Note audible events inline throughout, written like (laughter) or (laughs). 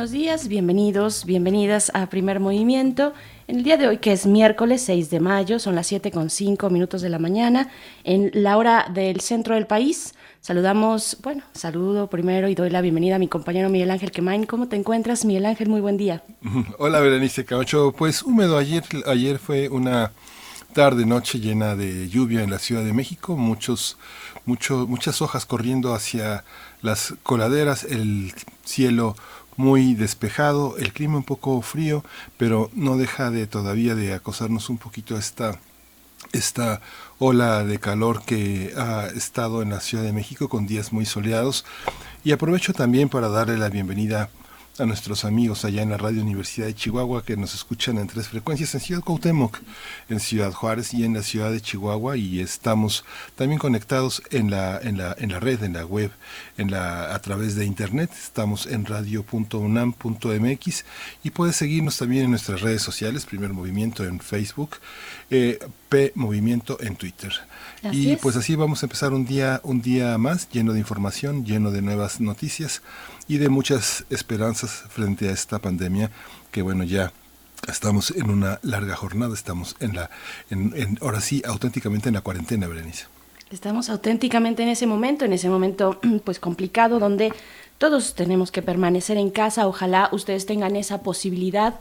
Buenos días, bienvenidos, bienvenidas a Primer Movimiento. En el día de hoy, que es miércoles 6 de mayo, son las 7 con 5 minutos de la mañana, en la hora del centro del país. Saludamos, bueno, saludo primero y doy la bienvenida a mi compañero Miguel Ángel Quemain. ¿Cómo te encuentras, Miguel Ángel? Muy buen día. (laughs) Hola, Berenice Camacho. Pues húmedo ayer, ayer fue una tarde, noche llena de lluvia en la Ciudad de México, muchos, mucho, muchas hojas corriendo hacia las coladeras, el cielo muy despejado, el clima un poco frío, pero no deja de todavía de acosarnos un poquito esta esta ola de calor que ha estado en la Ciudad de México con días muy soleados. Y aprovecho también para darle la bienvenida a nuestros amigos allá en la Radio Universidad de Chihuahua que nos escuchan en tres frecuencias en Ciudad Cuauhtémoc, en Ciudad Juárez y en la ciudad de Chihuahua y estamos también conectados en la en la en la red, en la web, en la a través de internet. Estamos en radio.unam.mx y puedes seguirnos también en nuestras redes sociales, Primer Movimiento en Facebook, eh, P Movimiento en Twitter. y pues así vamos a empezar un día un día más lleno de información, lleno de nuevas noticias y de muchas esperanzas frente a esta pandemia que bueno ya estamos en una larga jornada, estamos en la, en, ahora sí, auténticamente en la cuarentena, Berenice. Estamos auténticamente en ese momento, en ese momento (clears throat) pues complicado donde todos tenemos que permanecer en casa. Ojalá ustedes tengan esa posibilidad,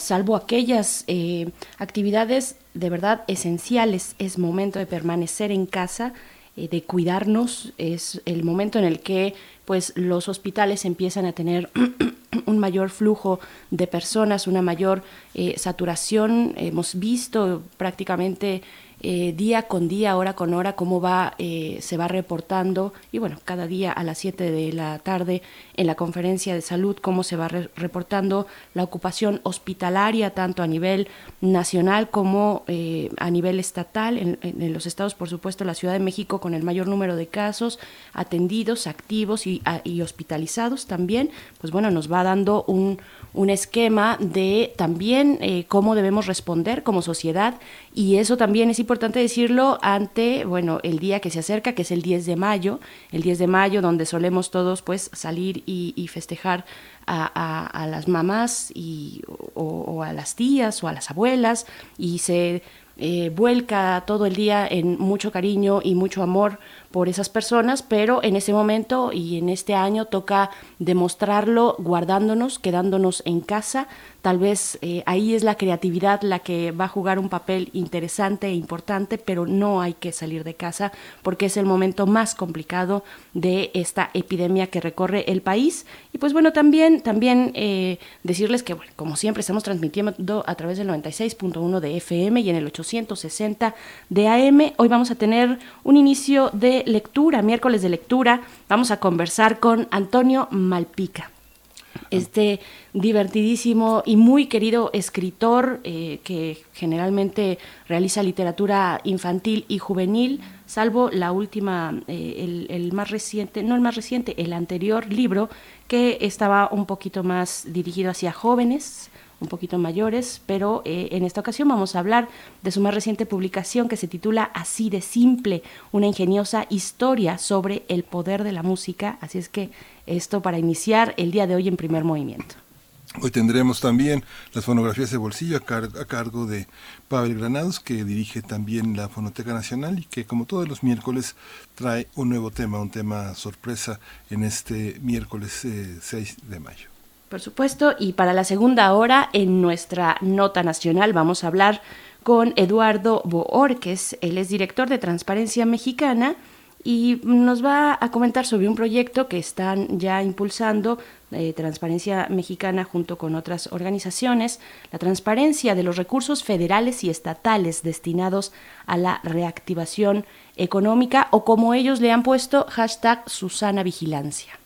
salvo aquellas eh, actividades de verdad esenciales. Es momento de permanecer en casa, eh, de cuidarnos. Es el momento en el que pues los hospitales empiezan a tener (clears throat) un mayor flujo de personas, una mayor eh, saturación. Hemos visto prácticamente eh, día con día, hora con hora, cómo va, eh, se va reportando, y bueno, cada día a las 7 de la tarde en la conferencia de salud, cómo se va reportando la ocupación hospitalaria, tanto a nivel nacional como eh, a nivel estatal, en, los estados, por supuesto, la Ciudad de México con el mayor número de casos atendidos, activos y, y hospitalizados también, pues bueno, nos va dando un un esquema de también eh, cómo debemos responder como sociedad. Y eso también es importante decirlo ante, bueno, el día que se acerca, que es el 10 de mayo, el 10 de mayo donde solemos todos pues salir y, festejar a, las mamás y, o, a las tías o a las abuelas y se eh, vuelca todo el día en mucho cariño y mucho amor por esas personas, pero en ese momento y en este año toca demostrarlo guardándonos, quedándonos en casa. Tal vez eh, ahí es la creatividad la que va a jugar un papel interesante e importante, pero no hay que salir de casa porque es el momento más complicado de esta epidemia que recorre el país. Y pues bueno, también, también eh, decirles que, bueno, como siempre, estamos transmitiendo a través del 96.1 de FM y en el 860 de AM. Hoy vamos a tener un inicio de lectura, miércoles de lectura, vamos a conversar con Antonio Malpica este divertidísimo y muy querido escritor eh, que generalmente realiza literatura infantil y juvenil, salvo la última, eh, el, el, más reciente, no el más reciente, el anterior libro que estaba un poquito más dirigido hacia jóvenes, un poquito mayores, pero eh, en esta ocasión vamos a hablar de su más reciente publicación que se titula Así de simple, una ingeniosa historia sobre el poder de la música. Así es que esto para iniciar el día de hoy en primer movimiento. Hoy tendremos también las fonografías de bolsillo a, cargo de Pavel Granados, que dirige también la Fonoteca Nacional y que como todos los miércoles trae un nuevo tema, un tema sorpresa en este miércoles 6 eh, de mayo. Por supuesto, y para la segunda hora en nuestra nota nacional vamos a hablar con Eduardo Boorques, él es director de Transparencia Mexicana y nos va a comentar sobre un proyecto que están ya impulsando eh, Transparencia Mexicana junto con otras organizaciones, la transparencia de los recursos federales y estatales destinados a la reactivación económica o como ellos le han puesto hashtag Susana Vigilancia.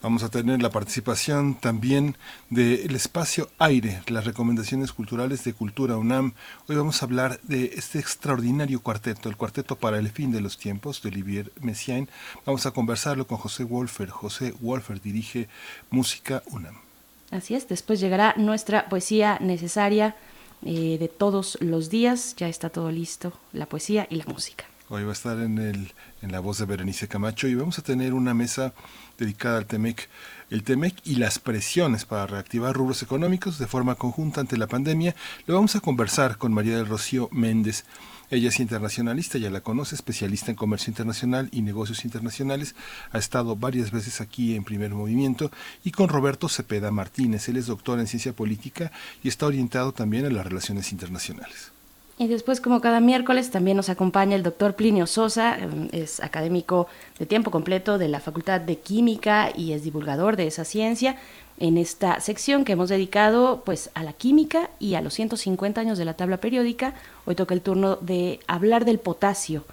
Vamos a tener la participación también del espacio aire, las recomendaciones culturales de Cultura UNAM. Hoy vamos a hablar de este extraordinario cuarteto, el cuarteto para el fin de los tiempos de Olivier Messiaen. Vamos a conversarlo con José Wolfer. José Wolfer dirige Música UNAM. Así es, después llegará nuestra poesía necesaria eh, de todos los días. Ya está todo listo, la poesía y la música. Hoy va a estar en, el, en la voz de Berenice Camacho y vamos a tener una mesa dedicada al TEMEC. El TEMEC y las presiones para reactivar rubros económicos de forma conjunta ante la pandemia. Lo vamos a conversar con María del Rocío Méndez. Ella es internacionalista, ya la conoce, especialista en comercio internacional y negocios internacionales. Ha estado varias veces aquí en primer movimiento. Y con Roberto Cepeda Martínez. Él es doctor en ciencia política y está orientado también a las relaciones internacionales. Y después, como cada miércoles, también nos acompaña el doctor Plinio Sosa, em, es académico de tiempo completo de la Facultad de Química y es divulgador de esa ciencia en esta sección que hemos dedicado pues a la química y a los 150 años de la tabla periódica. Hoy toca el turno de hablar del potasio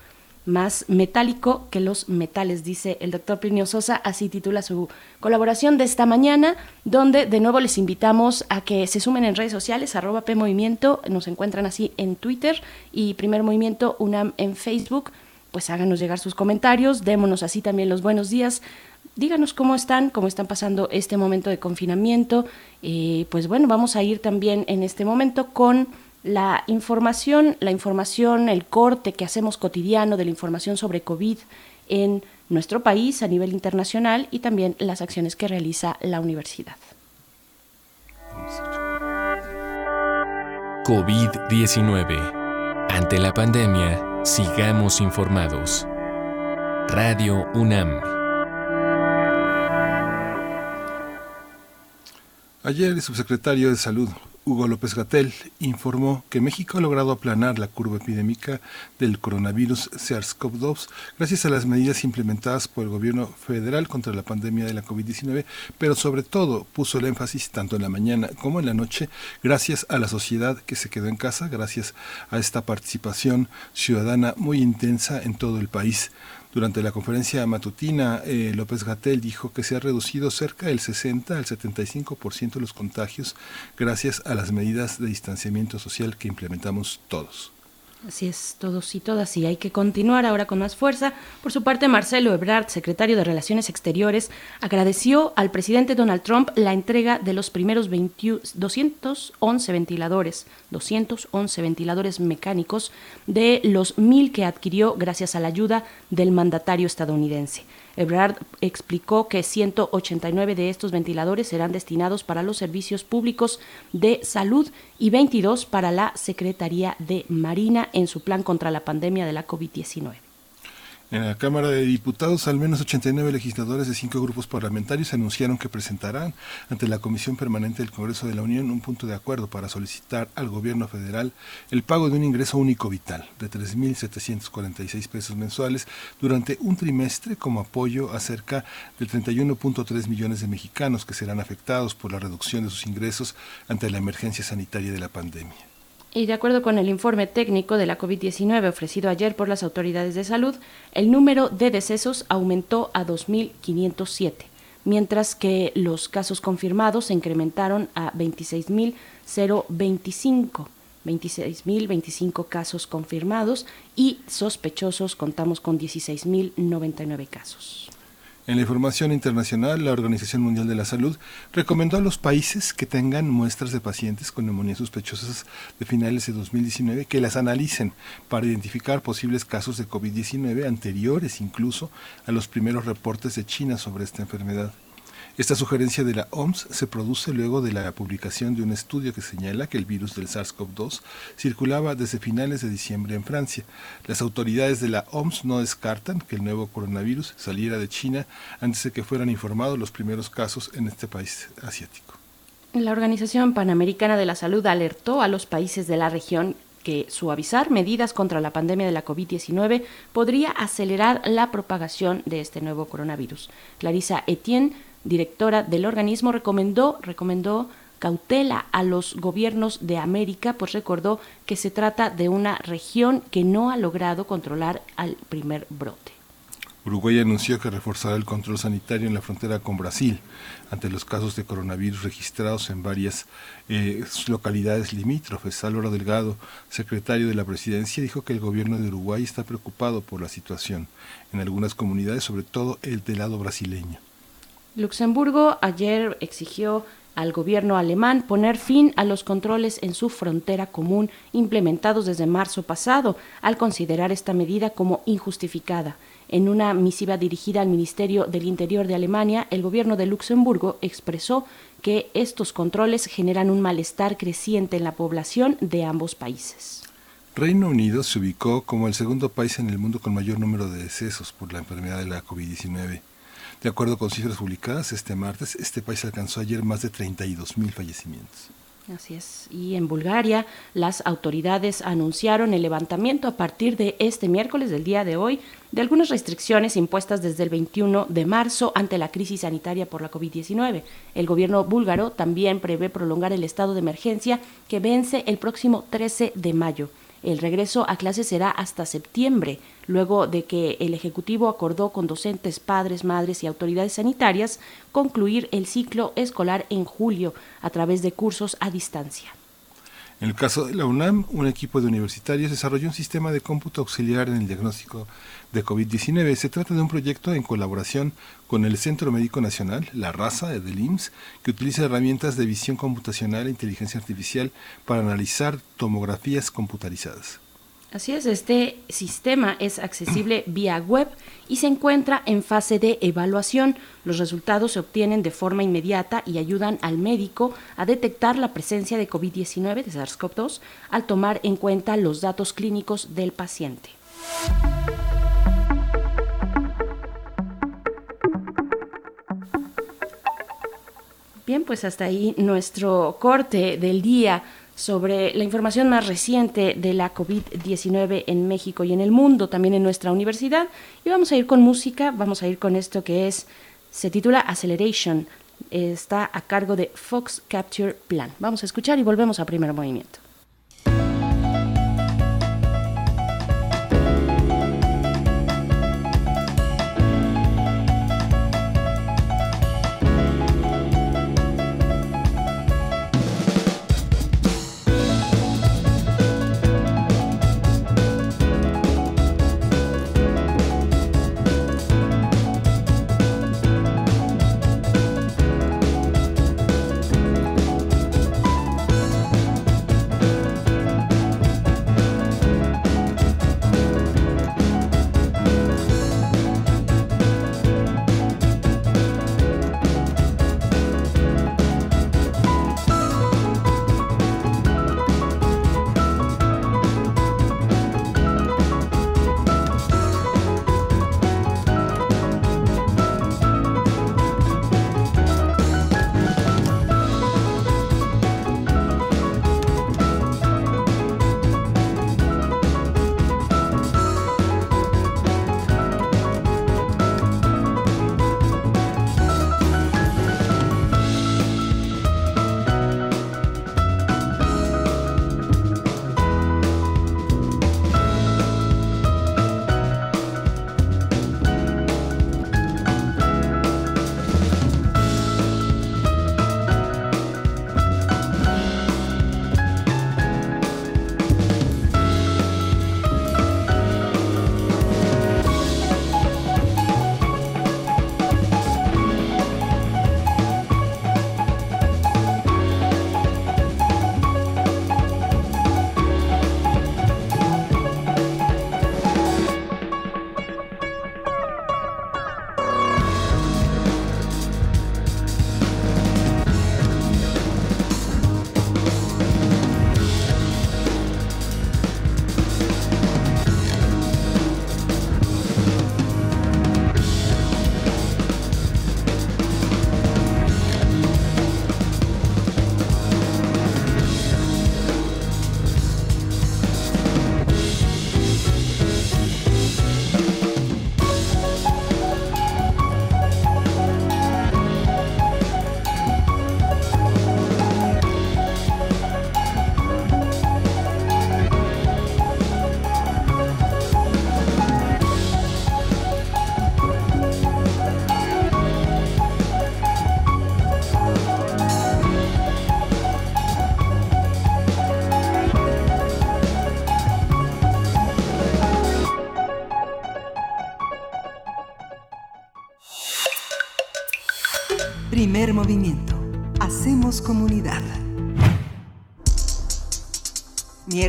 más metálico que los metales, dice el doctor Plinio Sosa, así titula su colaboración de esta mañana, donde de nuevo les invitamos a que se sumen en redes sociales, arroba PMovimiento, nos encuentran así en Twitter y Primer Movimiento UNAM en Facebook, pues háganos llegar sus comentarios, démonos así también los buenos días, díganos cómo están, cómo están pasando este momento de confinamiento, eh, pues bueno, vamos a ir también en este momento con la información, la información, el corte que hacemos cotidiano de la información sobre COVID en nuestro país a nivel internacional y también las acciones que realiza la universidad. COVID-19. Ante la pandemia, sigamos informados. Radio UNAM. Ayer el subsecretario de Salud, Hugo López Gatel informó que México ha logrado aplanar la curva epidémica del coronavirus SARS-CoV-2 gracias a las medidas implementadas por el gobierno federal contra la pandemia de la COVID-19, pero sobre todo puso el énfasis tanto en la mañana como en la noche gracias a la sociedad que se quedó en casa, gracias a esta participación ciudadana muy intensa en todo el país. Durante la conferencia matutina, eh, López Gatel dijo que se ha reducido cerca del 60 al 75% de los contagios gracias a las medidas de distanciamiento social que implementamos todos. Así es, todos y todas, y hay que continuar ahora con más fuerza. Por su parte, Marcelo Ebrard, secretario de Relaciones Exteriores, agradeció al presidente Donald Trump la entrega de los primeros 211 ventiladores, 211 ventiladores mecánicos de los mil que adquirió gracias a la ayuda del mandatario estadounidense. Ebrard explicó que 189 de estos ventiladores serán destinados para los servicios públicos de salud y 22 para la Secretaría de Marina en su plan contra la pandemia de la COVID-19. En la Cámara de Diputados, al menos 89 legisladores de cinco grupos parlamentarios anunciaron que presentarán ante la Comisión Permanente del Congreso de la Unión un punto de acuerdo para solicitar al Gobierno federal el pago de un ingreso único vital de 3.746 pesos mensuales durante un trimestre como apoyo a cerca de 31.3 millones de mexicanos que serán afectados por la reducción de sus ingresos ante la emergencia sanitaria de la pandemia. Y de acuerdo con el informe técnico de la COVID-19 ofrecido ayer por las autoridades de salud, el número de decesos aumentó a 2.507, mientras que los casos confirmados se incrementaron a 26.025. 26.025 casos confirmados y sospechosos contamos con 16.099 casos. En la información internacional, la Organización Mundial de la Salud recomendó a los países que tengan muestras de pacientes con neumonía sospechosas de finales de 2019 que las analicen para identificar posibles casos de COVID-19 anteriores incluso a los primeros reportes de China sobre esta enfermedad. Esta sugerencia de la OMS se produce luego de la publicación de un estudio que señala que el virus del SARS-CoV-2 circulaba desde finales de diciembre en Francia. Las autoridades de la OMS no descartan que el nuevo coronavirus saliera de China antes de que fueran informados los primeros casos en este país asiático. La Organización Panamericana de la Salud alertó a los países de la región que suavizar medidas contra la pandemia de la COVID-19 podría acelerar la propagación de este nuevo coronavirus. Clarissa Etienne directora del organismo, recomendó, recomendó cautela a los gobiernos de América, pues recordó que se trata de una región que no ha logrado controlar al primer brote. Uruguay anunció que reforzará el control sanitario en la frontera con Brasil ante los casos de coronavirus registrados en varias eh, localidades limítrofes. Álvaro Delgado, secretario de la presidencia, dijo que el gobierno de Uruguay está preocupado por la situación en algunas comunidades, sobre todo el del lado brasileño. Luxemburgo ayer exigió al gobierno alemán poner fin a los controles en su frontera común implementados desde marzo pasado, al considerar esta medida como injustificada. En una misiva dirigida al Ministerio del Interior de Alemania, el gobierno de Luxemburgo expresó que estos controles generan un malestar creciente en la población de ambos países. Reino Unido se ubicó como el segundo país en el mundo con mayor número de decesos por la enfermedad de la COVID-19. De acuerdo con cifras publicadas este martes, este país alcanzó ayer más de 32 mil fallecimientos. Así es. Y en Bulgaria, las autoridades anunciaron el levantamiento a partir de este miércoles, del día de hoy, de algunas restricciones impuestas desde el 21 de marzo ante la crisis sanitaria por la COVID-19. El gobierno búlgaro también prevé prolongar el estado de emergencia que vence el próximo 13 de mayo. El regreso a clases será hasta septiembre, luego de que el Ejecutivo acordó con docentes, padres, madres y autoridades sanitarias concluir el ciclo escolar en julio a través de cursos a distancia. En el caso de la UNAM, un equipo de universitarios desarrolló un sistema de cómputo auxiliar en el diagnóstico de COVID-19. Se trata de un proyecto en colaboración con el Centro Médico Nacional, la raza del IMSS, que utiliza herramientas de visión computacional e inteligencia artificial para analizar tomografías computarizadas. Así es, este sistema es accesible (clears throat) vía web y se encuentra en fase de evaluación. Los resultados se obtienen de forma inmediata y ayudan al médico a detectar la presencia de COVID-19, de SARS-CoV-2, al tomar en cuenta los datos clínicos del paciente. Bien, pues hasta ahí nuestro corte del día sobre la información más reciente de la COVID-19 en México y en el mundo, también en nuestra universidad. Y vamos a ir con música, vamos a ir con esto que es, se titula Acceleration, está a cargo de Fox Capture Plan. Vamos a escuchar y volvemos a primer movimiento.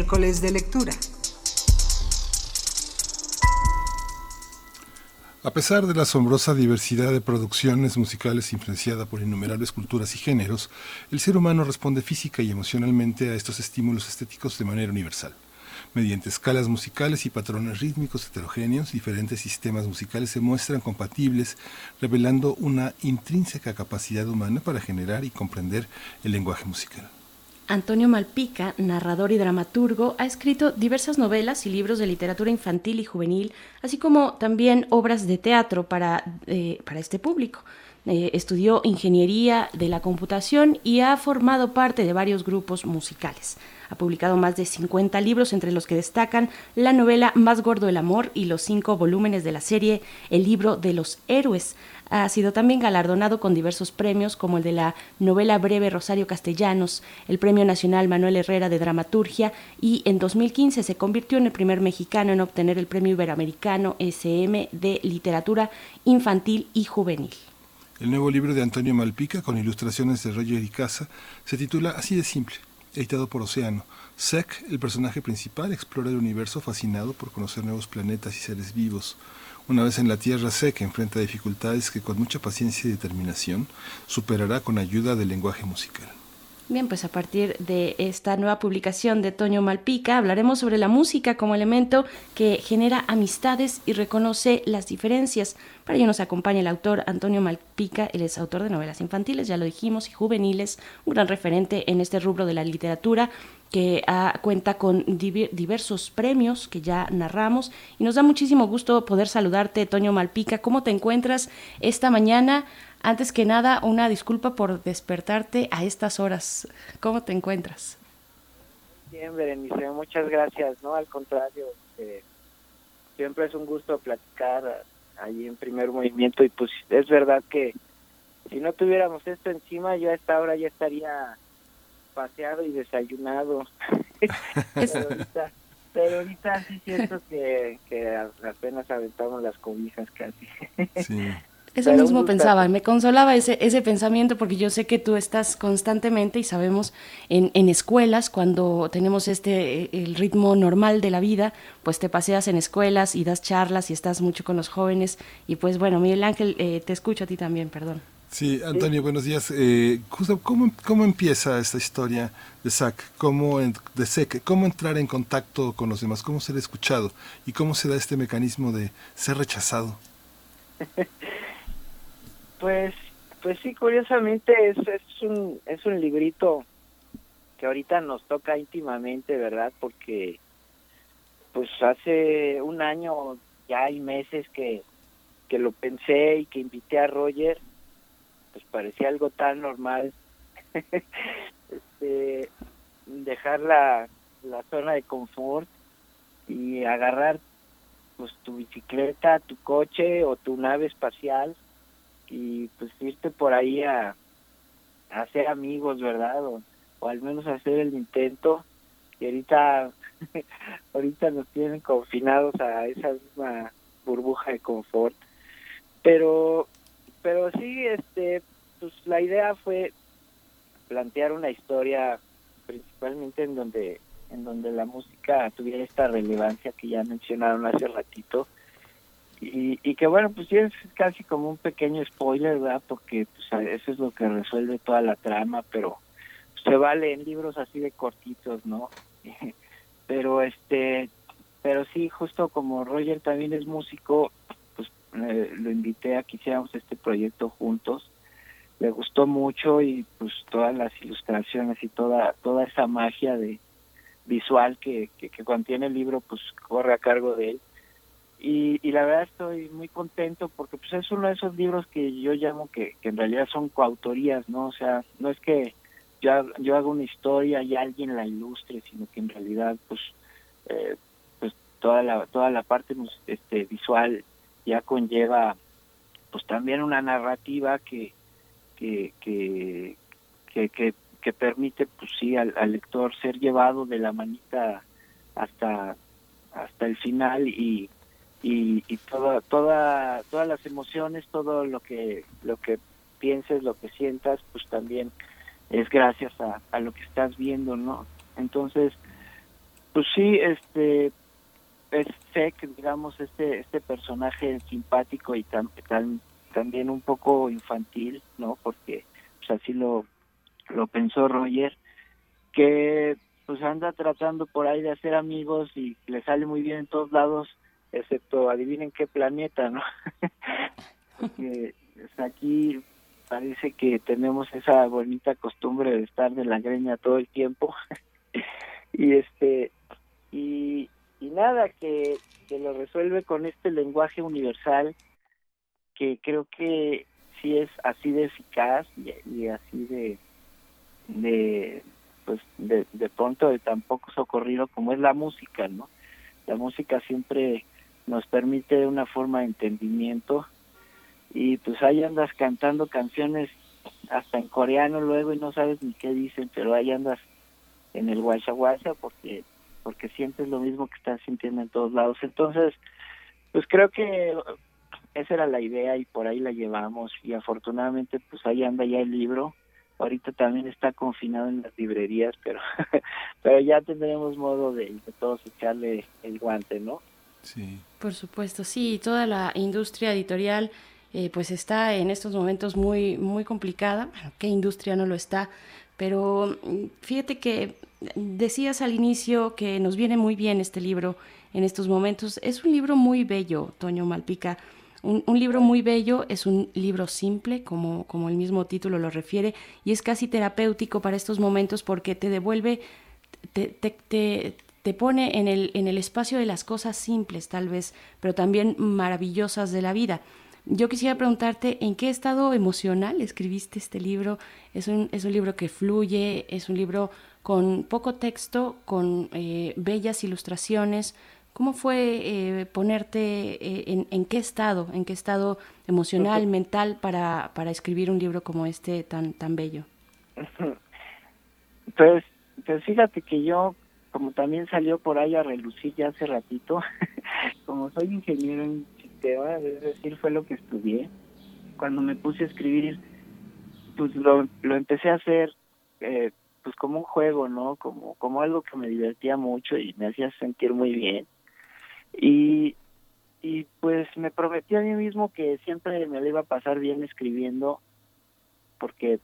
Miércoles de lectura. A pesar de la asombrosa diversidad de producciones musicales influenciada por innumerables culturas y géneros, el ser humano responde física y emocionalmente a estos estímulos estéticos de manera universal. Mediante escalas musicales y patrones rítmicos heterogéneos, diferentes sistemas musicales se muestran compatibles, revelando una intrínseca capacidad humana para generar y comprender el lenguaje musical. Antonio Malpica, narrador y dramaturgo, ha escrito diversas novelas y libros de literatura infantil y juvenil, así como también obras de teatro para, eh, para este público. Eh, estudió ingeniería de la computación y ha formado parte de varios grupos musicales. Ha publicado más de 50 libros, entre los que destacan la novela Más gordo el amor y los cinco volúmenes de la serie El libro de los héroes. Ha sido también galardonado con diversos premios, como el de la novela breve Rosario Castellanos, el Premio Nacional Manuel Herrera de Dramaturgia, y en 2015 se convirtió en el primer mexicano en obtener el Premio Iberoamericano SM de Literatura Infantil y Juvenil. El nuevo libro de Antonio Malpica, con ilustraciones de Roger Icaza, se titula Así de simple, editado por Océano. Sek, el personaje principal, explora el universo fascinado por conocer nuevos planetas y seres vivos. Una vez en la Tierra, Sek enfrenta dificultades que con mucha paciencia y determinación superará con ayuda del lenguaje musical. Bien, pues a partir de esta nueva publicación de Toño Malpica hablaremos sobre la música como elemento que genera amistades y reconoce las diferencias. Para ello nos acompaña el autor Antonio Malpica, él es autor de novelas infantiles, ya lo dijimos, y juveniles, un gran referente en este rubro de la literatura que ah, cuenta con diversos premios que ya narramos y nos da muchísimo gusto poder saludarte, Toño Malpica. ¿Cómo te encuentras esta mañana? Antes que nada, una disculpa por despertarte a estas horas. ¿Cómo te encuentras? Bien, Berenice, muchas gracias. No, al contrario, eh, siempre es un gusto platicar ahí en primer movimiento y pues es verdad que si no tuviéramos esto encima, yo a esta hora ya estaría paseado y desayunado. (laughs) pero, ahorita, pero ahorita sí siento que, que apenas aventamos las cobijas casi. Sí. Eso mismo pensaba, me consolaba ese, ese pensamiento porque yo sé que tú estás constantemente y sabemos en, en escuelas, cuando tenemos este el ritmo normal de la vida, pues te paseas en escuelas y das charlas y estás mucho con los jóvenes. Y pues bueno, Miguel Ángel, eh, te escucho a ti también, perdón. Sí, Antonio, buenos días. Eh, ¿cómo, ¿cómo, empieza esta historia de SAC? ¿Cómo, de SEC? ¿Cómo entrar en contacto con los demás? ¿Cómo ser escuchado? ¿Y cómo se da este mecanismo de ser rechazado? (laughs) Pues, pues sí, curiosamente es, es un es un librito que ahorita nos toca íntimamente, ¿verdad? Porque pues hace un año ya hay meses que que lo pensé y que invité a Roger, pues parecía algo tan normal (laughs) este, dejar la, la zona de confort y agarrar pues tu bicicleta, tu coche o tu nave espacial y pues irte por ahí a, hacer amigos, ¿verdad? O, al menos hacer el intento. Y ahorita, (laughs) ahorita nos tienen confinados a esa misma burbuja de confort. Pero, pero sí, este, pues la idea fue plantear una historia principalmente en donde en donde la música tuviera esta relevancia que ya mencionaron hace ratito y, y que bueno, pues es casi como un pequeño spoiler, ¿verdad? Porque pues, eso es lo que resuelve toda la trama, pero se vale en libros así de cortitos, ¿no? (laughs) pero este, pero sí, justo como Roger también es músico, eh, lo invité a que hiciéramos este proyecto juntos. Le gustó mucho y pues todas las ilustraciones y toda toda esa magia de visual que, que, que contiene el libro, pues corre a cargo de él y, la verdad estoy muy contento porque pues es uno de esos libros que yo llamo que, que en realidad son coautorías, ¿no? O sea, no es que yo, yo haga una historia y alguien la ilustre, sino que en realidad pues eh, pues toda la toda la parte pues, este visual ya conlleva pues también una narrativa que que que que, que, permite pues sí al, lector ser llevado de la manita hasta hasta el final y y, y toda, toda, todas las emociones, todo lo que, lo que pienses, lo que sientas, pues también es gracias a, lo que estás viendo, ¿no? Entonces, pues sí, este, es Sek, digamos, este, este personaje simpático y tan, tan, también un poco infantil, ¿no? Porque pues así lo, lo pensó Roger, que pues anda tratando por ahí de hacer amigos y le sale muy bien en todos lados, excepto adivinen qué planeta, ¿no? (laughs) Porque pues, aquí parece que tenemos esa bonita costumbre de estar de la greña todo el tiempo (laughs) y este y, y nada que, que lo resuelve con este lenguaje universal que creo que sí es así de eficaz y, así de de pues de, de pronto de tan poco socorrido como es la música no la música siempre nos permite una forma de entendimiento y pues ahí andas cantando canciones hasta en coreano luego y no sabes ni qué dicen, pero ahí andas en el guacha guacha porque porque sientes lo mismo que estás sintiendo en todos lados. Entonces, pues creo que esa era la idea y por ahí la llevamos y afortunadamente pues ahí anda ya el libro. Ahorita también está confinado en las librerías, pero (laughs) pero ya tendremos modo de, de todos echarle el guante, ¿no? Sí. Por supuesto, sí, toda la industria editorial eh, pues está en estos momentos muy, muy complicada. ¿qué industria no lo está? Pero mm, fíjate que decías al inicio que nos viene muy bien este libro en estos momentos. Es un libro muy bello, Toño Malpica. Un, libro muy bello, es un libro simple, como, como el mismo título lo refiere, y es casi terapéutico para estos momentos porque te devuelve, te, te, te pone en el, en el espacio de las cosas simples, tal vez, pero también maravillosas de la vida. Yo quisiera preguntarte en qué estado emocional escribiste este libro. Es un, es un libro que fluye, es un libro con poco texto, con eh, bellas ilustraciones. ¿Cómo fue eh, ponerte eh, en, en, qué estado, en qué estado emocional, mental para, para escribir un libro como este tan, tan bello? (laughs) Pues, pues fíjate que yo, como también salió por ahí a relucir ya hace ratito, (laughs) como soy ingeniero en es decir, fue lo que estudié. Cuando me puse a escribir, pues lo, lo empecé a hacer eh, pues como un juego, ¿no? Como, como algo que me divertía mucho y me hacía sentir muy bien. Y, y pues me prometí a mí mismo que siempre me lo iba a pasar bien escribiendo, porque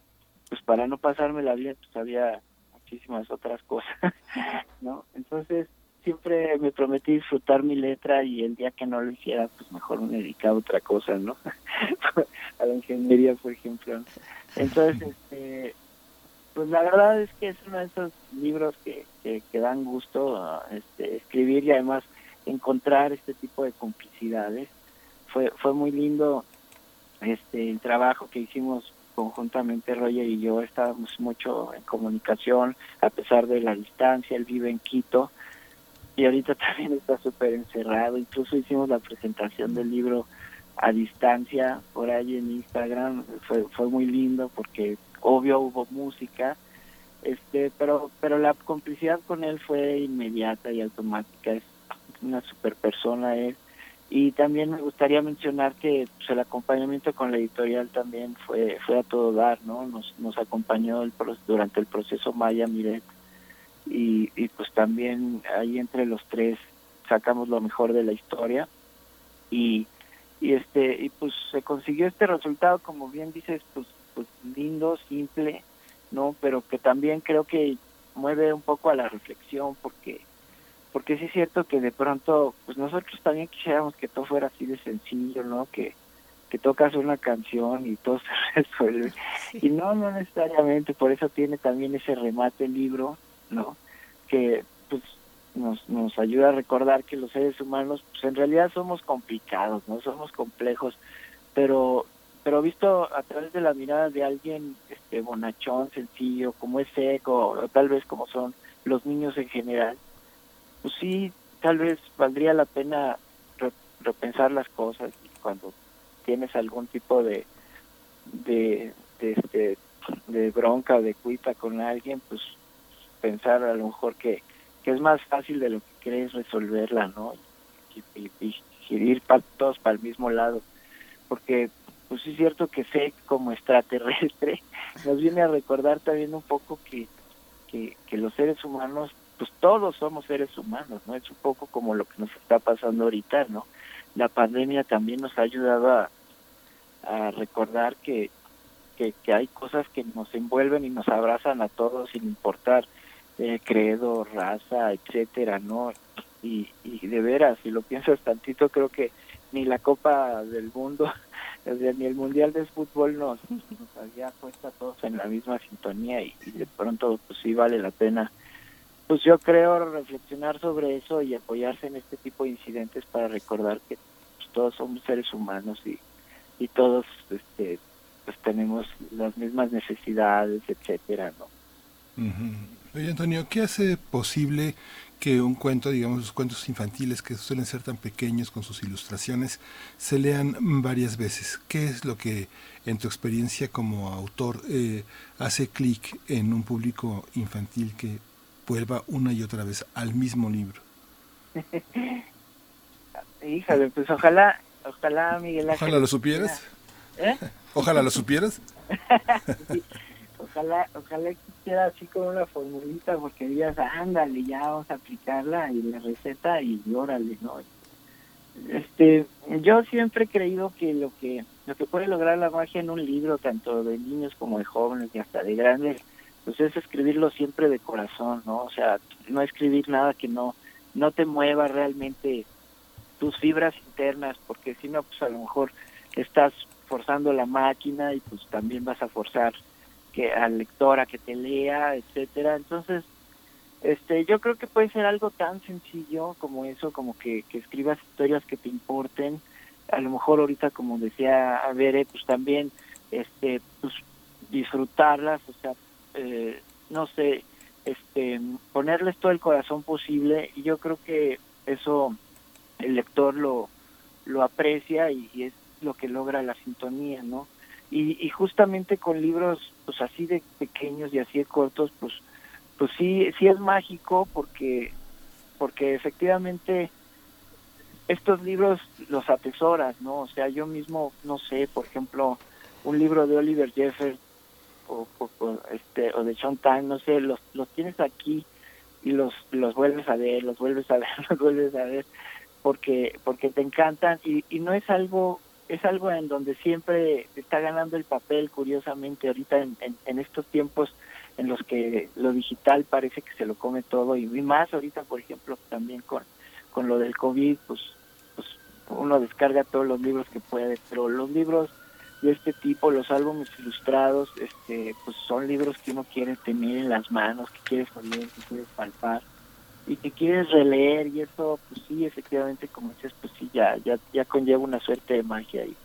pues para no pasarme la vida pues había muchísimas otras cosas, (laughs) ¿no? Entonces siempre me prometí disfrutar mi letra y el día que no lo hiciera, pues mejor me dedicaba a otra cosa, ¿no? (laughs) a la ingeniería, por ejemplo. Entonces, (laughs) este, pues la verdad es que es uno de esos libros que, que, dan gusto este, escribir y además encontrar este tipo de complicidades. Fue, fue muy lindo este el trabajo que hicimos conjuntamente Roger y yo estábamos mucho en comunicación a pesar de la distancia, él vive en Quito y ahorita (laughs) también está súper encerrado. Incluso hicimos la presentación del libro a distancia por ahí en Instagram. Fue, fue muy lindo porque obvio hubo música, este, pero, pero la complicidad con él fue inmediata y automática. Es una super persona él. Y también me gustaría mencionar que pues, el acompañamiento con la editorial también fue fue a todo dar, ¿no? Nos, nos acompañó el, durante el proceso Maya Miret y, y pues también ahí entre los tres sacamos lo mejor de la historia. Y, y este y pues se consiguió este resultado como bien dices pues pues lindo simple no pero que también creo que mueve un poco a la reflexión porque porque sí es cierto que de pronto pues nosotros también quisiéramos que todo fuera así de sencillo no que que tocas una canción y todo se (laughs) resuelve. Y no no necesariamente por eso tiene también ese remate el libro ¿no? Que pues nos, nos ayuda a recordar que los seres humanos pues en realidad somos complicados, no somos complejos, pero pero visto a través de la mirada de alguien este bonachón, sencillo, como es seco, o tal vez como son los niños en general, pues sí, tal vez valdría la pena repensar las cosas cuando tienes algún tipo de de, este de bronca o de cuita con alguien, pues pensar a lo mejor que, que es más fácil de lo que crees resolverla, ¿no? Y, ir para todos para el mismo lado. Porque pues es cierto que sé como extraterrestre, (laughs) nos viene a recordar también un poco que, que, que los seres humanos, pues todos somos seres humanos, ¿no? Es un poco como lo que nos está pasando ahorita, ¿no? La pandemia también nos ha ayudado a, a recordar que, que, que hay cosas que nos envuelven y nos abrazan a todos sin importar eh, credo, raza, etcétera, ¿no? Y, y de veras, si lo piensas tantito, creo que ni la Copa del Mundo, (laughs) ni el Mundial de Fútbol nos, había puesto a todos en la misma sintonía y, de pronto pues sí vale la pena pues yo creo reflexionar sobre eso y apoyarse en este tipo de incidentes para recordar que pues, todos somos seres humanos y, y todos este pues tenemos las mismas necesidades etcétera no Ujú. Oye, Antonio, ¿qué hace posible que un cuento, digamos, los cuentos infantiles que suelen ser tan pequeños con sus ilustraciones, se lean varias veces? ¿Qué es lo que, en tu experiencia como autor, eh, hace clic en un público infantil que vuelva una y otra vez al mismo libro? (laughs) híjole pues ojalá ojalá Miguel Ángel Ojalá lo supieras. ¿Eh? Ojalá lo supieras. (laughs) Ojalá ojalá quisiera así con una formulita porque digas ándale ya vamos a aplicarla y la receta y órale no este yo siempre he creído que lo que lo que puede lograr la magia en un libro tanto de niños como de jóvenes y hasta de grandes pues es escribirlo siempre de corazón no o sea no escribir nada que no no te mueva realmente tus fibras internas porque si no pues a lo mejor estás forzando la máquina y pues también vas a forzar que al lector a que te lea etcétera. Entonces este yo creo que puede ser algo tan sencillo como eso como que, que escribas historias que te importen. A lo mejor ahorita como decía Avere pues también este pues disfrutarlas o sea eh, no sé este ponerles todo el corazón posible. Y yo creo que eso el lector lo lo aprecia y es lo que logra la sintonía no y, y justamente con libros pues así de pequeños y así de cortos pues pues sí sí es mágico porque porque efectivamente estos libros los atesoras no o sea yo mismo no sé por ejemplo un libro de Oliver Jeffers o, o, este o de Sean Time no sé los los tienes aquí y los los vuelves a ver los vuelves a ver (laughs) los vuelves a ver porque porque te encantan y, y no es algo es algo en donde siempre está ganando el papel curiosamente ahorita en, en, estos tiempos en los que lo digital parece que se lo come todo y más ahorita por ejemplo también con con lo del covid pues pues uno descarga todos los libros que puede pero los libros de este tipo los álbumes ilustrados este pues son libros que uno quiere tener en las manos que quieres oler que quieres palpar y que quieres releer y eso pues sí efectivamente como dices pues sí ya ya ya conlleva una suerte de magia y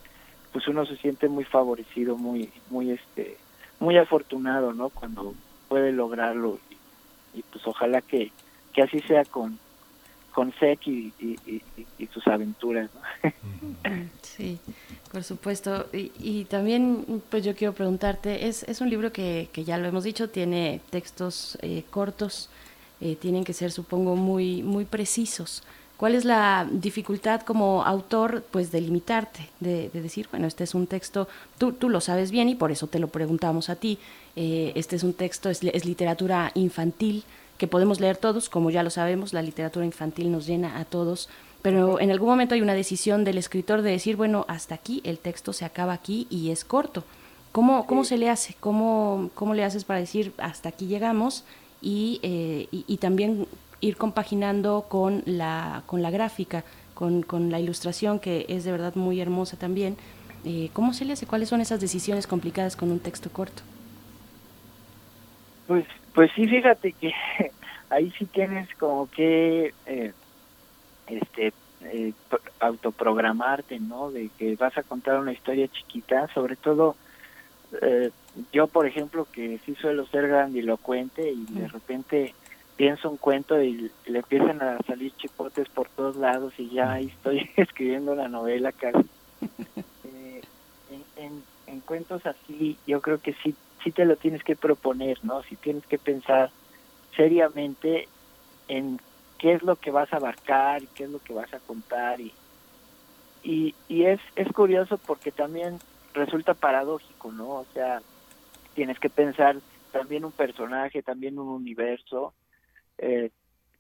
pues uno se siente muy favorecido muy muy este muy afortunado no cuando puede lograrlo y, pues ojalá que que así sea con con Sek y, y, sus aventuras ¿no? (laughs) sí por supuesto. Y, y, también pues yo quiero preguntarte es, es un libro que, que ya lo hemos dicho tiene textos eh, cortos eh, tienen que ser, supongo, muy, muy precisos. ¿Cuál es la dificultad como autor, pues, de limitarte, de, de decir, bueno, este es un texto, tú, tú, lo sabes bien y por eso te lo preguntamos a ti, eh, este es un texto, es, es, literatura infantil que podemos leer todos, como ya lo sabemos, la literatura infantil nos llena a todos, pero en algún momento hay una decisión del escritor de decir, bueno, hasta aquí, el texto se acaba aquí y es corto. ¿Cómo, cómo se le hace? ¿Cómo, ¿Cómo le haces para decir, hasta aquí llegamos? Y, eh, y, también ir compaginando con la, con la gráfica, con, con, la ilustración, que es de verdad muy hermosa también. Eh, ¿Cómo se le hace? ¿Cuáles son esas decisiones complicadas con un texto corto? Pues, pues sí, fíjate que (laughs) ahí sí tienes como que eh, este eh, autoprogramarte, ¿no? De que vas a contar una historia chiquita, sobre todo eh, yo por ejemplo que sí suelo ser grandilocuente y de repente pienso un cuento y le empiezan a salir chipotes por todos lados y ya ahí estoy (laughs) escribiendo una novela casi. (laughs) Eh, en, en, en, cuentos así yo creo que sí sí te lo tienes que proponer no si sí tienes que pensar seriamente en qué es lo que vas a abarcar y qué es lo que vas a contar y y, y es es curioso porque también resulta paradójico, ¿no? O sea, tienes que pensar también un personaje, también un universo, eh,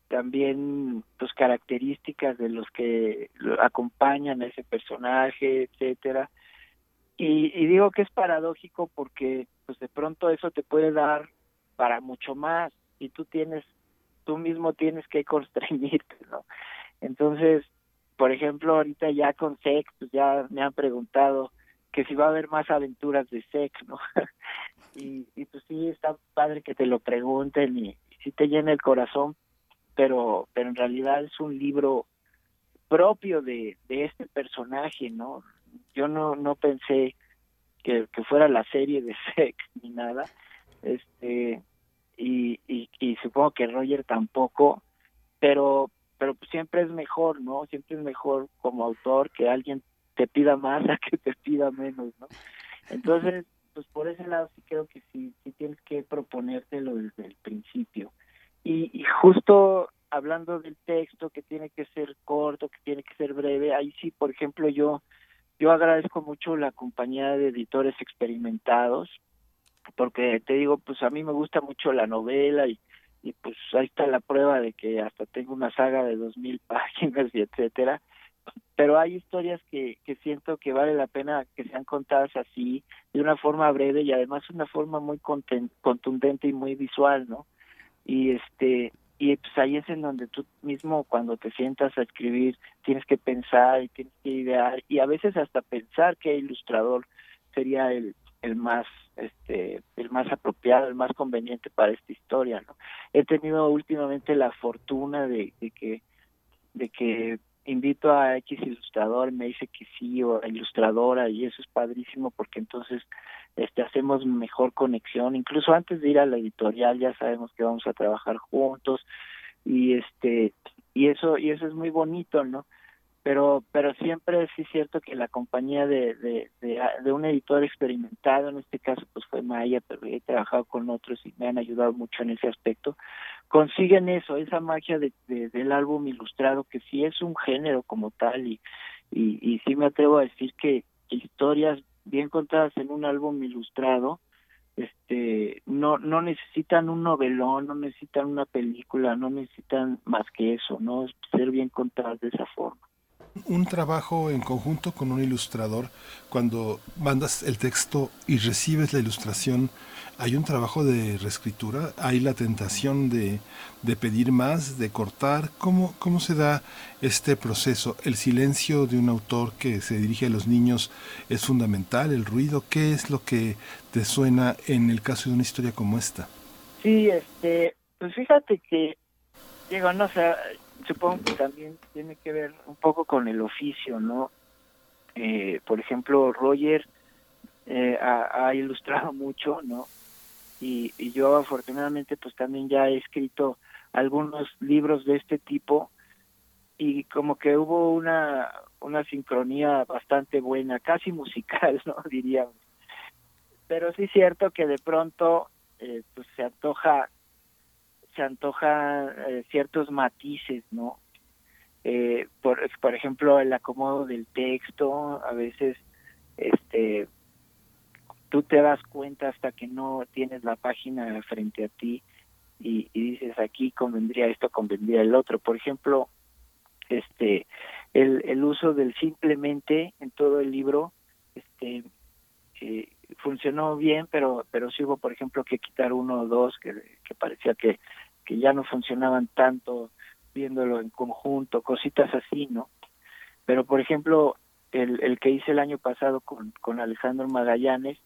también pues características de los que acompañan a ese personaje, etcétera. Y, y, digo que es paradójico porque pues de pronto eso te puede dar para mucho más y tú tienes tú mismo tienes que constreñirte, (laughs) ¿no? Entonces, por ejemplo, ahorita ya con Sex, pues ya me han preguntado que si va a haber más aventuras de Sex, ¿no? (laughs) y, y pues sí, está padre que te lo pregunten y, y sí te llena el corazón, pero, pero en realidad es un libro propio de, de este personaje, ¿no? Yo no, no pensé que, que fuera la serie de (laughs) Sex ni nada, este, y, y, y supongo que Roger tampoco, pero, pero pues siempre es mejor, ¿no? Siempre es mejor como autor que alguien te pida más (laughs) a que te pida menos, ¿no? (laughs) Entonces, pues por ese lado sí creo que sí, sí tienes que proponértelo desde el principio. Y, y justo hablando del texto que tiene que ser corto, que tiene que ser breve, ahí sí, por ejemplo, yo yo agradezco mucho la compañía de editores experimentados, porque te digo, pues a mí me gusta mucho la novela y, y pues ahí está la prueba de que hasta tengo una saga de dos mil (laughs) páginas y etcétera, pero hay historias que, que siento que vale la pena que sean contadas así, de una forma breve y además una forma muy contundente y muy visual, ¿no? Y este y pues ahí es en donde tú mismo cuando te sientas a escribir tienes que pensar y tienes que idear y a veces hasta pensar qué ilustrador sería el, el más este el más apropiado el más conveniente para esta historia no he tenido últimamente la fortuna de, de que de que invito a X ilustrador me dice que sí o a ilustradora y eso es padrísimo porque entonces este hacemos mejor conexión. Incluso antes de ir a la editorial ya sabemos que vamos a trabajar juntos y este y eso y eso es muy bonito no pero pero siempre sí es cierto que la compañía de, de, de, un editor experimentado en este caso pues fue Maya pero he trabajado con otros y me han ayudado mucho en ese aspecto consiguen eso esa magia de, de del álbum ilustrado que sí es un género como tal y y, y sí me atrevo a decir que historias bien contadas en un álbum ilustrado, este no no necesitan un novelón, no necesitan una película, no necesitan más que eso, no ser bien contadas de esa forma. Un trabajo en conjunto con un ilustrador, cuando mandas el texto y recibes la ilustración, hay un trabajo de reescritura, hay la tentación de, de pedir más, de cortar. ¿Cómo, ¿Cómo se da este proceso? ¿El silencio de un autor que se dirige a los niños es fundamental? ¿El ruido? ¿Qué es lo que te suena en el caso de una historia como esta? Sí, este, pues fíjate que, digo, no sé, supongo que también tiene que ver un poco con el oficio, ¿no? Eh, por ejemplo, Roger eh, ha, ilustrado mucho, ¿no? y, y yo afortunadamente pues también ya he escrito algunos libros de este tipo y como que hubo una una sincronía bastante buena, casi (laughs) musical, ¿no? Diríamos. Pero sí es cierto que de pronto eh, pues se antoja se antoja eh, ciertos matices, ¿no? Eh, por, por ejemplo, el acomodo del texto, a veces este tú te das cuenta hasta que no tienes la página frente a ti y, dices aquí convendría esto, convendría el otro. Por ejemplo, este el, el uso del simplemente en todo el libro este eh, funcionó bien, pero pero sí hubo, por ejemplo, que quitar uno o dos que parecía que, que ya no funcionaban tanto viéndolo en conjunto, cositas así, ¿no? Pero, por ejemplo, el, el que hice el año pasado con, con Alejandro Magallanes,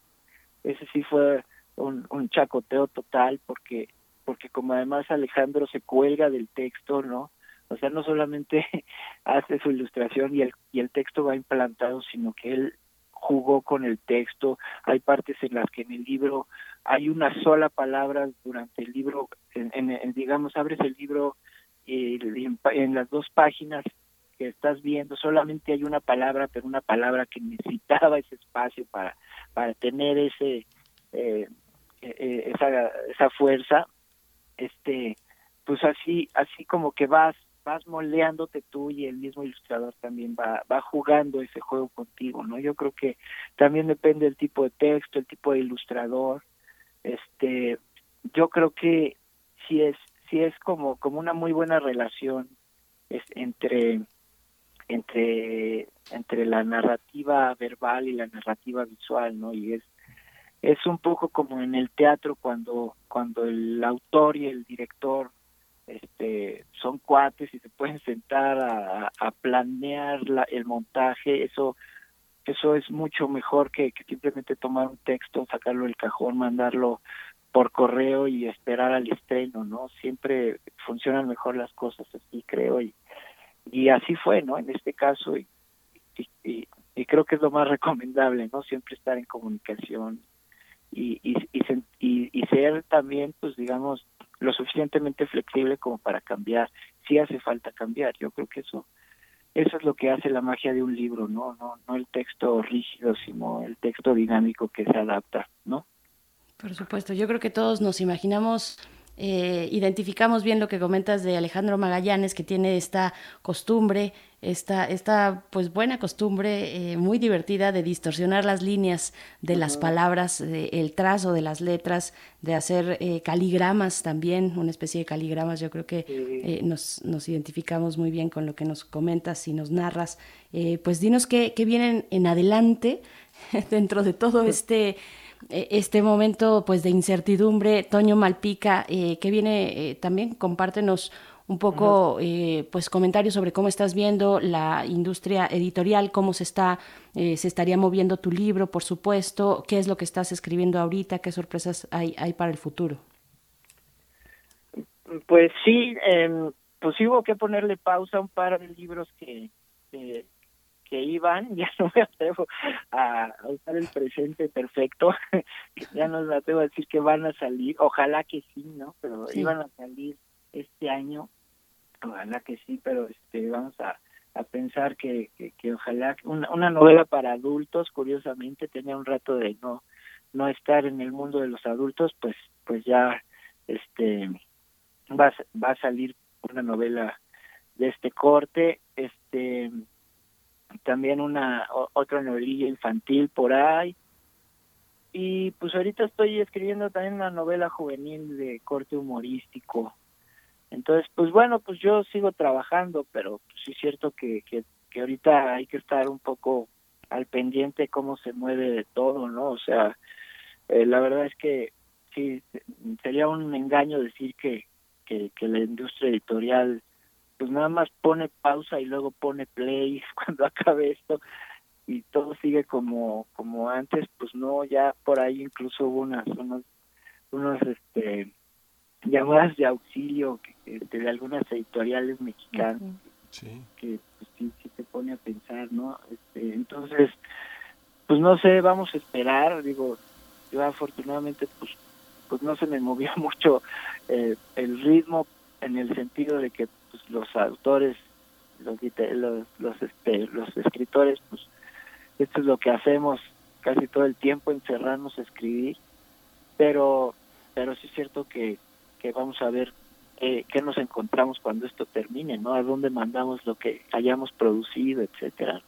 ese sí fue un, un chacoteo total porque porque como además Alejandro se cuelga del texto, ¿no? O sea, no solamente (laughs) hace su ilustración y el y el texto va implantado, sino que él jugó con el texto. Hay partes en las que en el libro hay una sola palabra durante el libro, en, en, en digamos, abres el libro y en, en las dos páginas que estás viendo solamente hay una palabra, pero una palabra que necesitaba ese espacio para para tener ese eh, eh, esa esa fuerza este pues así así como que vas vas moldeándote tú y el mismo ilustrador también va, va jugando ese juego contigo, ¿no? Yo creo que también depende del tipo de texto, el tipo de ilustrador. Este, yo creo que si es, si es como, como una muy buena relación es entre entre entre la narrativa verbal y la narrativa visual, ¿no? Y es es un poco como en el teatro cuando cuando el autor y el director este son cuates y se pueden sentar a, a planear la, el montaje eso eso es mucho mejor que, simplemente tomar un texto sacarlo del cajón mandarlo por correo y esperar al estreno no siempre funcionan mejor las cosas así creo y y así fue no en este caso y, y, y creo que es lo más recomendable no siempre estar en comunicación y, y, y, y, ser también, pues digamos, lo suficientemente flexible como para cambiar, si hace falta cambiar. Yo creo que eso eso es lo que hace la magia de un libro, no no no el texto rígido, sino el texto dinámico que se adapta, ¿no? Por supuesto, yo creo que todos nos imaginamos eh, identificamos bien lo que comentas de Alejandro Magallanes, que tiene esta costumbre, esta, esta pues buena costumbre eh, muy divertida de distorsionar las líneas de las palabras, el trazo de las letras, de hacer eh, caligramas también, una especie de caligramas. Yo creo que nos, nos identificamos muy bien con lo que nos comentas y nos narras. pues dinos qué, qué vienen en adelante (laughs) dentro de todo este e, este momento pues de incertidumbre. Toño Malpica, eh, que viene eh, también, compártenos un poco eh, pues comentarios sobre cómo estás viendo la industria editorial, cómo se está, eh, se estaría moviendo tu libro, por supuesto, qué es lo que estás escribiendo ahorita, qué sorpresas hay, hay para el futuro. Pues sí, eh, pues hubo que ponerle pausa a un par de libros que, que iban, (laughs) ya no me atrevo a, usar el presente perfecto, (laughs) ya no me atrevo a decir que van a salir, ojalá que sí, ¿no? Pero iban a salir este año, ojalá que sí, pero este vamos a, a pensar que, que, ojalá una, una novela para adultos, curiosamente tenía un rato de no no estar en el mundo de los adultos, pues pues ya este va va a salir una novela de este corte, este también una otra novelilla infantil por ahí. Y pues ahorita estoy escribiendo también una novela juvenil de corte humorístico. Entonces pues bueno pues yo sigo trabajando pero pues, sí es cierto que, que, ahorita hay que estar un poco al pendiente cómo se mueve todo no o sea eh, la verdad es que sí sería un engaño decir que, que la industria editorial pues nada más pone pausa y luego pone play (laughs) cuando acabe esto y todo sigue como como antes pues no ya por ahí incluso hubo unas unos unos este llamadas de auxilio este, de algunas editoriales mexicanas que pues, sí sí se pone a pensar no este, entonces pues no sé vamos a esperar digo yo afortunadamente pues pues no se me movió (laughs) mucho eh, el ritmo en el sentido de que pues, los autores, los, los, este, los escritores, pues esto es lo que hacemos casi todo el tiempo, encerrarnos a escribir, pero, pero sí es cierto que, que vamos a ver eh, qué nos encontramos cuando esto termine, ¿no? A dónde mandamos lo que hayamos producido, etcétera.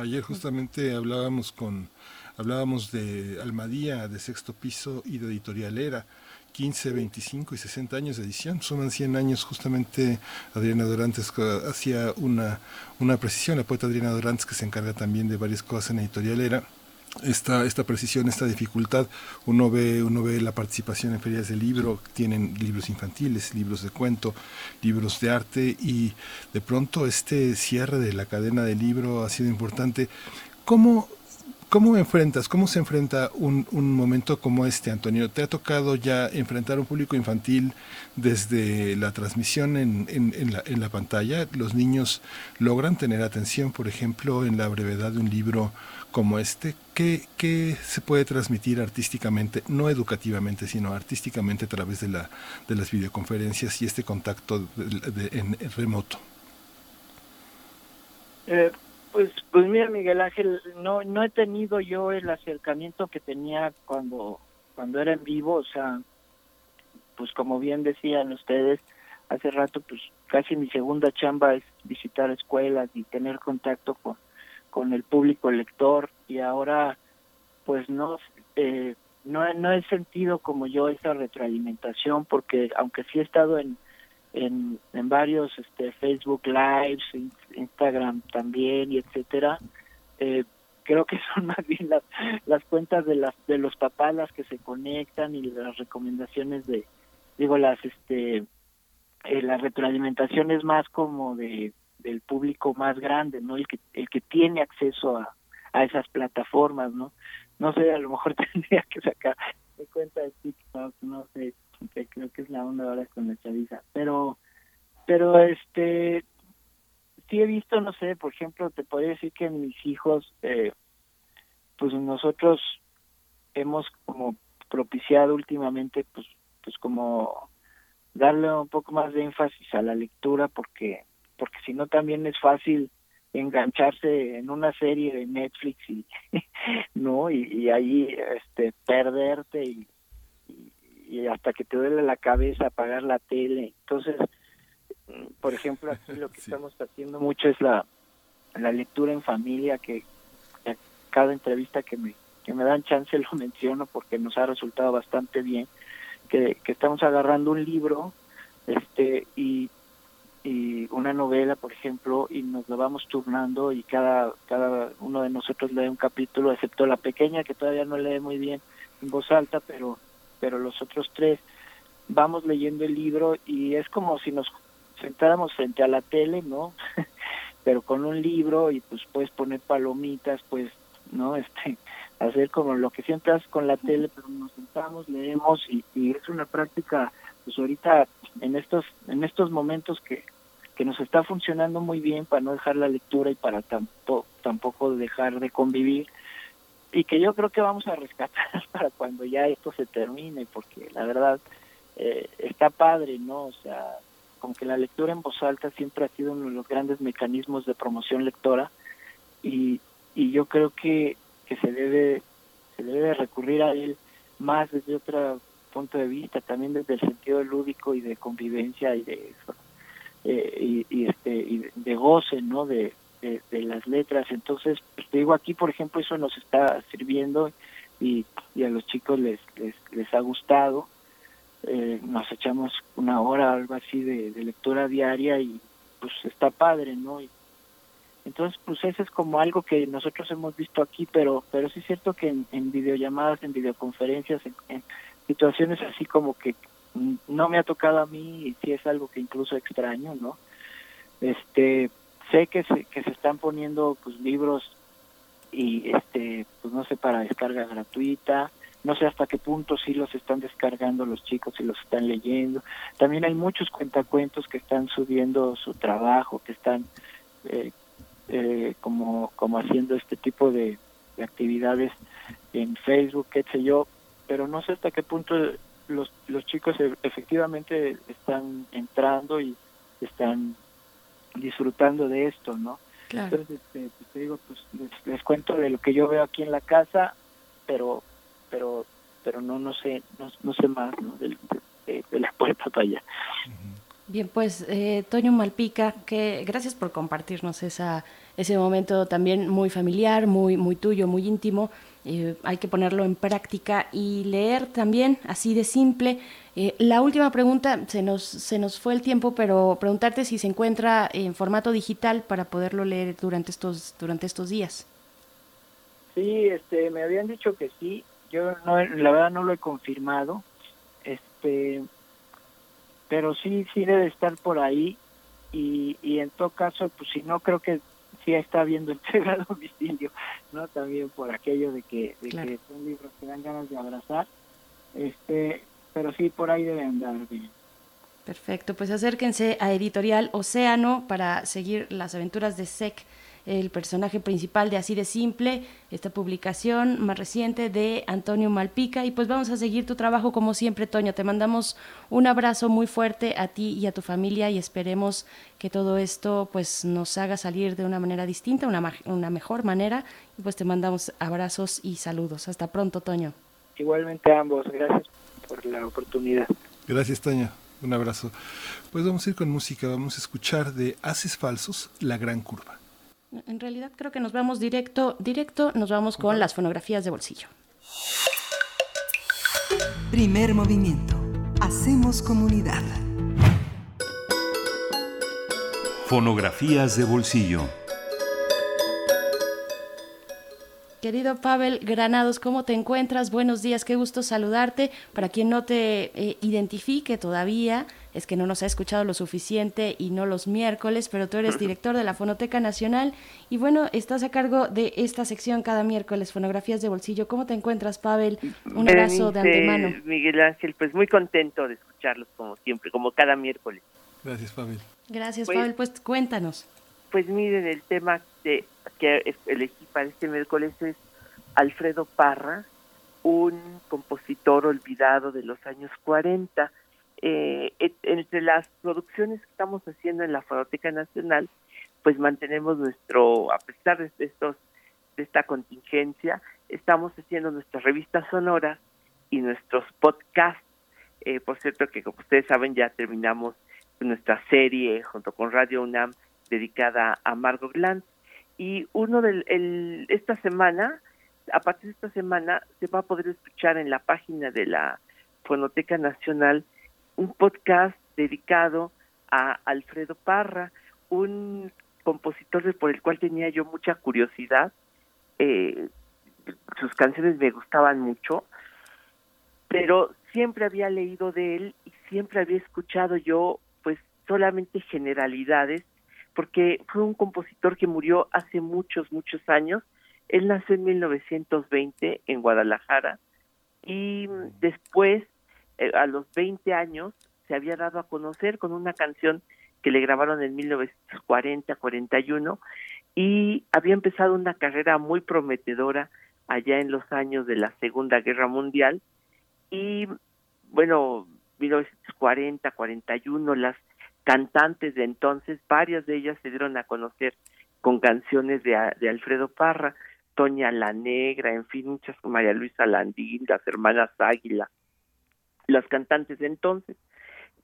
Ayer justamente hablábamos con hablábamos de Almadía, de Sexto Piso y de Editorial Era 15, 25 y 60 años de edición. Suman 100 años justamente Adriana Dorantes hacía una, una precisión, la poeta Adriana Dorantes que se encarga también de varias cosas en editorial era esta, esta precisión, esta dificultad. Uno ve, uno ve la participación en ferias de libro, tienen libros infantiles, libros de cuento, libros de arte y de pronto este cierre de la cadena de libro ha sido importante. ¿Cómo, ¿Cómo enfrentas, cómo se enfrenta un, un, momento como este, Antonio? ¿Te ha tocado ya enfrentar un público infantil desde la transmisión en, en, la, en, la, pantalla? ¿Los niños logran tener atención, por ejemplo, en la brevedad de un libro como este? ¿Qué, qué se puede transmitir artísticamente, no educativamente, sino artísticamente a través de, la, de las videoconferencias y este contacto de, de, en, remoto? Eh, pues, pues mira, Miguel Ángel, no, no he tenido yo el acercamiento que tenía cuando, cuando era en vivo, o sea, pues como bien decían ustedes, hace rato, pues casi mi segunda chamba es visitar escuelas y tener contacto con, con el público lector y ahora pues no eh, no, no he sentido como yo esa retroalimentación porque aunque sí he estado en, en, en varios este, Facebook Lives, Instagram también y etcétera, eh, creo que son (laughs) más bien las, las cuentas de las de los papás las que se conectan y las recomendaciones de digo las este eh, la retroalimentación es más como de del público más grande no el que el que tiene acceso a, a esas plataformas no no sé a lo mejor (laughs) tendría que sacar de cuenta de TikTok no sé creo que es la onda ahora con la chaviza pero pero este sí he visto, no sé, por ejemplo, te podría decir que mis hijos, eh, pues nosotros hemos como propiciado últimamente, pues, pues como darle un poco más de énfasis a la lectura, porque, porque si no también es fácil engancharse en una serie de Netflix y (laughs) no y, y ahí este perderte y, y hasta que te duele la cabeza apagar la tele. Entonces por ejemplo, aquí lo que (laughs) estamos haciendo mucho es la, la lectura en familia, que, cada entrevista que me, que me dan chance (laughs) lo menciono porque nos ha resultado bastante bien, que, que estamos agarrando un libro este y, y una novela, por ejemplo, y nos lo vamos turnando y cada, cada uno de nosotros lee un capítulo, excepto la pequeña que todavía no lee muy bien en voz alta, pero, pero los otros tres vamos leyendo el libro y es como si nos sentáramos frente a la tele, ¿no? (laughs) Pero con un libro y pues puedes poner palomitas, pues, ¿no? (laughs) Este, hacer como lo que siempre haces con la tele, pero nos sentamos, leemos y, y es una práctica, pues ahorita en estos, en estos momentos que, que nos está funcionando muy bien para no dejar la lectura y para tampoco, tampoco dejar de convivir y que yo creo que vamos a rescatar (laughs) para cuando ya esto se termine, porque la verdad eh, está padre, ¿no? O sea, aunque la lectura en voz alta siempre ha sido uno de los grandes mecanismos de promoción lectora y, y yo creo que, que se debe se debe recurrir a él más desde otro punto de vista, también desde el sentido lúdico y de convivencia y de eh, y, este y de goce, ¿no? De, de, las letras. Entonces, pues, te digo aquí, por ejemplo, eso nos está sirviendo y, y a los chicos les, les les ha gustado. Eh, nos echamos una hora algo así de, lectura diaria y pues está padre no y, entonces pues eso es como algo que nosotros hemos visto aquí pero pero sí es cierto que en, videollamadas en videoconferencias en, situaciones así como que no me ha tocado a mí y sí es algo que incluso extraño no este sé que se que se están poniendo pues libros y este pues no sé para descarga gratuita no sé hasta qué punto sí los están descargando los chicos y los están leyendo. También hay muchos cuentacuentos que están subiendo su trabajo, que están eh, eh, como, como haciendo este tipo de, actividades en Facebook, qué sé yo, pero no sé hasta qué punto los, los chicos e, efectivamente están entrando y están disfrutando de esto, ¿no? Entonces, este, pues, te digo, pues les, les, cuento de lo que yo veo aquí en la casa, pero pero pero no no sé no, no sé más de, la puerta para allá. Bien, pues eh, Toño Malpica, que gracias por compartirnos esa ese momento también muy familiar, muy muy tuyo, muy íntimo. Eh, hay que ponerlo en práctica y leer también así de simple. Eh, la última pregunta, se nos, se nos fue el tiempo, pero preguntarte si se encuentra en formato digital para poderlo leer durante estos, durante estos días. Sí, este, me habían dicho que sí, yo la verdad no lo he confirmado, este, pero sí, sí debe estar por ahí y, y en todo caso, pues si no, creo que sí está habiendo entrega a domicilio, ¿no? También por aquello de que, de que son libros que dan ganas de abrazar, este, pero sí, por ahí debe andar bien. Perfecto, pues acérquense a Editorial Océano para seguir las aventuras de SEC el personaje principal de Así de Simple, esta publicación más reciente de Antonio Malpica. Y pues vamos a seguir tu trabajo como siempre, Toño. Te mandamos un abrazo muy fuerte a ti y a tu familia y esperemos que todo esto pues nos haga salir de una manera distinta, una, una mejor manera. Y pues te mandamos abrazos y saludos. Hasta pronto, Toño. Igualmente a ambos. Gracias por la oportunidad. Gracias, Toño. Un abrazo. Pues vamos a ir con música, vamos a escuchar de Haces Falsos, La Gran Curva. En realidad creo que nos vamos directo, directo, nos vamos con las fonografías de bolsillo. Primer movimiento. Hacemos comunidad. Fonografías de bolsillo. Querido Pavel Granados, ¿cómo te encuentras? Buenos días, qué gusto saludarte. Para quien no te eh, identifique todavía, es que no nos ha escuchado lo suficiente y no los miércoles, pero tú eres (laughs) director de la Fonoteca Nacional y bueno, estás a cargo de esta sección cada miércoles, Fonografías de Bolsillo. ¿Cómo te encuentras, Pavel? Un abrazo de antemano. Miguel Ángel, pues muy contento de escucharlos como siempre, como cada miércoles. Gracias, Pavel. Gracias, Pues- Pavel. Pues cuéntanos. Pues miren, el tema de, que elegí para este miércoles es Alfredo Parra, un compositor olvidado de los años 40. Eh, entre las producciones que estamos haciendo en la Fonoteca Nacional, pues mantenemos nuestro, a pesar de estos de esta contingencia, estamos haciendo nuestras revistas sonoras y nuestros podcasts. Eh, por cierto que como ustedes saben ya terminamos nuestra serie junto con Radio UNAM dedicada a Margot Glantz y uno del el, esta semana a partir de esta semana se va a poder escuchar en la página de la Fonoteca Nacional un podcast dedicado a Alfredo Parra, un compositor por el cual tenía yo mucha curiosidad. Eh, sus canciones me gustaban mucho, pero siempre había leído de él y siempre había escuchado yo pues solamente generalidades porque fue un compositor que murió hace muchos, muchos años. Él nació en 1920 en Guadalajara y después, eh, a los 20 años, se había dado a conocer con una canción que le grabaron en 1940-41 y había empezado una carrera muy prometedora allá en los años de la Segunda Guerra Mundial. Y bueno, 1940, 41, las cantantes de entonces, varias de ellas se dieron a conocer con canciones de, de Alfredo Parra, Toña la Negra, en fin, muchas, María Luisa Landín, las hermanas Águila, las cantantes de entonces.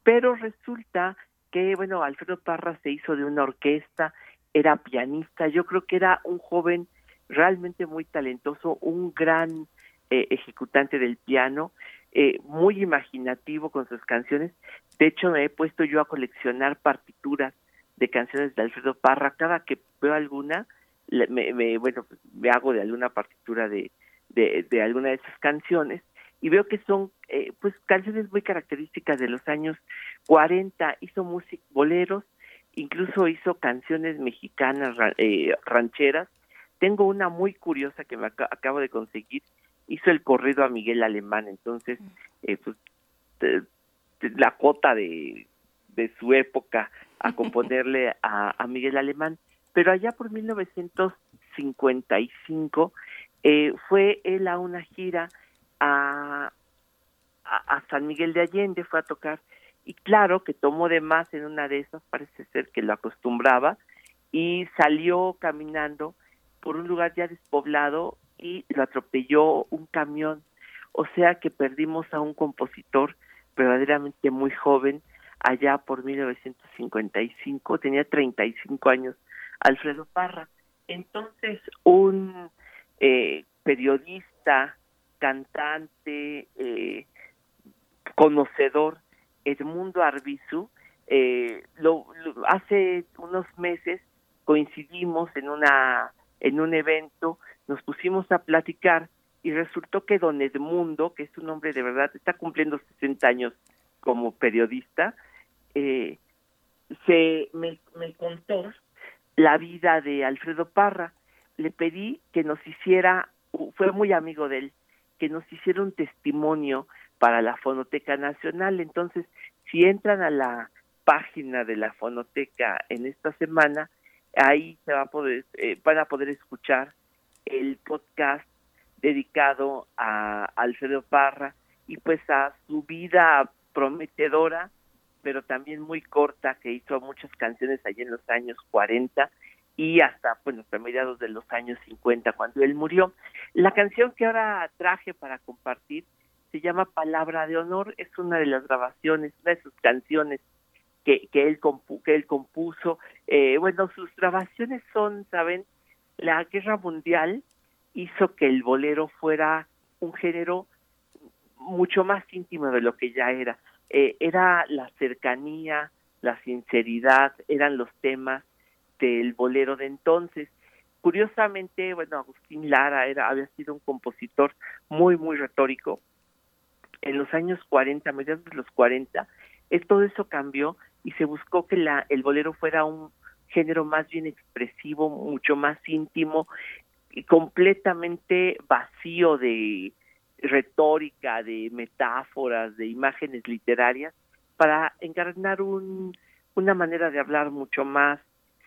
Pero resulta que, bueno, Alfredo Parra se hizo de una orquesta, era pianista, yo creo que era un joven realmente muy talentoso, un gran eh, ejecutante del piano, eh, muy imaginativo con sus canciones. De hecho, me he puesto yo a coleccionar partituras de canciones de Alfredo Parra. Cada que veo alguna, me, me, bueno, me hago de alguna partitura de, de, de alguna de esas canciones y veo que son eh, pues canciones muy características de los años 40. Hizo música, boleros, incluso hizo canciones mexicanas eh, rancheras. Tengo una muy curiosa que me ac acabo de conseguir hizo el corrido a Miguel Alemán, entonces eh, pues de, de, la cota de, de su época a (laughs) componerle a, a, Miguel Alemán, pero allá por 1955 eh, fue él a una gira a, a, San Miguel de Allende, fue a tocar, y claro que tomó de más en una de esas, parece ser que lo acostumbraba, y salió caminando por un lugar ya despoblado y lo atropelló un camión. O sea que perdimos a un compositor verdaderamente muy joven allá por 1955, tenía 35 años, Alfredo Parra. Entonces, un eh, periodista, cantante, eh, conocedor, Edmundo Arbizu, eh, lo, hace unos meses coincidimos en una en un evento nos pusimos a platicar y resultó que don Edmundo, que es un hombre de verdad, está cumpliendo 60 años como periodista, eh, se me, me, contó la vida de Alfredo Parra. Le pedí que nos hiciera, fue muy amigo de él, que nos hiciera un testimonio para la Fonoteca Nacional. Entonces, si entran a la página de la Fonoteca en esta semana, ahí se va a poder, eh, van a poder escuchar el podcast dedicado a Alfredo Parra y pues a su vida prometedora, pero también muy corta, que hizo muchas canciones allí en los años 40 y hasta, bueno, hasta mediados de los años 50, cuando él murió. La canción que ahora traje para compartir se llama Palabra de Honor, es una de las grabaciones, una de sus canciones que, que, él, que él compuso. Eh, bueno, sus grabaciones son, ¿saben? La guerra mundial hizo que el bolero fuera un género mucho más íntimo de lo que ya era. Eh, era la cercanía, la sinceridad, eran los temas del bolero de entonces. Curiosamente, bueno, Agustín Lara era, había sido un compositor muy, muy retórico. En los años 40, mediados de los 40, es, todo eso cambió y se buscó que la, el bolero fuera un género más bien expresivo, mucho más íntimo y completamente vacío de retórica, de metáforas, de imágenes literarias, para encarnar un, una manera de hablar mucho más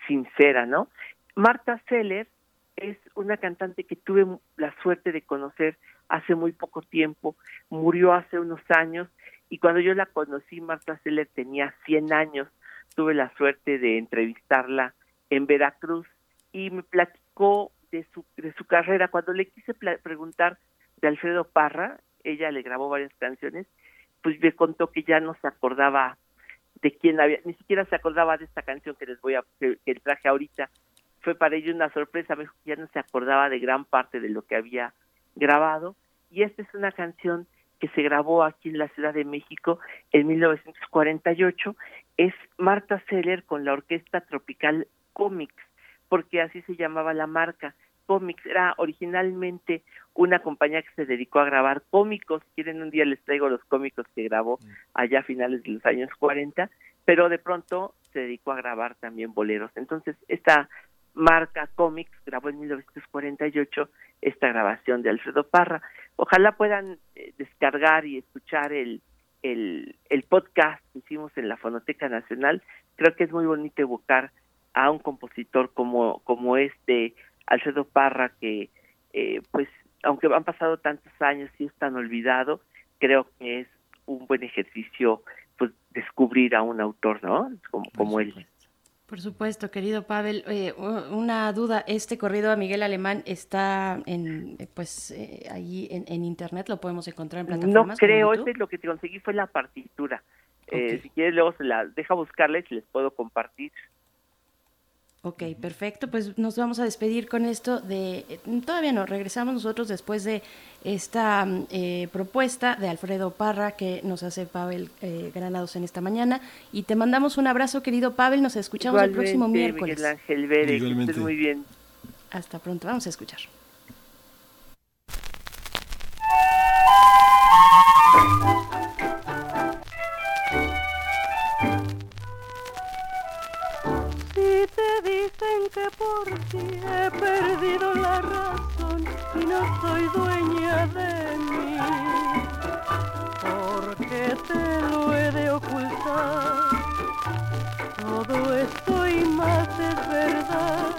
sincera, ¿no? Marta Seller es una cantante que tuve la suerte de conocer hace muy poco tiempo, murió hace unos años y cuando yo la conocí, Marta Seller tenía 100 años, tuve la suerte de entrevistarla en Veracruz y me platicó de su, de su carrera. Cuando le quise preguntar de Alfredo Parra, ella le grabó varias canciones, pues me contó que ya no se acordaba de quién había, ni siquiera se acordaba de esta canción que les voy a, que, traje ahorita. Fue para ella una sorpresa, que ya no se acordaba de gran parte de lo que había grabado. Y esta es una canción que se grabó aquí en la Ciudad de México en 1948. Es Marta Seller con la Orquesta Tropical Comics, porque así se llamaba la marca. Comics era originalmente una compañía que se dedicó a grabar cómicos. Quieren un día les traigo los cómicos que grabó mm. allá a finales de los años 40, pero de pronto se dedicó a grabar también boleros. Entonces, esta marca Comics grabó en 1948 esta grabación de Alfredo Parra. Ojalá puedan eh, descargar y escuchar el, el, el podcast que hicimos en la Fonoteca Nacional. Creo que es muy bonito evocar a un compositor como, como este Alfredo Parra que eh, pues aunque han pasado tantos años y es tan olvidado, creo que es un buen ejercicio pues descubrir a un autor, ¿no? Como, como él. Por supuesto, querido Pavel. Eh, una duda, este corrido a Miguel Alemán está en, pues, eh, ahí en, internet, lo podemos encontrar en plataformas. No creo, este lo que te conseguí fue la partitura. Eh, si quieres luego se la deja buscarles y les puedo compartir. Ok, perfecto. Pues nos vamos a despedir con esto de... Eh, todavía no, regresamos nosotros después de esta eh, propuesta de Alfredo Parra que nos hace Pavel eh, Granados en esta mañana. Y te mandamos un abrazo, querido Pavel. Nos escuchamos el próximo miércoles. Miguel Ángel muy bien. Hasta pronto. Vamos a escuchar. Que por ti he perdido la razón y no soy dueña de mí. Porque te lo he de ocultar. Todo esto y más es verdad.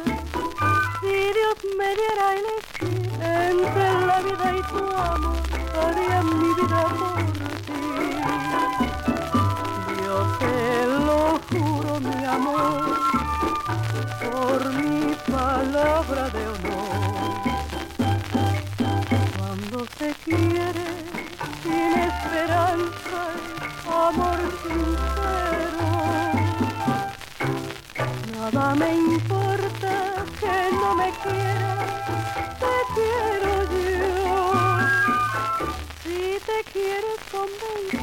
Si Dios me diera elegir entre la vida y tu amor, haría mi vida por por mi palabra de honor. Cuando se quiere sin esperanza, amor sincero, nada me importa que no me quieras, te quiero yo. Si te quieres convencer,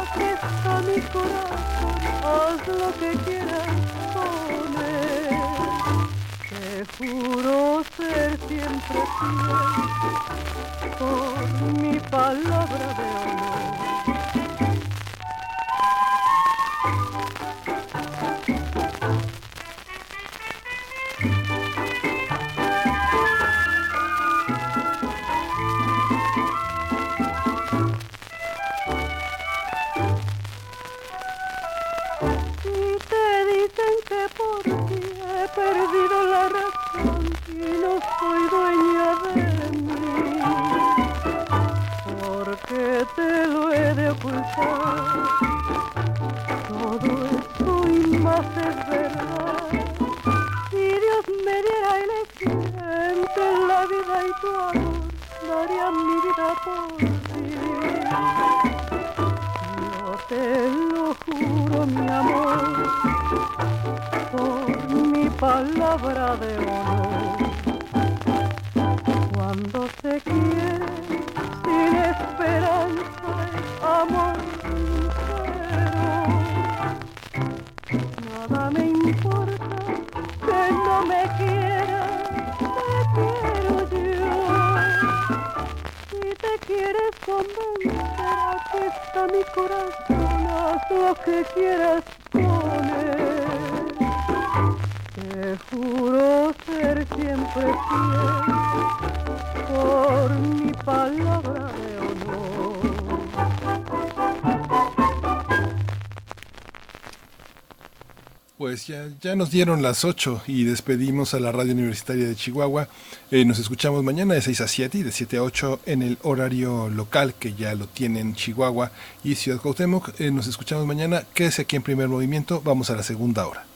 aquí está mi corazón, haz lo que quieras con. Te juro ser siempre fiel por mi palabra de honor. Palabra de honor. Cuando se quiere sin esperanza, amor sincero. Nada me importa que no me quieras, te quiero yo. Si te quieres convencer, aquí está mi corazón, haz lo que quieras juro ser siempre fiel por mi palabra de honor. Pues ya, ya nos dieron las 8 y despedimos a la Radio Universitaria de Chihuahua. Eh, nos escuchamos mañana de 6 a 7 y de 7 a 8 en el horario local que ya lo tienen Chihuahua y Ciudad Cuauhtémoc. Eh, nos escuchamos mañana. Quédese aquí en primer movimiento. Vamos a la segunda hora.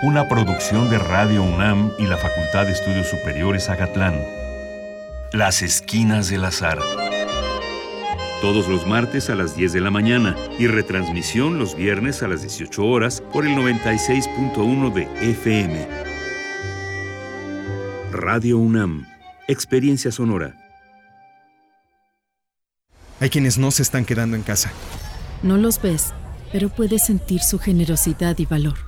Una producción de Radio UNAM y la Facultad de Estudios Superiores Agatlán. Las Esquinas del Azar. Todos los martes a las 10 de la mañana y retransmisión los viernes a las 18 horas por el 96.1 de FM. Radio UNAM. Experiencia sonora. Hay quienes no se están quedando en casa. No los ves, pero puedes sentir su generosidad y valor.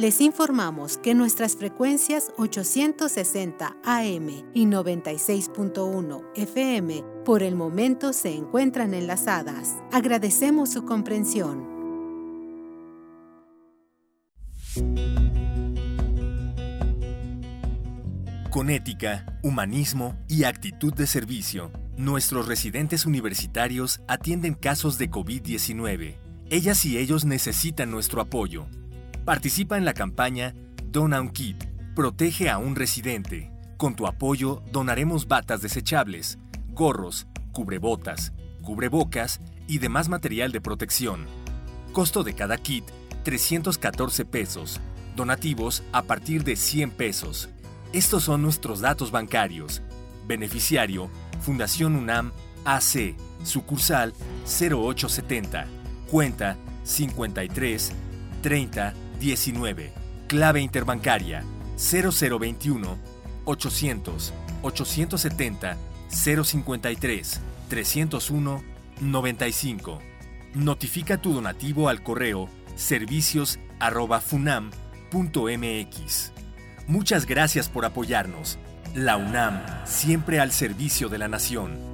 les informamos que nuestras frecuencias 860 AM y 96.1 FM por el momento se encuentran enlazadas. Agradecemos su comprensión. Con ética, humanismo y actitud de servicio, nuestros residentes universitarios atienden casos de COVID-19. Ellas y ellos necesitan nuestro apoyo. Participa en la campaña Dona un Kit, protege a un residente. Con tu apoyo donaremos batas desechables, gorros, cubrebotas, cubrebocas y demás material de protección. Costo de cada kit, 314 pesos. Donativos a partir de 100 pesos. Estos son nuestros datos bancarios. Beneficiario, Fundación UNAM AC, sucursal 0870, cuenta 53 30 19, clave interbancaria 0021 800 870 053 301 95. Notifica tu donativo al correo servicios arroba funam punto mx. Muchas gracias por apoyarnos. La UNAM, siempre al servicio de la nación.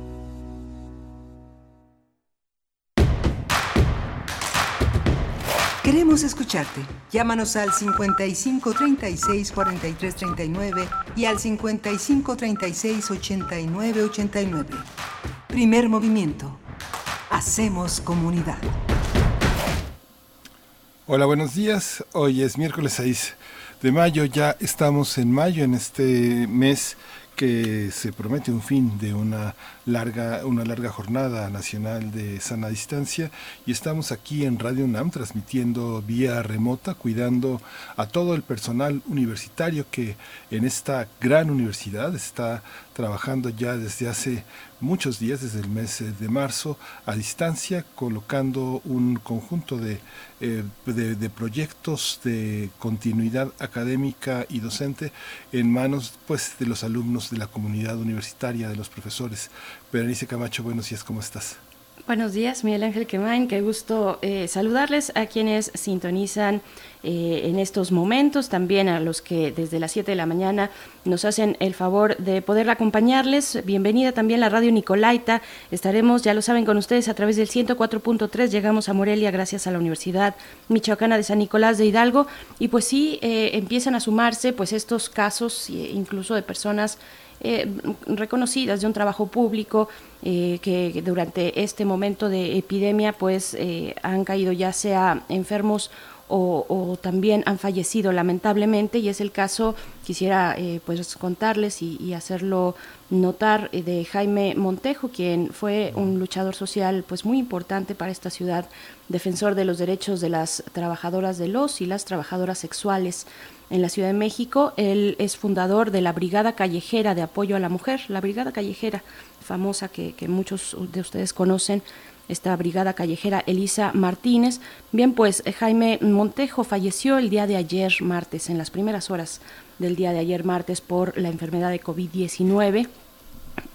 Queremos escucharte. Llámanos al 55 36 43 39 y al 55 36 89 89. Primer movimiento. Hacemos comunidad. Hola, buenos días. Hoy es miércoles 6 de mayo. Ya estamos en mayo, en este mes que se promete un fin de una larga, una larga jornada nacional de sana distancia. Y estamos aquí en Radio UNAM transmitiendo vía remota, cuidando a todo el personal universitario que en esta gran universidad está trabajando ya desde hace muchos días, desde el mes de marzo, a distancia, colocando un conjunto de, eh, de, de, proyectos de continuidad académica y docente en manos pues, de los alumnos de la comunidad universitaria, de los profesores. Berenice Camacho, buenos días, ¿cómo estás? Buenos días, Miguel Ángel Quemain. Qué gusto eh, saludarles a quienes sintonizan eh, en estos momentos, también a los que desde las 7 de la mañana nos hacen el favor de poder acompañarles. Bienvenida también la Radio Nicolaita. Estaremos, ya lo saben, con ustedes a través del 104.3. Llegamos a Morelia gracias a la Universidad Michoacana de San Nicolás de Hidalgo. Y pues sí, eh, empiezan a sumarse pues estos casos, incluso de personas eh, reconocidas de un trabajo público eh, que durante este momento de epidemia pues eh, han caído ya sea enfermos o, también han fallecido lamentablemente y es el caso quisiera pues contarles y, y, hacerlo notar de Jaime Montejo quien fue un luchador social pues muy importante para esta ciudad defensor de los derechos de las trabajadoras de los y las trabajadoras sexuales en la Ciudad de México. Él es fundador de la Brigada Callejera de Apoyo a la Mujer, la Brigada Callejera famosa que, muchos de ustedes conocen, esta Brigada Callejera Elisa Martínez. Bien, pues Jaime Montejo falleció el día de ayer martes, en las primeras horas del día de ayer martes por la enfermedad de COVID-19.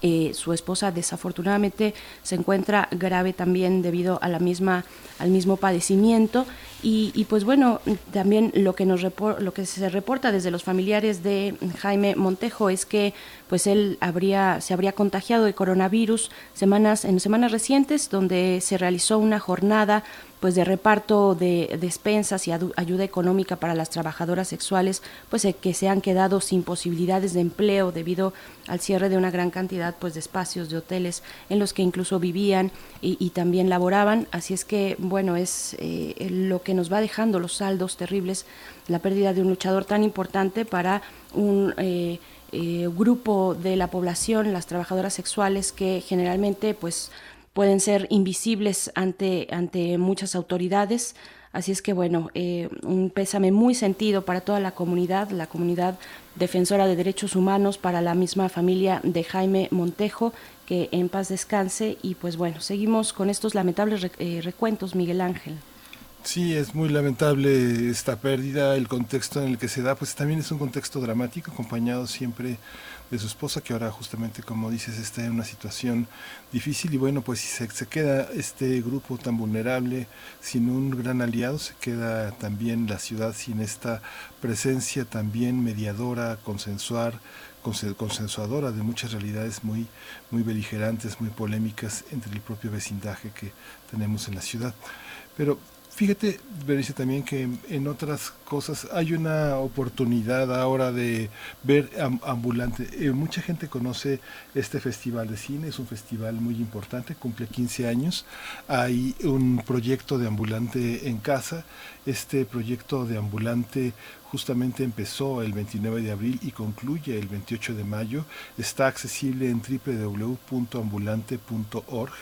Eh, su esposa desafortunadamente se encuentra grave también debido a la misma al mismo padecimiento. Y, pues bueno también lo que nos lo que se reporta desde los familiares de Jaime Montejo es que pues él habría se habría contagiado de coronavirus semanas en semanas recientes donde se realizó una jornada pues de reparto de despensas y ayuda económica para las trabajadoras sexuales, pues eh, que se han quedado sin posibilidades de empleo debido al cierre de una gran cantidad pues de espacios de hoteles en los que incluso vivían y, también laboraban. Así es que bueno es eh, lo que nos va dejando los saldos terribles, la pérdida de un luchador tan importante para un eh, grupo de la población, las trabajadoras sexuales que generalmente pues pueden ser invisibles ante, ante muchas autoridades. Así es que, bueno, eh, un pésame muy sentido para toda la comunidad, la comunidad defensora de derechos humanos, para la misma familia de Jaime Montejo, que en paz descanse. Y pues bueno, seguimos con estos lamentables eh, recuentos, Miguel Ángel. Sí, es muy lamentable esta pérdida, el contexto en el que se da, pues también es un contexto dramático, acompañado siempre de su esposa, que ahora justamente, como dices, está en una situación difícil y bueno, pues si se, queda este grupo tan vulnerable sin un gran aliado, se queda también la ciudad sin esta presencia también mediadora, consensuar, consensuadora de muchas realidades muy, muy beligerantes, muy polémicas entre el propio vecindaje que tenemos en la ciudad. Pero Fíjate, Berenice, también que en otras hay una oportunidad ahora de ver ambulante. Eh, mucha gente conoce este festival de cine, es un festival muy importante, cumple 15 años. Hay un proyecto de ambulante en casa. Este proyecto de ambulante justamente empezó el 29 de abril y concluye el 28 de mayo. Está accesible en www.ambulante.org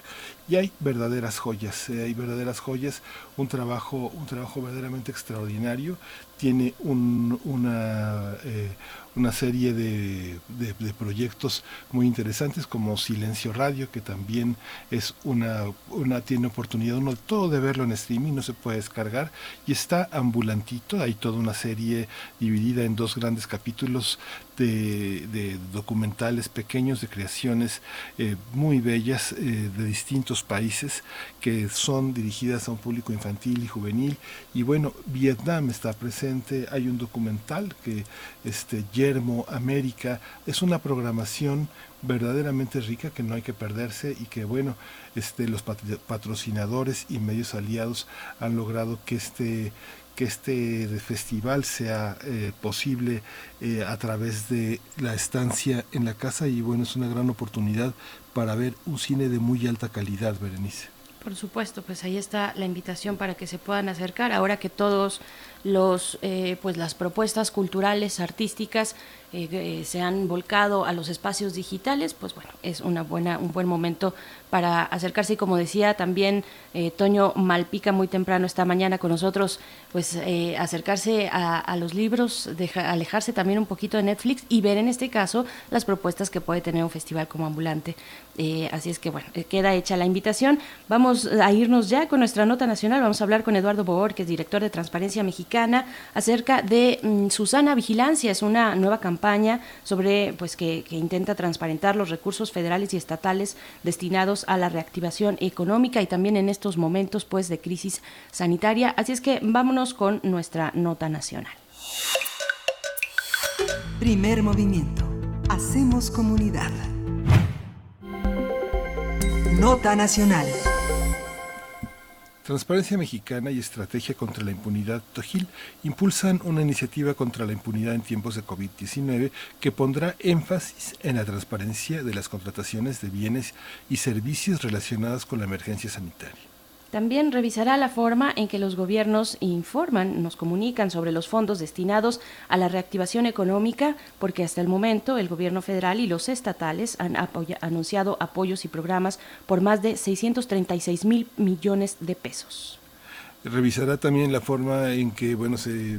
y hay verdaderas joyas, eh, hay verdaderas joyas, un trabajo, un trabajo verdaderamente extraordinario, tiene una, eh, una serie de, de, proyectos muy interesantes como Silencio Radio, que también es una, una tiene oportunidad uno todo de verlo en streaming, no se puede descargar, y está ambulantito, hay toda una serie dividida en dos grandes capítulos de, documentales pequeños, de creaciones eh, muy bellas eh, de distintos países que son dirigidas a un público infantil y juvenil. Y bueno, Vietnam está presente, hay un documental que este Yermo América es una programación verdaderamente rica que no hay que perderse y que bueno este los patrocinadores y medios aliados han logrado que este que este festival sea eh, posible eh, a través de la estancia en la casa y bueno, es una gran oportunidad para ver un cine de muy alta calidad, Berenice. Por supuesto, pues ahí está la invitación para que se puedan acercar. Ahora que todos los eh, pues las propuestas culturales artísticas eh, se han volcado a los espacios digitales pues bueno es una buena un buen momento para acercarse. Y como decía también eh, Toño Malpica muy temprano esta mañana con nosotros pues acercarse a, los libros alejarse también un poquito de Netflix y ver en este caso las propuestas que puede tener un festival como ambulante. Así es que bueno queda hecha la invitación. Vamos a irnos ya con nuestra nota nacional. Vamos a hablar con Eduardo Boor que es director de Transparencia Mexicana acerca de mm, Susana Vigilancia. Es una nueva campaña sobre, pues, que, intenta transparentar los recursos federales y estatales destinados a la reactivación económica y también en estos momentos, pues, de crisis sanitaria. Así es que vámonos con nuestra nota nacional. Primer movimiento. Hacemos comunidad. Nota nacional. Transparencia Mexicana y Estrategia contra la Impunidad TOGIL impulsan una iniciativa contra la impunidad en tiempos de COVID-19 que pondrá énfasis en la transparencia de las contrataciones de bienes y servicios relacionados con la emergencia sanitaria. También revisará la forma en que los gobiernos informan, nos comunican sobre los fondos destinados a la reactivación económica, porque hasta el momento el gobierno federal y los estatales han anunciado apoyos y programas por más de 636 mil millones de pesos. Revisará también la forma en que, bueno, se,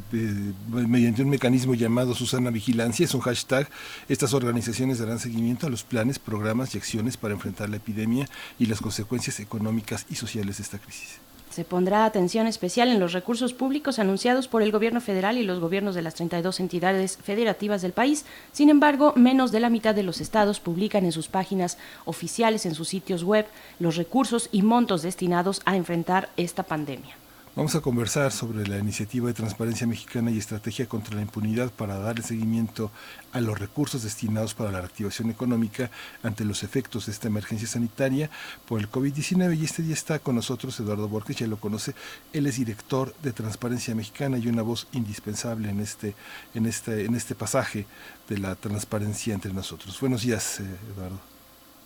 mediante un mecanismo llamado Susana Vigilancia, es un hashtag, estas organizaciones darán seguimiento a los planes, programas y acciones para enfrentar la epidemia y las consecuencias económicas y sociales de esta crisis. Se pondrá atención especial en los recursos públicos anunciados por el gobierno federal y los gobiernos de las 32 entidades federativas del país. Sin embargo, menos de la mitad de los estados publican en sus páginas oficiales, en sus sitios web, los recursos y montos destinados a enfrentar esta pandemia. Vamos a conversar sobre la iniciativa de Transparencia Mexicana y Estrategia contra la Impunidad para darle seguimiento a los recursos destinados para la reactivación económica ante los efectos de esta emergencia sanitaria por el COVID-19. Y este día está con nosotros Eduardo Borges, ya lo conoce. Él es director de Transparencia Mexicana y una voz indispensable en este, en este, en este pasaje de la transparencia entre nosotros. Buenos días, eh, Eduardo.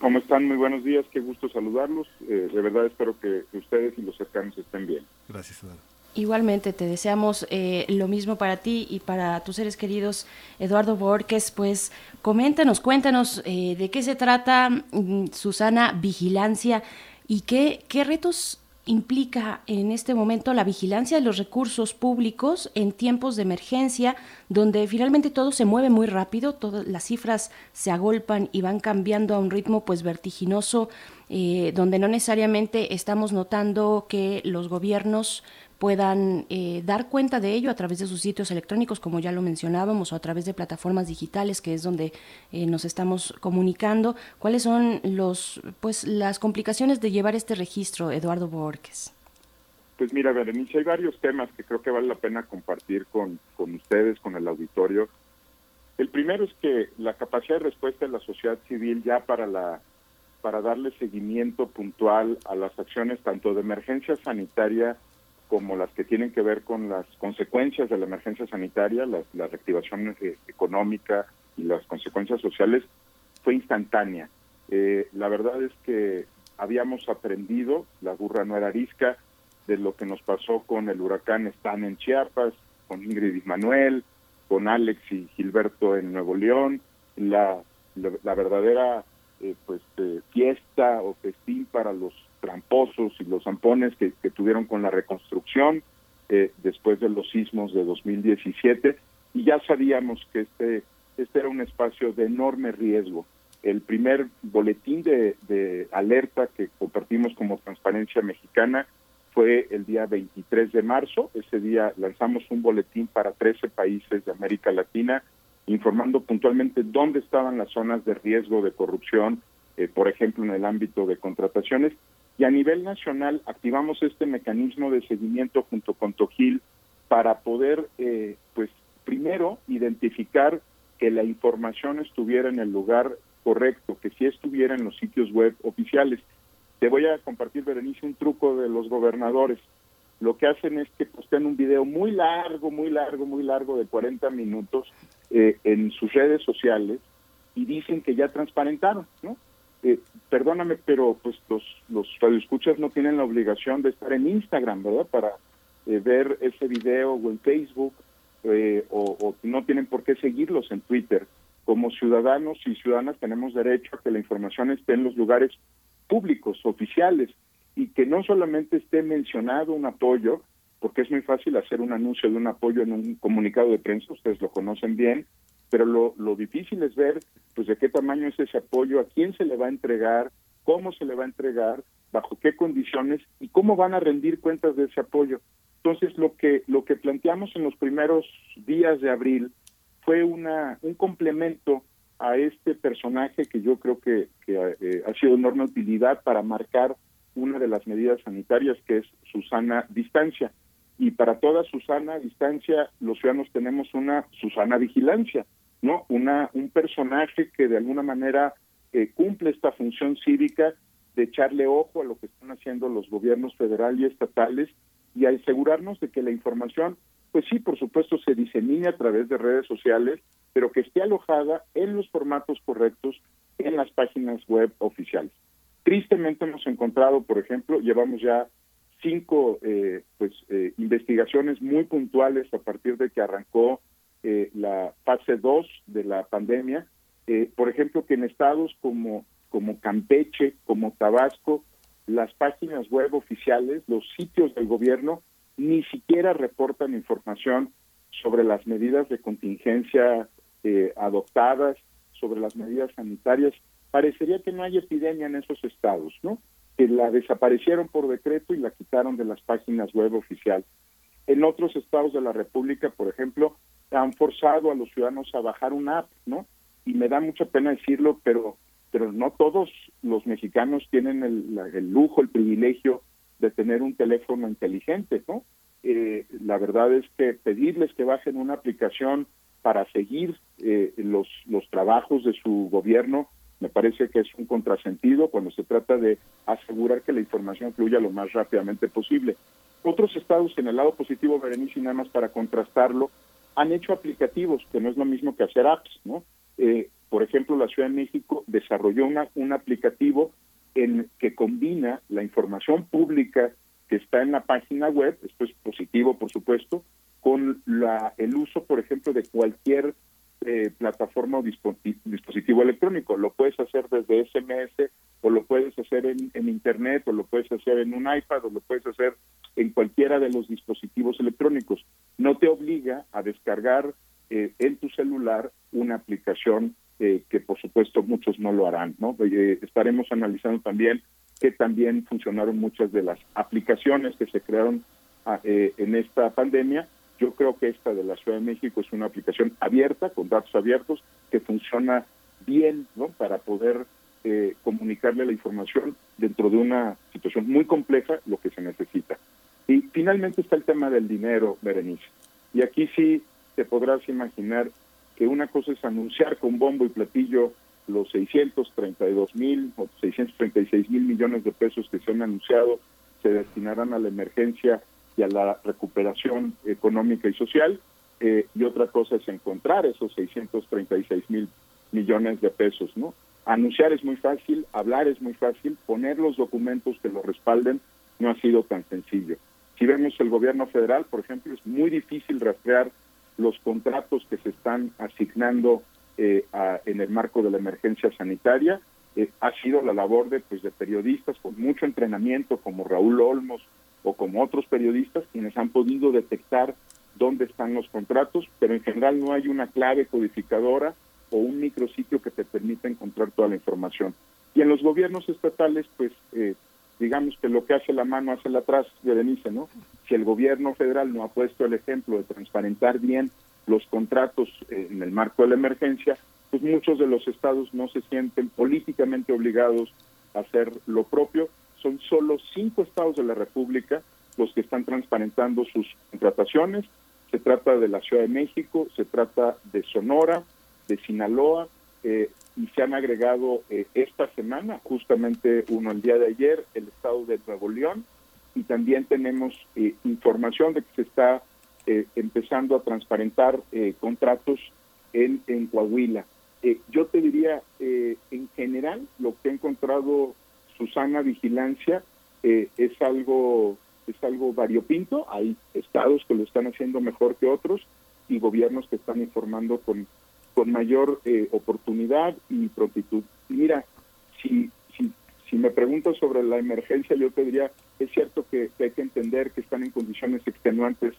¿Cómo están? Muy buenos días, qué gusto saludarlos. Eh, de verdad espero que ustedes y los cercanos estén bien. Gracias, Eduardo. Igualmente, te deseamos eh, lo mismo para ti y para tus seres queridos. Eduardo Borges, pues coméntanos, cuéntanos eh, de qué se trata mm, Susana Vigilancia y qué, qué retos implica en este momento la vigilancia de los recursos públicos en tiempos de emergencia, donde finalmente todo se mueve muy rápido, todas las cifras se agolpan y van cambiando a un ritmo pues vertiginoso, eh, donde no necesariamente estamos notando que los gobiernos puedan eh, dar cuenta de ello a través de sus sitios electrónicos, como ya lo mencionábamos, o a través de plataformas digitales, que es donde eh, nos estamos comunicando. ¿Cuáles son los, pues, las complicaciones de llevar este registro, Eduardo Borges? Pues mira, Berenice, hay varios temas que creo que vale la pena compartir con, con ustedes, con el auditorio. El primero es que la capacidad de respuesta de la sociedad civil ya para la para darle seguimiento puntual a las acciones tanto de emergencia sanitaria como las que tienen que ver con las consecuencias de la emergencia sanitaria, la, reactivación eh, económica y las consecuencias sociales, fue instantánea. Eh, la verdad es que habíamos aprendido, la burra no era arisca, de lo que nos pasó con el huracán Stan en Chiapas, con Ingrid y Manuel, con Alex y Gilberto en Nuevo León, la, la, verdadera eh, pues fiesta o festín para los tramposos y los zampones que, tuvieron con la reconstrucción eh, después de los sismos de 2017 y ya sabíamos que este, este era un espacio de enorme riesgo. El primer boletín de, de alerta que compartimos como Transparencia Mexicana fue el día 23 de marzo. Ese día lanzamos un boletín para 13 países de América Latina informando puntualmente dónde estaban las zonas de riesgo de corrupción, eh, por ejemplo, en el ámbito de contrataciones, y a nivel nacional activamos este mecanismo de seguimiento junto con Tojil para poder, eh, pues, primero identificar que la información estuviera en el lugar correcto, que sí estuviera en los sitios web oficiales. Te voy a compartir, Berenice, un truco de los gobernadores. Lo que hacen es que postean un video muy largo, muy largo, muy largo, de 40 minutos eh, en sus redes sociales y dicen que ya transparentaron, ¿no? Eh, perdóname, pero pues los, los radioescuchas no tienen la obligación de estar en Instagram, ¿verdad? Para, eh, ver ese video o en Facebook eh, o, o no tienen por qué seguirlos en Twitter. Como ciudadanos y ciudadanas tenemos derecho a que la información esté en los lugares públicos, oficiales, y que no solamente esté mencionado un apoyo, porque es muy fácil hacer un anuncio de un apoyo en un comunicado de prensa, ustedes lo conocen bien, pero lo, lo difícil es ver pues de qué tamaño es ese apoyo, a quién se le va a entregar, cómo se le va a entregar, bajo qué condiciones y cómo van a rendir cuentas de ese apoyo. Entonces, lo que lo que planteamos en los primeros días de abril fue una un complemento a este personaje que yo creo que, que eh, ha sido de enorme utilidad para marcar una de las medidas sanitarias que es Susana Distancia. Y para toda Susana Distancia, los ciudadanos tenemos una Susana Vigilancia, ¿no? Una, un personaje que de alguna manera eh, cumple esta función cívica de echarle ojo a lo que están haciendo los gobiernos federal y estatales y asegurarnos de que la información, pues sí, por supuesto, se disemine a través de redes sociales, pero que esté alojada en los formatos correctos en las páginas web oficiales. Tristemente hemos encontrado, por ejemplo, llevamos ya cinco eh, pues eh, investigaciones muy puntuales a partir de que arrancó eh, la fase 2 de la pandemia, eh, por ejemplo, que en estados como, como Campeche, como Tabasco, las páginas web oficiales, los sitios del gobierno, ni siquiera reportan información sobre las medidas de contingencia eh, adoptadas, sobre las medidas sanitarias. Parecería que no hay epidemia en esos estados, ¿no? Que la desaparecieron por decreto y la quitaron de las páginas web oficiales. En otros estados de la República, por ejemplo, han forzado a los ciudadanos a bajar una app, ¿no? Y me da mucha pena decirlo, pero pero no todos los mexicanos tienen el, el lujo, el privilegio de tener un teléfono inteligente, ¿no? Eh, la verdad es que pedirles que bajen una aplicación para seguir eh, los, los trabajos de su gobierno me parece que es un contrasentido cuando se trata de asegurar que la información fluya lo más rápidamente posible. Otros estados en el lado positivo, Berenice, y nada más para contrastarlo, han hecho aplicativos, que no es lo mismo que hacer apps, ¿no? Eh, por ejemplo, la Ciudad de México desarrolló una, un aplicativo en que combina la información pública que está en la página web, esto es positivo, por supuesto, con la, el uso, por ejemplo, de cualquier eh, plataforma o dispo- dispositivo electrónico. Lo puedes hacer desde SMS o lo puedes hacer en, en Internet o lo puedes hacer en un iPad o lo puedes hacer en cualquiera de los dispositivos electrónicos. No te obliga a descargar eh, en tu celular una aplicación eh, que por supuesto muchos no lo harán. ¿no? Eh, estaremos analizando también que también funcionaron muchas de las aplicaciones que se crearon ah, eh, en esta pandemia. Yo creo que esta de la Ciudad de México es una aplicación abierta, con datos abiertos, que funciona bien ¿no? para poder eh, comunicarle la información dentro de una situación muy compleja, lo que se necesita. Y finalmente está el tema del dinero, Berenice. Y aquí sí te podrás imaginar que una cosa es anunciar con bombo y platillo los 632 mil o 636 mil millones de pesos que se han anunciado se destinarán a la emergencia y a la recuperación económica y social. eh, y otra cosa es encontrar esos 636 mil millones de pesos, ¿no? Anunciar es muy fácil, hablar es muy fácil, poner los documentos que lo respalden no ha sido tan sencillo. Si vemos el gobierno federal, por ejemplo, es muy difícil rastrear los contratos que se están asignando eh, en el marco de la emergencia sanitaria. Eh, ha sido la labor de, pues, de periodistas con mucho entrenamiento, como Raúl Olmos o como otros periodistas, quienes han podido detectar dónde están los contratos, pero en general no hay una clave codificadora o un micrositio que te permita encontrar toda la información. Y en los gobiernos estatales, pues eh, digamos que lo que hace la mano hace la atrás, Berenice, ¿no? Si el gobierno federal no ha puesto el ejemplo de transparentar bien los contratos eh, en el marco de la emergencia, pues muchos de los estados no se sienten políticamente obligados a hacer lo propio. Son solo cinco estados de la República los que están transparentando sus contrataciones. Se trata de la Ciudad de México, se trata de Sonora, de Sinaloa, eh, y se han agregado eh, esta semana, justamente uno el día de ayer, el estado de Nuevo León, y también tenemos eh, información de que se está eh, empezando a transparentar eh, contratos en, en Coahuila. Eh, yo te diría, en general, lo que ha encontrado Susana Vigilancia eh, es algo es algo variopinto, hay estados que lo están haciendo mejor que otros y gobiernos que están informando con, con mayor eh, oportunidad y prontitud. Y mira, si, si, si me preguntas sobre la emergencia, yo te diría, es cierto que, que hay que entender que están en condiciones extenuantes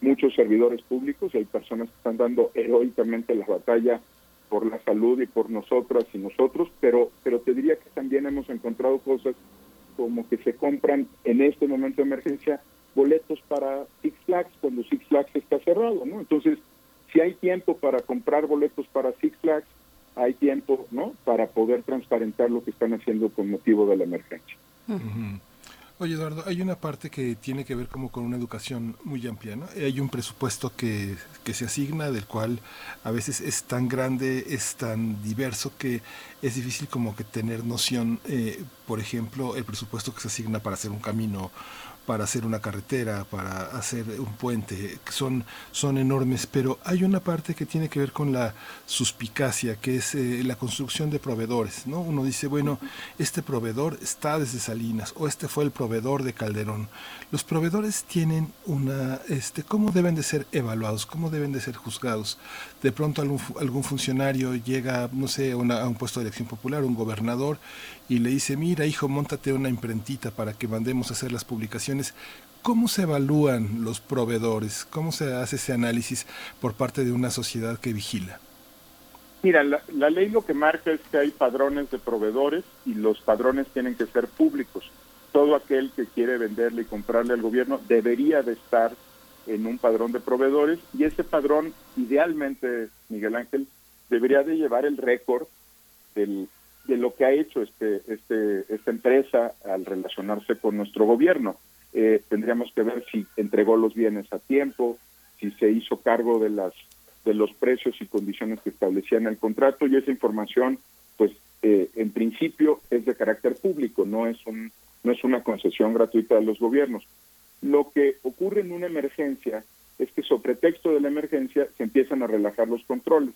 muchos servidores públicos, hay personas que están dando heroicamente la batalla por la salud y por nosotras y nosotros, pero, pero te diría que también hemos encontrado cosas como que se compran en este momento de emergencia boletos para Six Flags cuando Six Flags está cerrado, ¿no? Entonces, si hay tiempo para comprar boletos para Six Flags, hay tiempo, ¿no? Para poder transparentar lo que están haciendo con motivo de la emergencia. Oye, Eduardo, hay una parte que tiene que ver como con una educación muy amplia, ¿no? Hay un presupuesto que, que se asigna, del cual a veces es tan grande, es tan diverso que es difícil como que tener noción, eh, por ejemplo, el presupuesto que se asigna para hacer un camino para hacer una carretera, para hacer un puente, son, son enormes, pero hay una parte que tiene que ver con la suspicacia, que es eh, la construcción de proveedores, ¿no? Uno dice, bueno, este proveedor está desde Salinas, o este fue el proveedor de Calderón. Los proveedores tienen una, este, ¿cómo deben de ser evaluados? ¿Cómo deben de ser juzgados? De pronto algún, algún funcionario llega, no sé, a, una- a un puesto de elección popular, un gobernador, y le dice, mira hijo, montate una imprentita para que mandemos a hacer las publicaciones. ¿Cómo se evalúan los proveedores? ¿Cómo se hace ese análisis por parte de una sociedad que vigila? Mira, la, la ley lo que marca es que hay padrones de proveedores y los padrones tienen que ser públicos. Todo aquel que quiere venderle y comprarle al gobierno debería de estar en un padrón de proveedores y ese padrón, idealmente, Miguel Ángel, debería de llevar el récord del- de lo que ha hecho este, este, esta empresa al relacionarse con nuestro gobierno. Eh, tendríamos que ver si entregó los bienes a tiempo, si se hizo cargo de las de los precios y condiciones que establecían el contrato y esa información, pues, eh, en principio es de carácter público, no es un no es una concesión gratuita de los gobiernos. Lo que ocurre en una emergencia es que sobre pretexto de la emergencia se empiezan a relajar los controles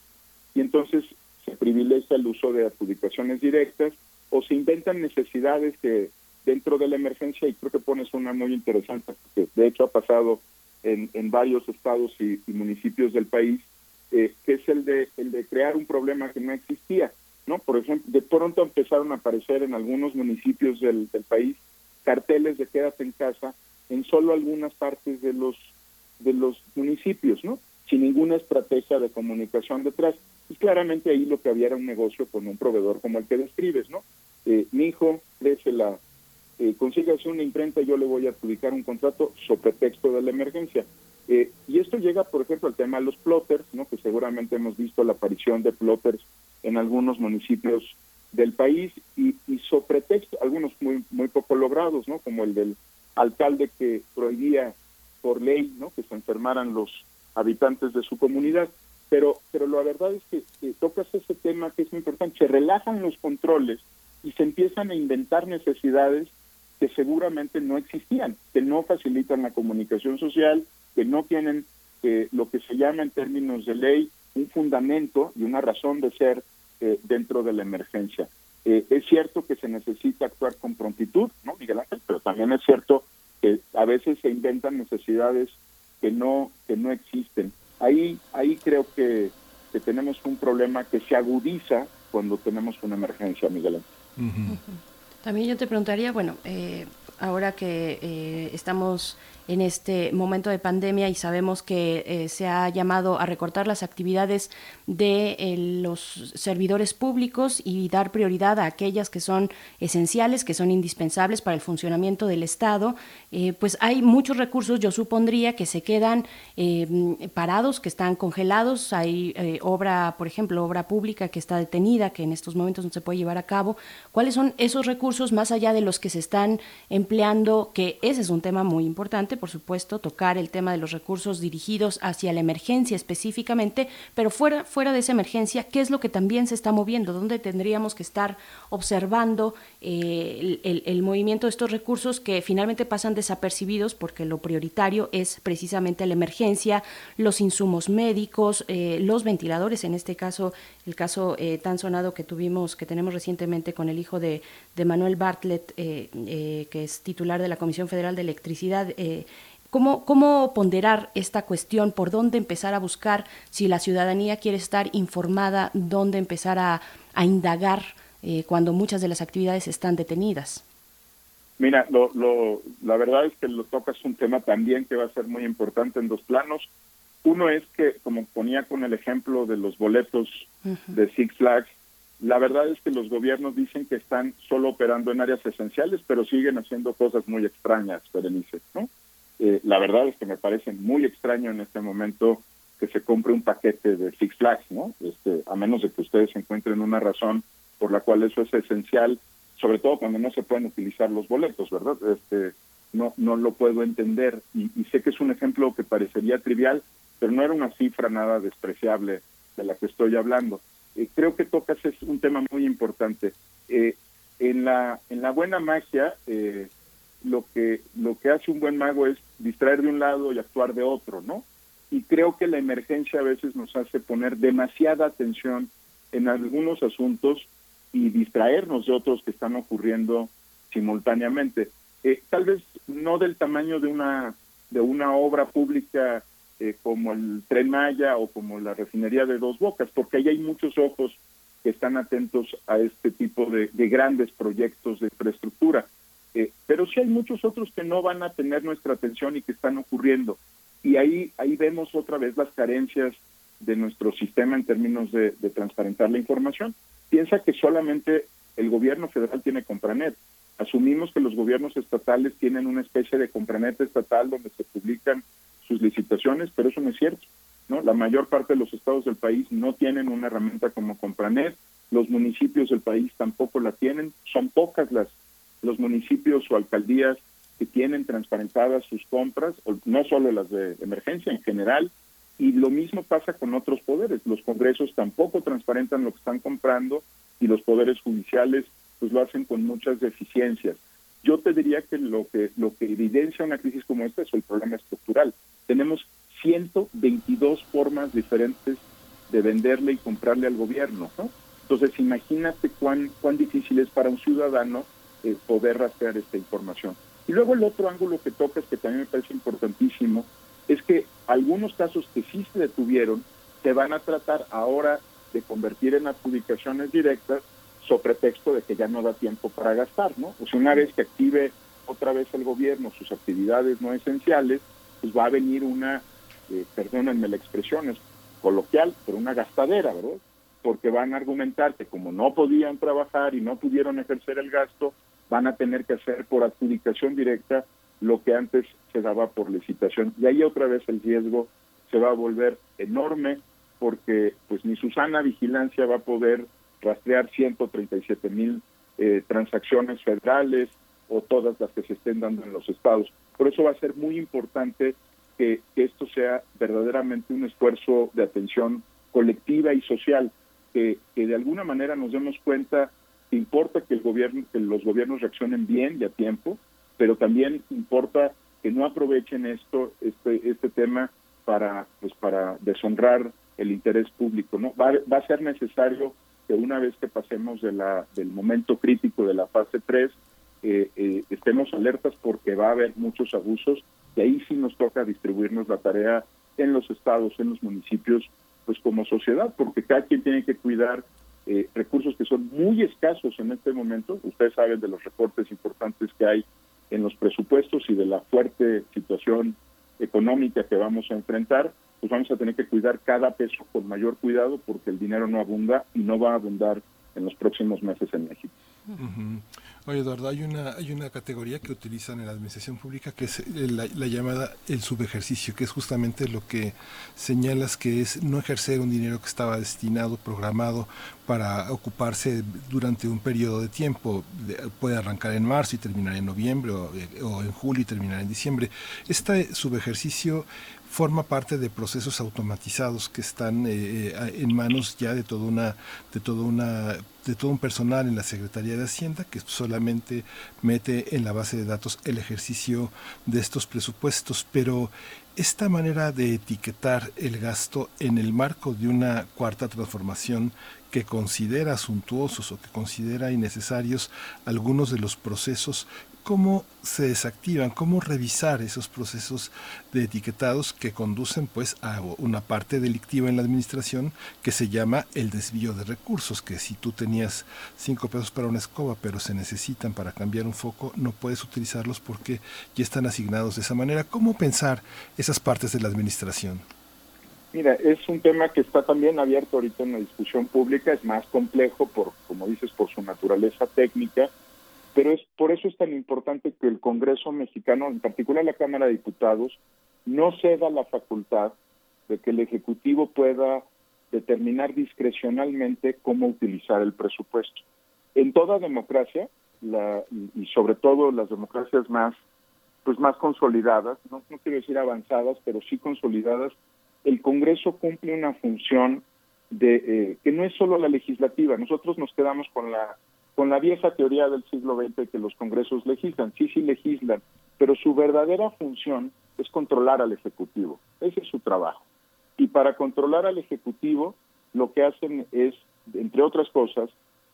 y entonces se privilegia el uso de adjudicaciones directas o se inventan necesidades que dentro de la emergencia, y creo que pones una muy interesante, porque de hecho ha pasado en, en varios estados y, municipios del país, eh, que es el de, el de crear un problema que no existía. ¿no? Por ejemplo, de pronto empezaron a aparecer en algunos municipios del, del país carteles de quédate en casa en solo algunas partes de los de los municipios, ¿no? Sin ninguna estrategia de comunicación detrás. Y claramente ahí lo que había era un negocio con un proveedor como el que describes, ¿no? Eh, mi hijo, la, eh, consígase una imprenta, yo le voy a adjudicar un contrato sobre texto de la emergencia. Eh, y esto llega, por ejemplo, al tema de los plotters, ¿no? que seguramente hemos visto la aparición de plotters en algunos municipios del país y, y sobre texto, algunos muy, muy poco logrados, ¿no? como el del alcalde que prohibía por ley ¿no? que se enfermaran los habitantes de su comunidad. Pero, pero la verdad es que, tocas ese tema que es muy importante, se relajan los controles y se empiezan a inventar necesidades que seguramente no existían, que no facilitan la comunicación social, que no tienen eh, lo que se llama en términos de ley un fundamento y una razón de ser eh, dentro de la emergencia. Eh, es cierto que se necesita actuar con prontitud, ¿no, Miguel Ángel? Pero también es cierto que a veces se inventan necesidades que no que no existen. Ahí ahí creo que, que tenemos un problema que se agudiza cuando tenemos una emergencia, Miguel Ángel. También yo te preguntaría, bueno, eh, ahora que eh, estamos en este momento de pandemia y sabemos que eh, se ha llamado a recortar las actividades de eh, los servidores públicos y dar prioridad a aquellas que son esenciales, que son indispensables para el funcionamiento del Estado, eh, pues hay muchos recursos, yo supondría, que se quedan eh, parados, que están congelados. Hay obra, por ejemplo, obra pública que está detenida, que en estos momentos no se puede llevar a cabo. ¿Cuáles son esos recursos más allá de los que se están empleando? Que ese es un tema muy importante, por supuesto, tocar el tema de los recursos dirigidos hacia la emergencia específicamente, pero fuera, fuera de esa emergencia, ¿qué es lo que también se está moviendo? ¿Dónde tendríamos que estar observando eh, el, movimiento de estos recursos que finalmente pasan desapercibidos porque lo prioritario es precisamente la emergencia, los insumos médicos, eh, los ventiladores, en este caso el caso eh, tan sonado que tuvimos, que tenemos recientemente con el hijo de, Manuel Bartlett, eh, eh, que es titular de la Comisión Federal de Electricidad. ¿Cómo, ¿Cómo ponderar esta cuestión? ¿Por dónde empezar a buscar si la ciudadanía quiere estar informada? ¿Dónde empezar a, a indagar cuando muchas de las actividades están detenidas? Mira, lo, lo, la verdad es que lo tocas un tema también que va a ser muy importante en dos planos. Uno es que, como ponía con el ejemplo de los boletos de Six Flags, la verdad es que los gobiernos dicen que están solo operando en áreas esenciales, pero siguen haciendo cosas muy extrañas, Berenice, ¿no? Eh, la verdad es que me parece muy extraño en este momento que se compre un paquete de Six Flags, ¿no? Este, a menos de que ustedes encuentren una razón por la cual eso es esencial, sobre todo cuando no se pueden utilizar los boletos, ¿verdad? Este, no, no lo puedo entender y sé que es un ejemplo que parecería trivial, pero no era una cifra nada despreciable de la que estoy hablando. Eh, creo que tocas es un tema muy importante. Eh, en la en la buena magia eh, lo que lo que hace un buen mago es distraer de un lado y actuar de otro, ¿no? Y creo que la emergencia a veces nos hace poner demasiada atención en algunos asuntos y distraernos de otros que están ocurriendo simultáneamente. tal vez no del tamaño de una de una obra pública eh, como el Tren Maya o como la refinería de Dos Bocas, porque ahí hay muchos ojos que están atentos a este tipo de, grandes proyectos de infraestructura. Eh, pero sí hay muchos otros que no van a tener nuestra atención y que están ocurriendo. Y ahí, ahí vemos otra vez las carencias de nuestro sistema en términos de, de transparentar la información. Piensa que solamente el gobierno federal tiene Compranet. Asumimos que los gobiernos estatales tienen una especie de Compranet estatal donde se publican sus licitaciones, pero eso no es cierto. ¿no? La mayor parte de los estados del país no tienen una herramienta como Compranet, los municipios del país tampoco la tienen, son pocas las los municipios o alcaldías que tienen transparentadas sus compras, no solo las de emergencia en general, y lo mismo pasa con otros poderes. Los congresos tampoco transparentan lo que están comprando y los poderes judiciales pues lo hacen con muchas deficiencias. Yo te diría que lo que lo que evidencia una crisis como esta es el problema estructural tenemos 122 formas diferentes de venderle y comprarle al gobierno, ¿no? Entonces, imagínate cuán, cuán difícil es para un ciudadano eh, poder rastrear esta información. Y luego el otro ángulo que tocas, que también me parece importantísimo, es que algunos casos que sí se detuvieron se van a tratar ahora de convertir en adjudicaciones directas sobre pretexto de que ya no da tiempo para gastar, ¿no? Sea, una vez que active otra vez el gobierno sus actividades no esenciales, pues va a venir una, eh, perdónenme la expresión, es coloquial, pero una gastadera, ¿verdad? Porque van a argumentar que como no podían trabajar y no pudieron ejercer el gasto, van a tener que hacer por adjudicación directa lo que antes se daba por licitación. Y ahí otra vez el riesgo se va a volver enorme porque pues ni Susana Vigilancia va a poder rastrear 137 mil eh, transacciones federales o todas las que se estén dando en los estados. Por eso va a ser muy importante que, esto sea verdaderamente un esfuerzo de atención colectiva y social, que, de alguna manera nos demos cuenta que importa que el gobierno, que los gobiernos reaccionen bien y a tiempo, pero también importa que no aprovechen esto, este, este tema para, pues para deshonrar el interés público. ¿no? Va, va a ser necesario que una vez que pasemos de la, del momento crítico de la fase 3, eh, eh, estemos alertas porque va a haber muchos abusos y ahí sí nos toca distribuirnos la tarea en los estados, en los municipios, pues como sociedad, porque cada quien tiene que cuidar eh, recursos que son muy escasos en este momento. Ustedes saben de los recortes importantes que hay en los presupuestos y de la fuerte situación económica que vamos a enfrentar, pues vamos a tener que cuidar cada peso con mayor cuidado porque el dinero no abunda y no va a abundar en los próximos meses en México. Oye, Eduardo, hay una, hay una categoría que utilizan en la administración pública que es la, llamada el subejercicio, que es justamente lo que señalas que es no ejercer un dinero que estaba destinado, programado para ocuparse durante un periodo de tiempo. Puede arrancar en marzo y terminar en noviembre o, eh, o en julio y terminar en diciembre. Este subejercicio forma parte de procesos automatizados que están eh, eh, en manos ya de toda una de toda una de todo un personal en la Secretaría de Hacienda que solamente mete en la base de datos el ejercicio de estos presupuestos, pero esta manera de etiquetar el gasto en el marco de una cuarta transformación que considera suntuosos o que considera innecesarios algunos de los procesos cómo se desactivan, cómo revisar esos procesos de etiquetados que conducen pues a una parte delictiva en la administración que se llama el desvío de recursos, que si tú tenías cinco pesos para una escoba pero se necesitan para cambiar un foco, no puedes utilizarlos porque ya están asignados de esa manera. ¿Cómo pensar esas partes de la administración? Mira, es un tema que está también abierto ahorita en la discusión pública, es más complejo por, como dices, por su naturaleza técnica, pero es por eso es tan importante que el Congreso mexicano, en particular la Cámara de Diputados, no ceda la facultad de que el Ejecutivo pueda determinar discrecionalmente cómo utilizar el presupuesto. En toda democracia, la, y sobre todo las democracias más pues más consolidadas, no, no quiero decir avanzadas, pero sí consolidadas, el Congreso cumple una función de eh, que no es solo la legislativa. Nosotros nos quedamos con la con la vieja teoría del siglo XX que los congresos legislan, sí, sí legislan, pero su verdadera función es controlar al Ejecutivo. Ese es su trabajo. Y para controlar al Ejecutivo, lo que hacen es, entre otras cosas,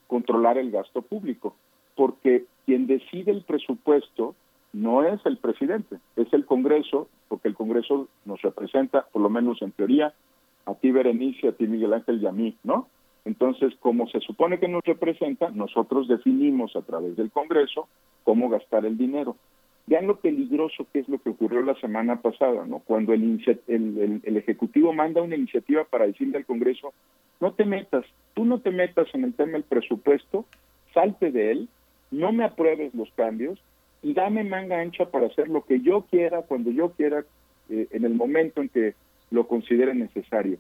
controlar el gasto público, porque quien decide el presupuesto no es el presidente, es el Congreso, porque el Congreso nos representa, por lo menos en teoría, a ti Berenice, a ti Miguel Ángel y a mí, ¿no? Entonces, como se supone que nos representa, nosotros definimos a través del Congreso cómo gastar el dinero. Vean lo peligroso que es lo que ocurrió la semana pasada, ¿no? Cuando el, Ejecutivo manda una iniciativa para decirle al Congreso, no te metas, tú no te metas en el tema del presupuesto, salte de él, no me apruebes los cambios y dame manga ancha para hacer lo que yo quiera, cuando yo quiera, eh, en el momento en que lo considere necesario.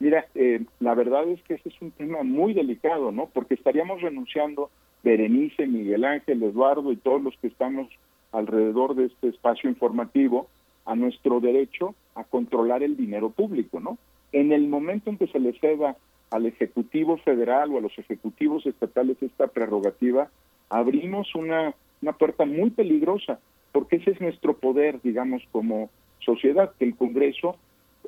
Mira, eh, la verdad es que ese es un tema muy delicado, ¿no? Porque estaríamos renunciando, Berenice, Miguel Ángel, Eduardo y todos los que estamos alrededor de este espacio informativo, a nuestro derecho a controlar el dinero público, ¿no? En el momento en que se le ceda al Ejecutivo Federal o a los ejecutivos estatales esta prerrogativa, abrimos una, una puerta muy peligrosa, porque ese es nuestro poder, digamos, como sociedad, que el Congreso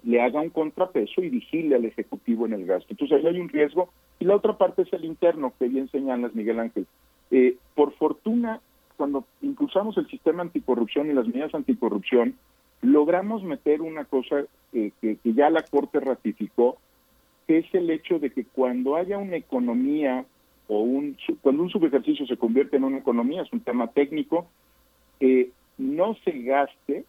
le haga un contrapeso y vigile al Ejecutivo en el gasto. Entonces ahí hay un riesgo. Y la otra parte es el interno, que bien señalas, Miguel Ángel. Eh, por fortuna, cuando impulsamos el sistema anticorrupción y las medidas anticorrupción, logramos meter una cosa que, que ya la Corte ratificó, que es el hecho de que cuando haya una economía o un cuando un subejercicio se convierte en una economía, es un tema técnico, eh, no se gaste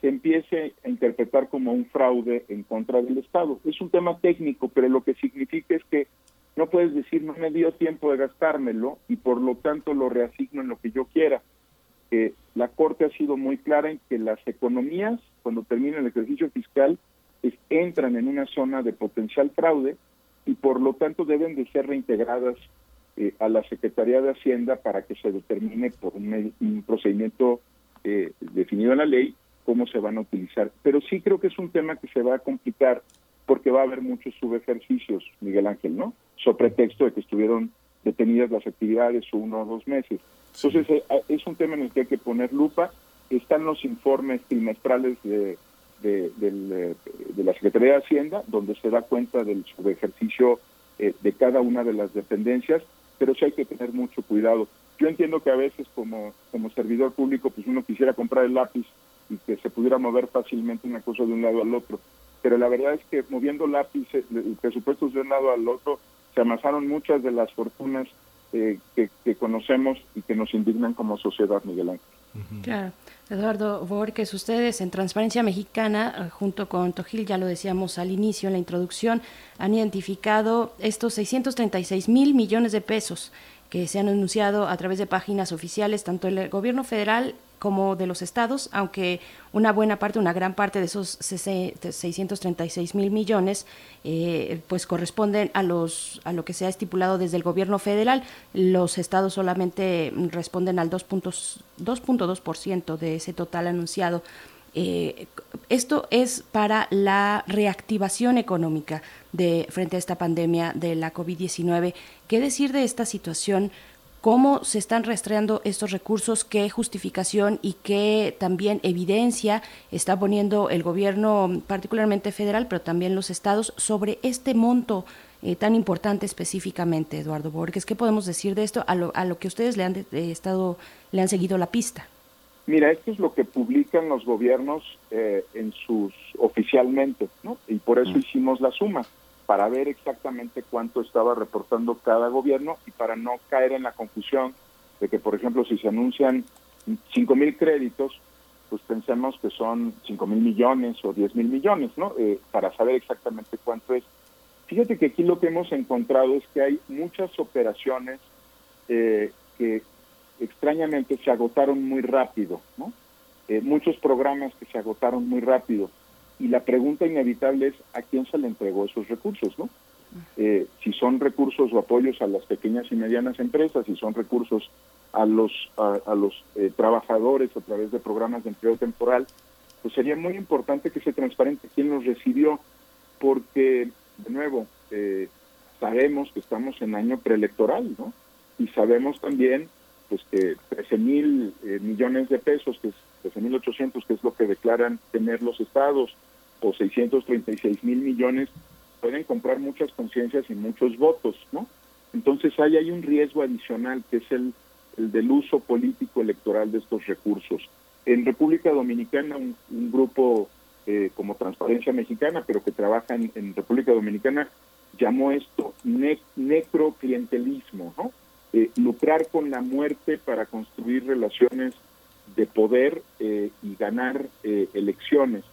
se empiece a interpretar como un fraude en contra del Estado. Es un tema técnico, pero lo que significa es que no puedes decir no me dio tiempo de gastármelo y por lo tanto lo reasigno en lo que yo quiera. Eh, la Corte ha sido muy clara en que las economías, cuando termina el ejercicio fiscal, entran en una zona de potencial fraude y por lo tanto deben de ser reintegradas eh, a la Secretaría de Hacienda para que se determine por un, procedimiento eh, definido en la ley cómo se van a utilizar. Pero sí creo que es un tema que se va a complicar porque va a haber muchos subejercicios, Miguel Ángel, ¿no? So pretexto de que estuvieron detenidas las actividades uno o dos meses. Entonces, eh, eh, es un tema en el que hay que poner lupa. Están los informes trimestrales de, de, eh, la Secretaría de Hacienda, donde se da cuenta del subejercicio de cada una de las dependencias, pero sí hay que tener mucho cuidado. Yo entiendo que a veces como, como servidor público, pues uno quisiera comprar el lápiz y que se pudiera mover fácilmente una cosa de un lado al otro. Pero la verdad es que moviendo lápices y presupuestos de un lado al otro, se amasaron muchas de las fortunas eh, que, conocemos y que nos indignan como sociedad, Miguel Ángel. Claro. Eduardo Borges, ustedes en Transparencia Mexicana, eh, junto con Tojil, ya lo decíamos al inicio en la introducción, han identificado estos 636 mil millones de pesos que se han anunciado a través de páginas oficiales, tanto el gobierno federal como de los estados, aunque una buena parte, una gran parte de esos 636 mil millones, eh, pues corresponden a los a lo que se ha estipulado desde el gobierno federal. Los estados solamente responden al 2.2% de ese total anunciado. Eh, esto es para la reactivación económica de frente a esta pandemia de la COVID-19. ¿Qué decir de esta situación? Cómo se están rastreando estos recursos, qué justificación y qué también evidencia está poniendo el gobierno, particularmente federal, pero también los estados, sobre este monto eh, tan importante específicamente, Eduardo Borges. ¿Qué podemos decir de esto a lo, a lo que ustedes le han eh, estado, le han seguido la pista? Mira, esto es lo que publican los gobiernos eh, en sus oficialmente, ¿no? Y por eso hicimos la suma para ver exactamente cuánto estaba reportando cada gobierno y para no caer en la confusión de que, por ejemplo, si se anuncian 5 mil créditos, pues pensemos que son 5 mil millones o 10 mil millones, ¿no? Eh, para saber exactamente cuánto es. Fíjate que aquí lo que hemos encontrado es que hay muchas operaciones eh, que extrañamente se agotaron muy rápido, ¿no? Eh, muchos programas que se agotaron muy rápido. Y la pregunta inevitable es a quién se le entregó esos recursos, ¿no? Eh, si son recursos o apoyos a las pequeñas y medianas empresas, si son recursos a los a, los eh, trabajadores a través de programas de empleo temporal, pues sería muy importante que se transparente quién los recibió, porque de nuevo sabemos que estamos en año preelectoral, ¿no? Y sabemos también pues que 13 mil eh, millones de pesos, que es 13 mil 800, que es lo que declaran tener los estados, o 636 mil millones, pueden comprar muchas conciencias y muchos votos, ¿no? Entonces ahí hay un riesgo adicional que es el, el del uso político electoral de estos recursos. En República Dominicana, un, grupo eh, como Transparencia Mexicana, pero que trabaja en, República Dominicana, llamó esto necroclientelismo, ¿no? Eh, lucrar con la muerte para construir relaciones de poder eh, y ganar eh, elecciones.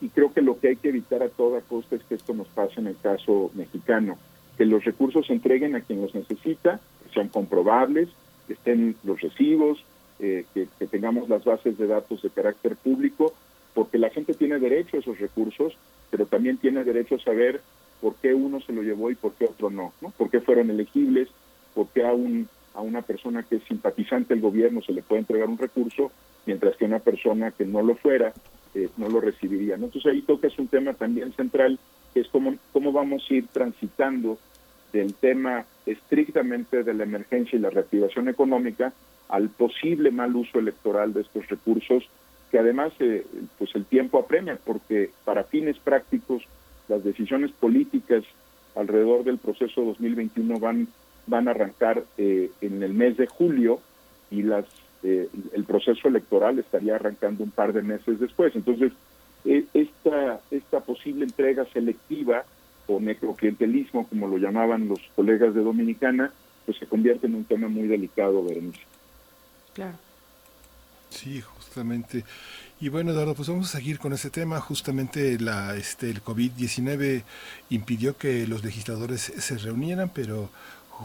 Y creo que lo que hay que evitar a toda costa es que esto nos pase en el caso mexicano, que los recursos se entreguen a quien los necesita, que sean comprobables, que estén los recibos, que, que tengamos las bases de datos de carácter público, porque la gente tiene derecho a esos recursos, pero también tiene derecho a saber por qué uno se lo llevó y por qué otro no, ¿no? por qué fueron elegibles, porque a, un, a una persona que es simpatizante del gobierno se le puede entregar un recurso, mientras que a una persona que no lo fuera eh, no lo recibiría. Entonces ahí toca es un tema también central, que es cómo, cómo vamos a ir transitando del tema estrictamente de la emergencia y la reactivación económica al posible mal uso electoral de estos recursos, que además eh, pues el tiempo apremia, porque para fines prácticos las decisiones políticas alrededor del proceso 2021 van van a arrancar eh, en el mes de julio y las eh, el proceso electoral estaría arrancando un par de meses después. Entonces, e, esta, esta posible entrega selectiva o necroclientelismo, como lo llamaban los colegas de Dominicana, pues se convierte en un tema muy delicado, Berenice. Claro. Sí, justamente. Y bueno, Eduardo, pues vamos a seguir con ese tema. Justamente la, este, el COVID-19 impidió que los legisladores se reunieran, pero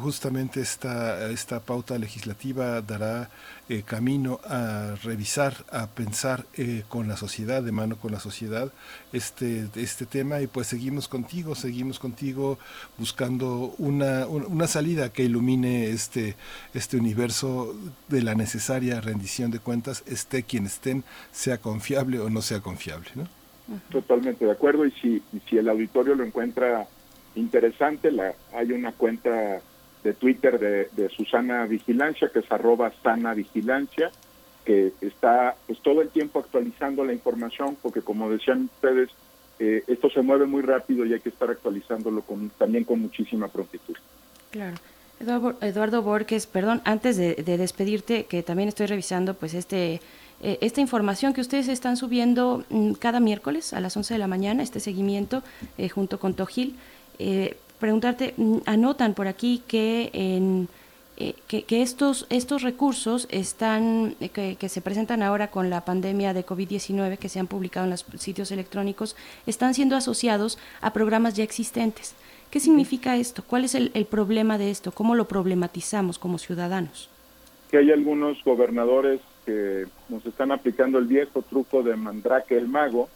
justamente esta, esta pauta legislativa dará eh, camino a revisar, a pensar eh, con la sociedad, de mano con la sociedad, este, este tema y pues seguimos contigo, seguimos contigo buscando una, una salida que ilumine este, este universo de la necesaria rendición de cuentas, esté quien estén, sea confiable o no sea confiable. ¿no? Totalmente de acuerdo y si, si el auditorio lo encuentra interesante, la, hay una cuenta de Twitter de, Susana Vigilancia, que es arroba sana vigilancia, que está pues todo el tiempo actualizando la información, porque como decían ustedes, eh, esto se mueve muy rápido y hay que estar actualizándolo con, también con muchísima prontitud. Claro. Eduardo, Eduardo Borges, perdón, antes de, despedirte, que también estoy revisando pues este eh, esta información que ustedes están subiendo mm, cada miércoles a las 11 de la mañana, este seguimiento eh, junto con Tojil. Eh, preguntarte, mm, anotan por aquí que en eh, que, estos, estos recursos están, eh, que, se presentan ahora con la pandemia de COVID-19, que se han publicado en los sitios electrónicos, están siendo asociados a programas ya existentes. ¿Qué significa esto? ¿Cuál es el, problema de esto? ¿Cómo lo problematizamos como ciudadanos? Que hay algunos gobernadores que nos están aplicando el viejo truco de Mandrake el Mago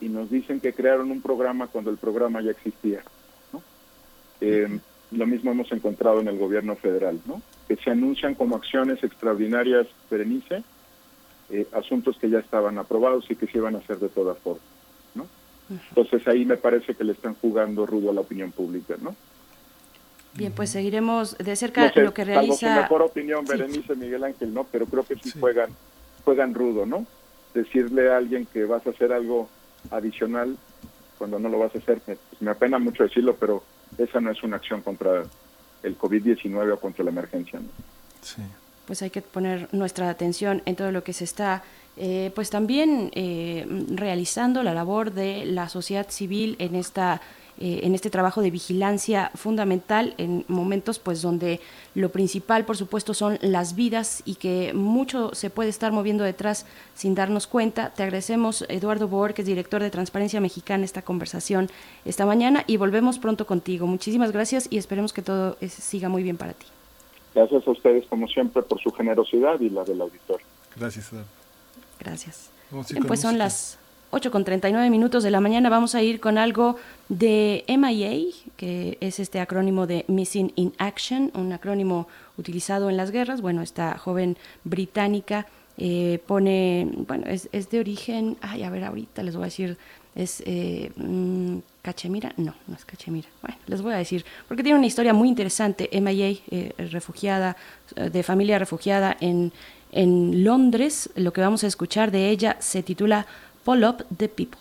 y nos dicen que crearon un programa cuando el programa ya existía. Eh, lo mismo hemos encontrado en el gobierno federal, ¿no? que se anuncian como acciones extraordinarias perenice, eh, asuntos que ya estaban aprobados y que se iban a hacer de todas formas. ¿no? Entonces ahí me parece que le están jugando rudo a la opinión pública. ¿no? Bien, pues seguiremos de cerca lo que realiza... Mejor opinión, Berenice, Miguel Ángel, no, pero creo que sí, juegan juegan rudo, ¿no? Decirle a alguien que vas a hacer algo adicional cuando no lo vas a hacer, me, pues me apena mucho decirlo, pero esa no es una acción contra el COVID-19 o contra la emergencia. ¿no? Sí. Pues hay que poner nuestra atención en todo lo que se está eh, pues también eh, realizando la labor de la sociedad civil en esta eh, en este trabajo de vigilancia fundamental en momentos pues donde lo principal por supuesto son las vidas y que mucho se puede estar moviendo detrás sin darnos cuenta. Te agradecemos Eduardo Boer, que es director de Transparencia Mexicana, esta conversación esta mañana y volvemos pronto contigo. Muchísimas gracias y esperemos que todo siga muy bien para ti. Gracias a ustedes como siempre por su generosidad y la del auditor. Gracias, Eduardo. Gracias. pues son las 8 con 39 minutos de la mañana. Vamos a ir con algo de MIA, que es este acrónimo de Missing in Action, un acrónimo utilizado en las guerras. Bueno, esta joven británica eh, pone, bueno, es, de origen, ay, a ver, ahorita les voy a decir, es eh, mm, Cachemira, no, no es Cachemira, bueno, les voy a decir, porque tiene una historia muy interesante, MIA, eh, refugiada, de familia refugiada en, en Londres, lo que vamos a escuchar de ella se titula Pull Up the People.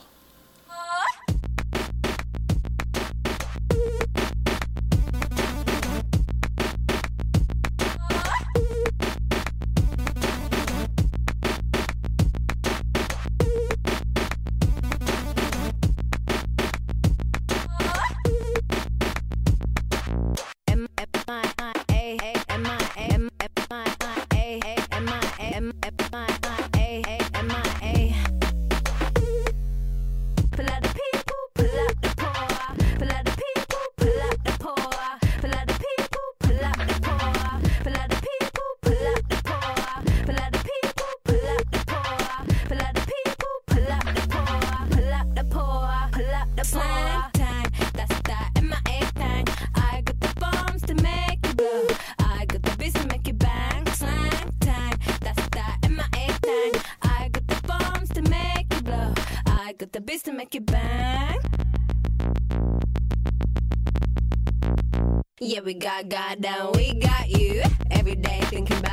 We got God down, we got you. Every day thinking about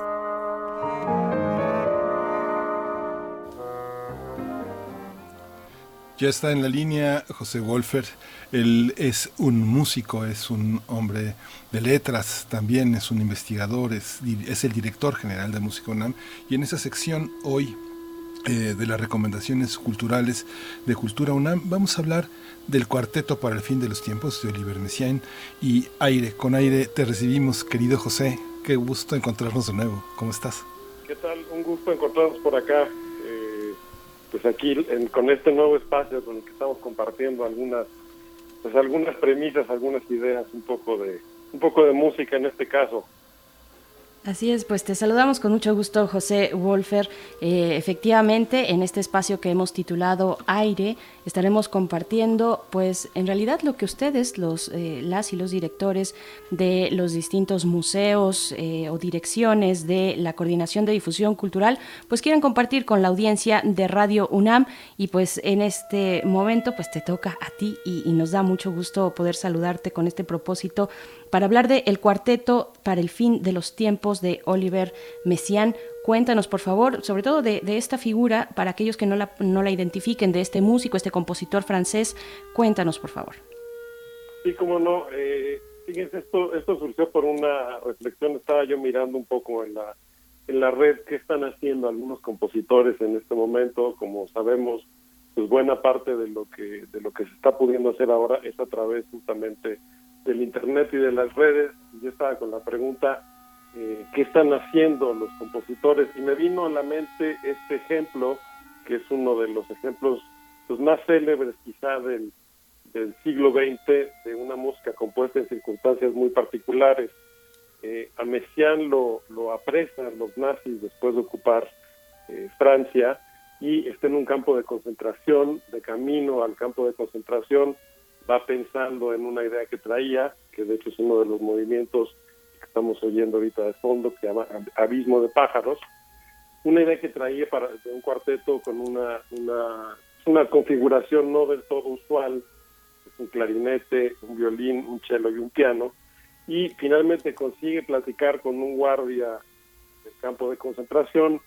Ya está en la línea José Wolfer. Él es un músico, es un hombre de letras, también es un investigador, es, el director general de Música UNAM. Y en esa sección hoy eh, de las recomendaciones culturales de Cultura UNAM vamos a hablar del Cuarteto para el Fin de los Tiempos de Oliver Messiaen y Aire. Con Aire te recibimos, querido José. Qué gusto encontrarnos de nuevo. ¿Cómo estás? ¿Qué tal? Un gusto encontrarnos por acá, eh, pues aquí en- con este nuevo espacio con el que estamos compartiendo algunas, pues algunas premisas, algunas ideas, un poco de, un poco de música en este caso. Así es, pues te saludamos con mucho gusto, José Wolfer. Eh, efectivamente, en este espacio que hemos titulado Aire, estaremos compartiendo, pues en realidad lo que ustedes, los eh, las y los directores de los distintos museos eh, o direcciones de la Coordinación de Difusión Cultural, pues quieran compartir con la audiencia de Radio UNAM. Y pues en este momento, pues te toca a ti y, y nos da mucho gusto poder saludarte con este propósito para hablar de El Cuarteto para el Fin de los Tiempos de Oliver Messiaen. Cuéntanos, por favor, sobre todo de, esta figura, para aquellos que no la, no la identifiquen, de este músico, este compositor francés. Cuéntanos, por favor. Sí, como no. Eh, fíjense, esto surgió por una reflexión. Estaba yo mirando un poco en la, en la red qué están haciendo algunos compositores en este momento. Como sabemos, pues buena parte de lo que de lo que se está pudiendo hacer ahora es a través justamente del internet y de las redes. Yo estaba con la pregunta eh, qué están haciendo los compositores y me vino a la mente este ejemplo que es uno de los ejemplos pues, más célebres quizá del, siglo XX de una música compuesta en circunstancias muy particulares. Eh, a Messiaen lo, lo apresan los nazis después de ocupar eh, Francia y está en un campo de concentración, de camino al campo de concentración, va pensando en una idea que traía, que de hecho es uno de los movimientos que estamos oyendo ahorita de fondo, que se llama Abismo de Pájaros, una idea que traía para un cuarteto con una, una, configuración no del todo usual, un clarinete, un violín, un cello y un piano, y finalmente consigue platicar con un guardia del campo de concentración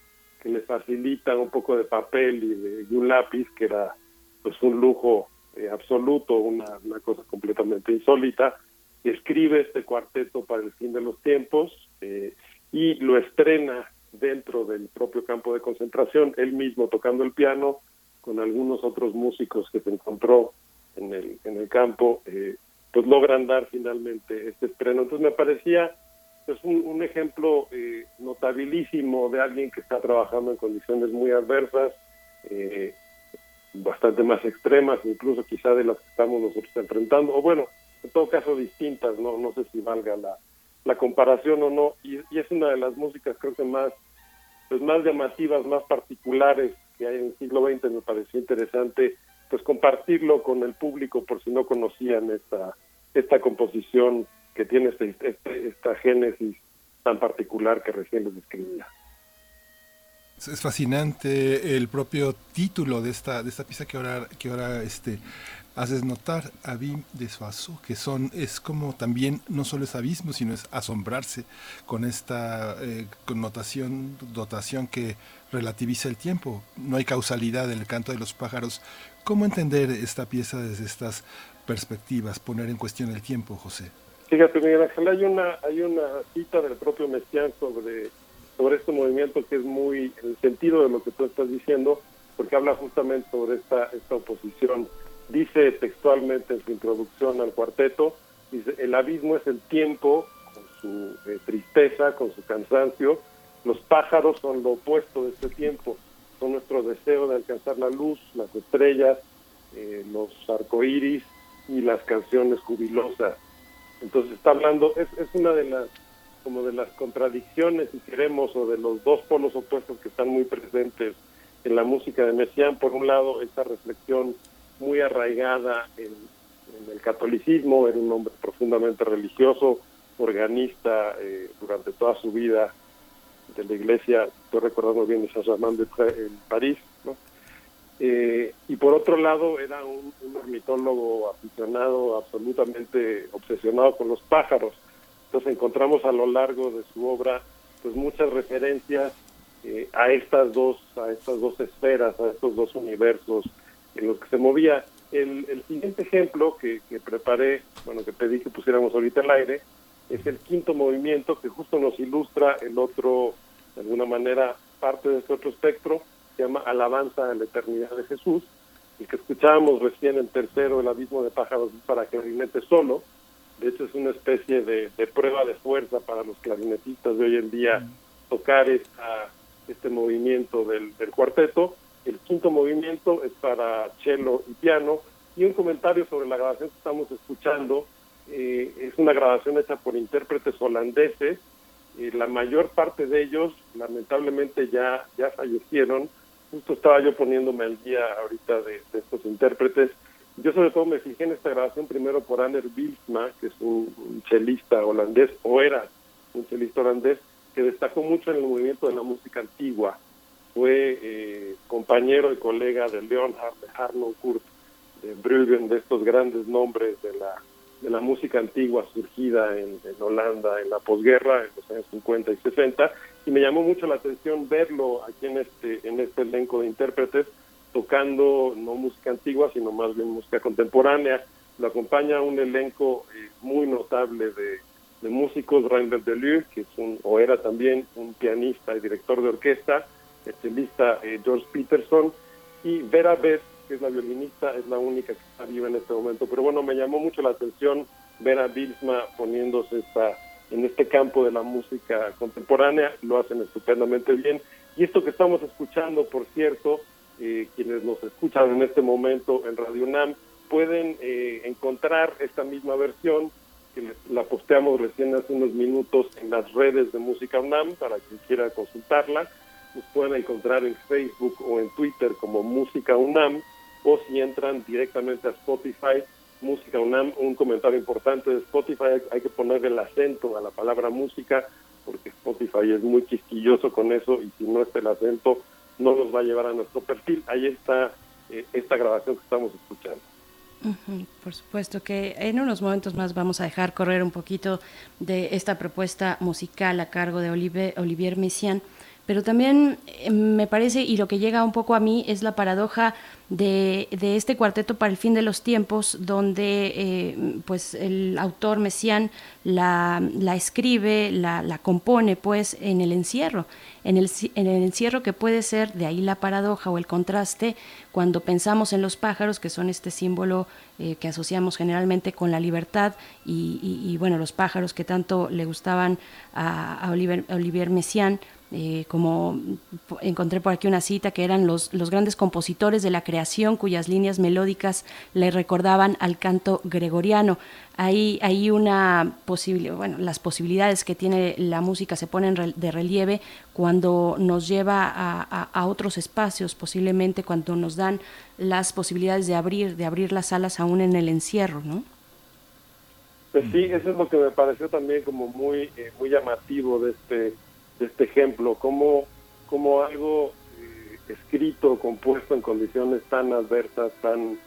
que le facilita un poco de papel y, de, un lápiz, que era pues un lujo eh, absoluto, una, una, cosa completamente insólita. Escribe este cuarteto para el fin de los tiempos eh, y lo estrena dentro del propio campo de concentración, él mismo tocando el piano con algunos otros músicos que se encontró en el, en el campo, eh, pues logran dar finalmente este estreno. Entonces me parecía pues un, ejemplo eh, notabilísimo de alguien que está trabajando en condiciones muy adversas, eh, bastante más extremas, incluso quizá de las que estamos nosotros enfrentando, o bueno, en todo caso distintas, no, no sé si valga la, comparación o no, y, y, es una de las músicas creo que más, pues más llamativas, más particulares que hay en el siglo XX, me pareció interesante pues compartirlo con el público por si no conocían esta, esta composición que tiene este, este, esta génesis tan particular que recién les describía. Es fascinante el propio título de esta, de esta pieza que ahora, que ahora este, haces notar, Abim de Suazo, que son, es como también, no solo es abismo, sino es asombrarse con esta eh, connotación, dotación que relativiza el tiempo. No hay causalidad en el canto de los pájaros. ¿Cómo entender esta pieza desde estas perspectivas, poner en cuestión el tiempo, José? Fíjate, Miguel Ángel, hay una, hay una cita del propio Messiaen sobre sobre este movimiento que es muy el sentido de lo que tú estás diciendo, porque habla justamente sobre esta, esta oposición. Dice textualmente en su introducción al cuarteto, dice, el abismo es el tiempo con su eh, tristeza, con su cansancio, los pájaros son lo opuesto de este tiempo, son nuestro deseo de alcanzar la luz, las estrellas, eh, los arcoíris y las canciones jubilosas. Entonces está hablando, es, es una de las como de las contradicciones, si queremos, o de los dos polos opuestos que están muy presentes en la música de Messiaen. Por un lado, esta reflexión muy arraigada en, el catolicismo, era un hombre profundamente religioso, organista eh, durante toda su vida de la iglesia, estoy recordando bien de Saint-Germain de en París, ¿no? Eh, y por otro lado era un, un ornitólogo aficionado, absolutamente obsesionado con los pájaros. Entonces encontramos a lo largo de su obra pues muchas referencias eh, a estas dos a estas dos esferas, a estos dos universos en los que se movía. El, siguiente ejemplo que, que, preparé, bueno, que pedí que pusiéramos ahorita al aire, es el quinto movimiento que justo nos ilustra el otro, de alguna manera, parte de este otro espectro, se llama Alabanza a la Eternidad de Jesús, el que escuchábamos recién en tercero, El Abismo de Pájaros para clarinete solo, de hecho, es una especie de, prueba de fuerza para los clarinetistas de hoy en día tocar esta, este movimiento del, del, cuarteto. El quinto movimiento es para cello y piano. Y un comentario sobre la grabación que estamos escuchando. Eh, es una grabación hecha por intérpretes holandeses y la mayor parte de ellos lamentablemente ya, ya fallecieron. Justo estaba yo poniéndome al día ahorita de estos intérpretes. Yo sobre todo me fijé en esta grabación primero por Ander Bilsma, que es un, un chelista holandés, o era un chelista holandés, que destacó mucho en el movimiento de la música antigua. Fue eh, compañero y colega de Leonhard, de Arno Kurt, de Bruggen, de estos grandes nombres de la de la música antigua surgida en, en, Holanda en la posguerra, en los años 50 y 60, y me llamó mucho la atención verlo aquí en este, en este elenco de intérpretes, tocando no música antigua, sino más bien música contemporánea. Lo acompaña un elenco eh, muy notable de, de músicos, Reinbert Deleu, que es un, o era también un pianista y director de orquesta, el chelista eh, George Peterson, y Vera Beth, que es la violinista, es la única que está viva en este momento. Pero bueno, me llamó mucho la atención ver a poniéndose esta, en este campo de la música contemporánea, lo hacen estupendamente bien. Y esto que estamos escuchando, por cierto, eh, quienes nos escuchan en este momento en Radio UNAM, pueden eh, encontrar esta misma versión, que la posteamos recién hace unos minutos en las redes de Música UNAM, para quien quiera consultarla. Nos pueden encontrar en Facebook o en Twitter como Música UNAM o si entran directamente a Spotify, Música UNAM, un comentario importante de Spotify, hay que poner el acento a la palabra música, porque Spotify es muy quisquilloso con eso y si no está el acento no nos va a llevar a nuestro perfil. Ahí está eh, esta grabación que estamos escuchando. Por supuesto que en unos momentos más vamos a dejar correr un poquito de esta propuesta musical a cargo de Olivier, Olivier Messiaen pero también eh, me parece, y lo que llega un poco a mí, es la paradoja de, este cuarteto para el fin de los tiempos, donde eh, pues el autor Messiaen la, la escribe, la, la, compone pues en el encierro, en el, en el encierro que puede ser, de ahí la paradoja o el contraste, cuando pensamos en los pájaros, que son este símbolo eh, que asociamos generalmente con la libertad, y, bueno, los pájaros que tanto le gustaban a, Olivier, a eh, como encontré por aquí una cita que eran los, los grandes compositores de la creación cuyas líneas melódicas le recordaban al canto gregoriano. Hay, hay una posibilidad, bueno, las posibilidades que tiene la música se ponen de relieve cuando nos lleva a, a, a, otros espacios, posiblemente cuando nos dan las posibilidades de abrir, de abrir las alas aún en el encierro, ¿no? Pues sí, eso es lo que me pareció también como muy, eh, muy llamativo de este de este ejemplo, como, como algo eh, escrito, compuesto en condiciones tan adversas, tan,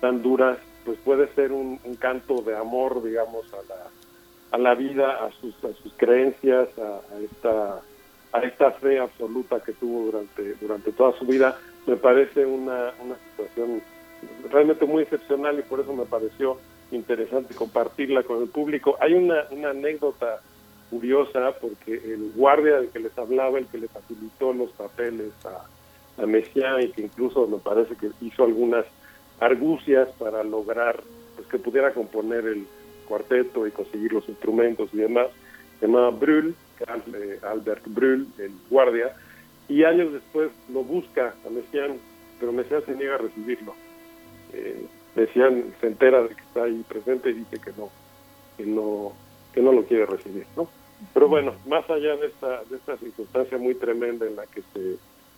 tan duras, pues puede ser un, un, canto de amor, digamos, a la, a la vida, a sus, a sus creencias, a, a, esta, a esta fe absoluta que tuvo durante, durante toda su vida. Me parece una, una situación realmente muy excepcional y por eso me pareció interesante compartirla con el público. Hay una, una anécdota curiosa porque el guardia del que les hablaba, el que le facilitó los papeles a, a Messiaen y que incluso me parece que hizo algunas argucias para lograr pues, que pudiera componer el cuarteto y conseguir los instrumentos y demás, se llamaba Brühl, Albert Brühl, el guardia, y años después lo busca a Messiaen, pero Messiaen se niega a recibirlo. Eh, Messiaen se entera de que está ahí presente y dice que no, que no, que no lo quiere recibir, ¿no? Pero bueno, más allá de esta, de esta circunstancia muy tremenda en la que se,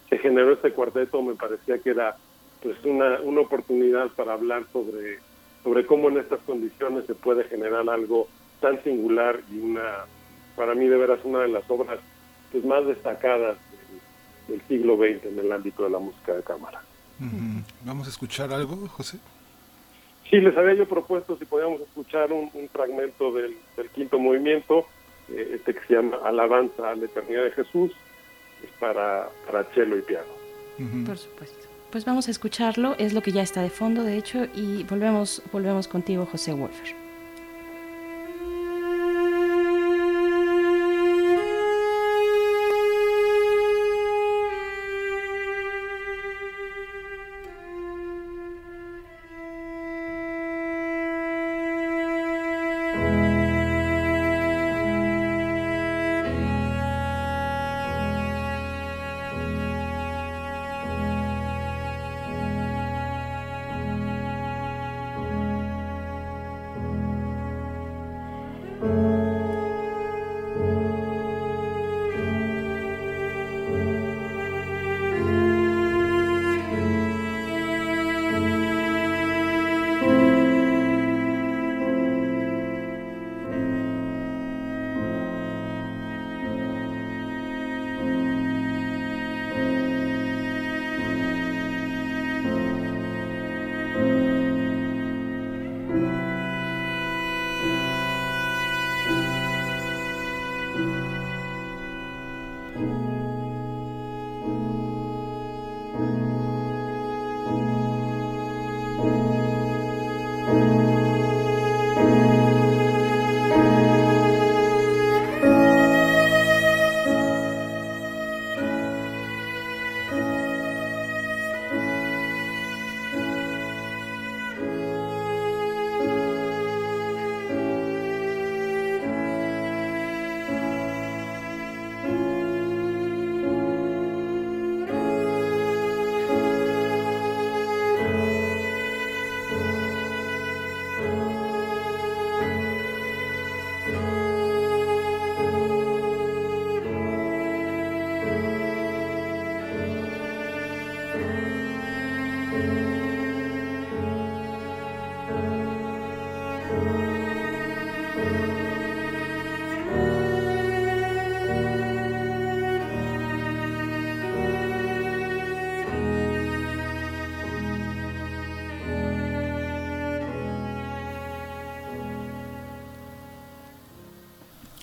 se generó este cuarteto, me parecía que era pues una, una oportunidad para hablar sobre, sobre cómo en estas condiciones se puede generar algo tan singular y una, para mí de veras una de las obras pues, más destacadas del, del siglo XX en el ámbito de la música de cámara. ¿Vamos a escuchar algo, José? Sí, les había yo propuesto si podíamos escuchar un, un fragmento del, del, quinto movimiento, este que se llama Alabanza a la Eternidad de Jesús, es para, para cello y piano. Uh -huh. Por supuesto. Pues vamos a escucharlo, es lo que ya está de fondo, de hecho, y volvemos, volvemos contigo, José Wolfer.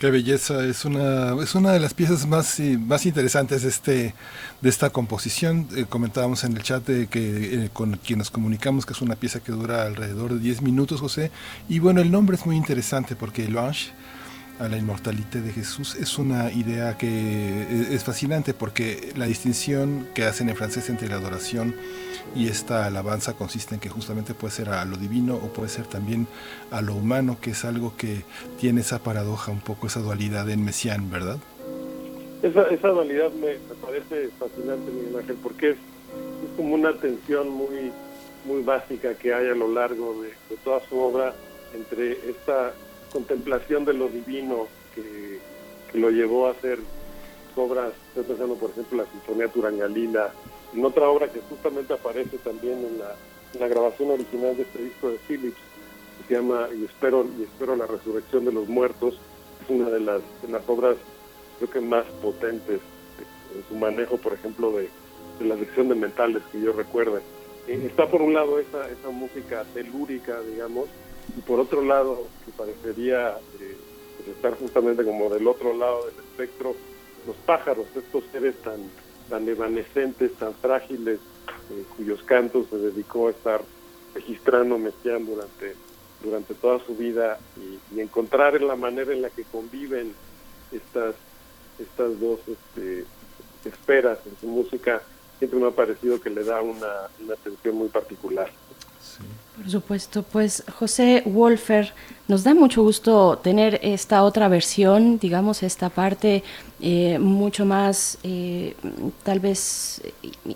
Qué belleza, es una, es una de las piezas más, más interesantes de, este, de esta composición. Eh, comentábamos en el chat de que eh, con quien nos comunicamos que es una pieza que dura alrededor de 10 minutos, José. Y bueno, el nombre es muy interesante porque Louange a la inmortalidad de Jesús es una idea que es fascinante porque la distinción que hacen en francés entre la adoración y esta alabanza consiste en que justamente puede ser a lo divino o puede ser también a lo humano, que es algo que tiene esa paradoja, un poco esa dualidad en Messiaen, ¿verdad? Esa, esa dualidad me, parece fascinante, Miguel Ángel, porque es, es como una tensión muy, muy básica que hay a lo largo de toda su obra entre esta contemplación de lo divino que, lo llevó a hacer obras, estoy pensando por ejemplo la Sinfonía Turangalila, en otra obra que justamente aparece también en la, grabación original de este disco de Phillips, que se llama Y espero, y espero la resurrección de los muertos, es una de las, de las obras creo que más potentes en su manejo, por ejemplo, de, la sección de metales que yo recuerde. Eh, está por un lado esa, esa música telúrica, digamos, y por otro lado, que parecería eh, pues estar justamente como del otro lado del espectro, los pájaros, estos seres tan, tan evanescentes, tan frágiles, eh, cuyos cantos se dedicó a estar registrando Messiaen durante, durante toda su vida y, encontrar la manera en la que conviven estas, estas dos este, esferas en su música, siempre me ha parecido que le da una, una atención muy particular. Por supuesto, pues José Wolfer, nos da mucho gusto tener esta otra versión, digamos, esta parte eh, mucho más eh, tal vez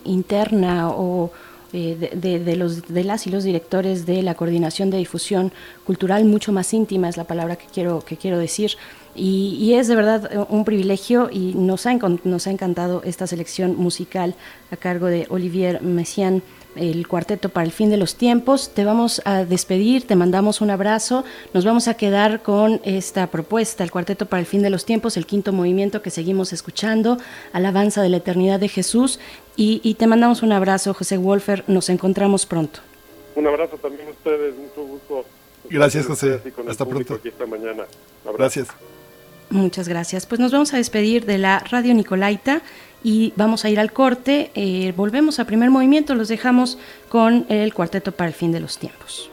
interna o eh, de, los, de las y los directores de la coordinación de difusión cultural, mucho más íntima es la palabra que quiero, que quiero decir. Y, y, es de verdad un privilegio y nos ha, nos ha encantado esta selección musical a cargo de Olivier Messiaen el cuarteto para el fin de los tiempos. Te vamos a despedir, te mandamos un abrazo. Nos vamos a quedar con esta propuesta, el cuarteto para el fin de los tiempos, el quinto movimiento que seguimos escuchando, Alabanza de la Eternidad de Jesús. Y, y te mandamos un abrazo, José Wolfer. Nos encontramos pronto. Un abrazo también a ustedes, mucho gusto. Gracias, José. Hasta pronto. Aquí esta mañana. Gracias. Muchas gracias. Pues nos vamos a despedir de la Radio Nicolaita y vamos a ir al corte. Eh, volvemos a primer movimiento, los dejamos con el cuarteto para el fin de los tiempos.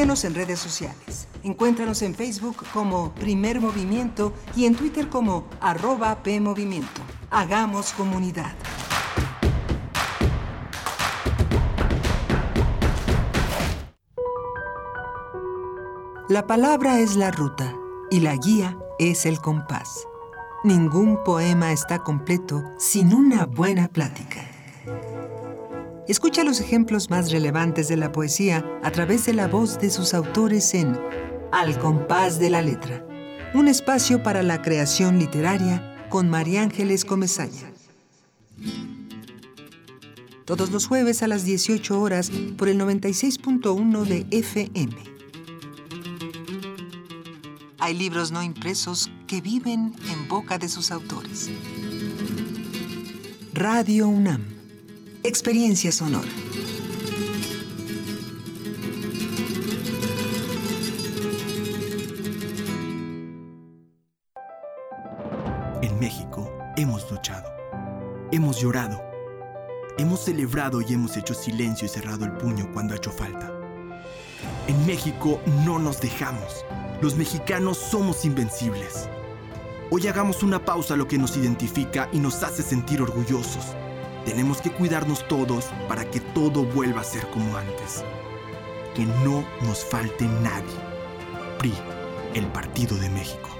Síguenos en redes sociales. Encuéntranos en Facebook como Primer Movimiento y en Twitter como arroba PMovimiento. Hagamos comunidad. La palabra es la ruta y la guía es el compás. Ningún poema está completo sin una buena plática. Escucha los ejemplos más relevantes de la poesía a través de la voz de sus autores en Al compás de la letra, un espacio para la creación literaria con María Ángeles Comezaña. Todos los jueves a las 18 horas por el 96.1 de FM. Hay libros no impresos que viven en boca de sus autores. Radio UNAM. Experiencia sonora. En México hemos luchado, hemos llorado, hemos celebrado y hemos hecho silencio y cerrado el puño cuando ha hecho falta. En México no nos dejamos. Los mexicanos somos invencibles. Hoy hagamos una pausa a lo que nos identifica y nos hace sentir orgullosos. Tenemos que cuidarnos todos para que todo vuelva a ser como antes. Que no nos falte nadie. PRI, el Partido de México.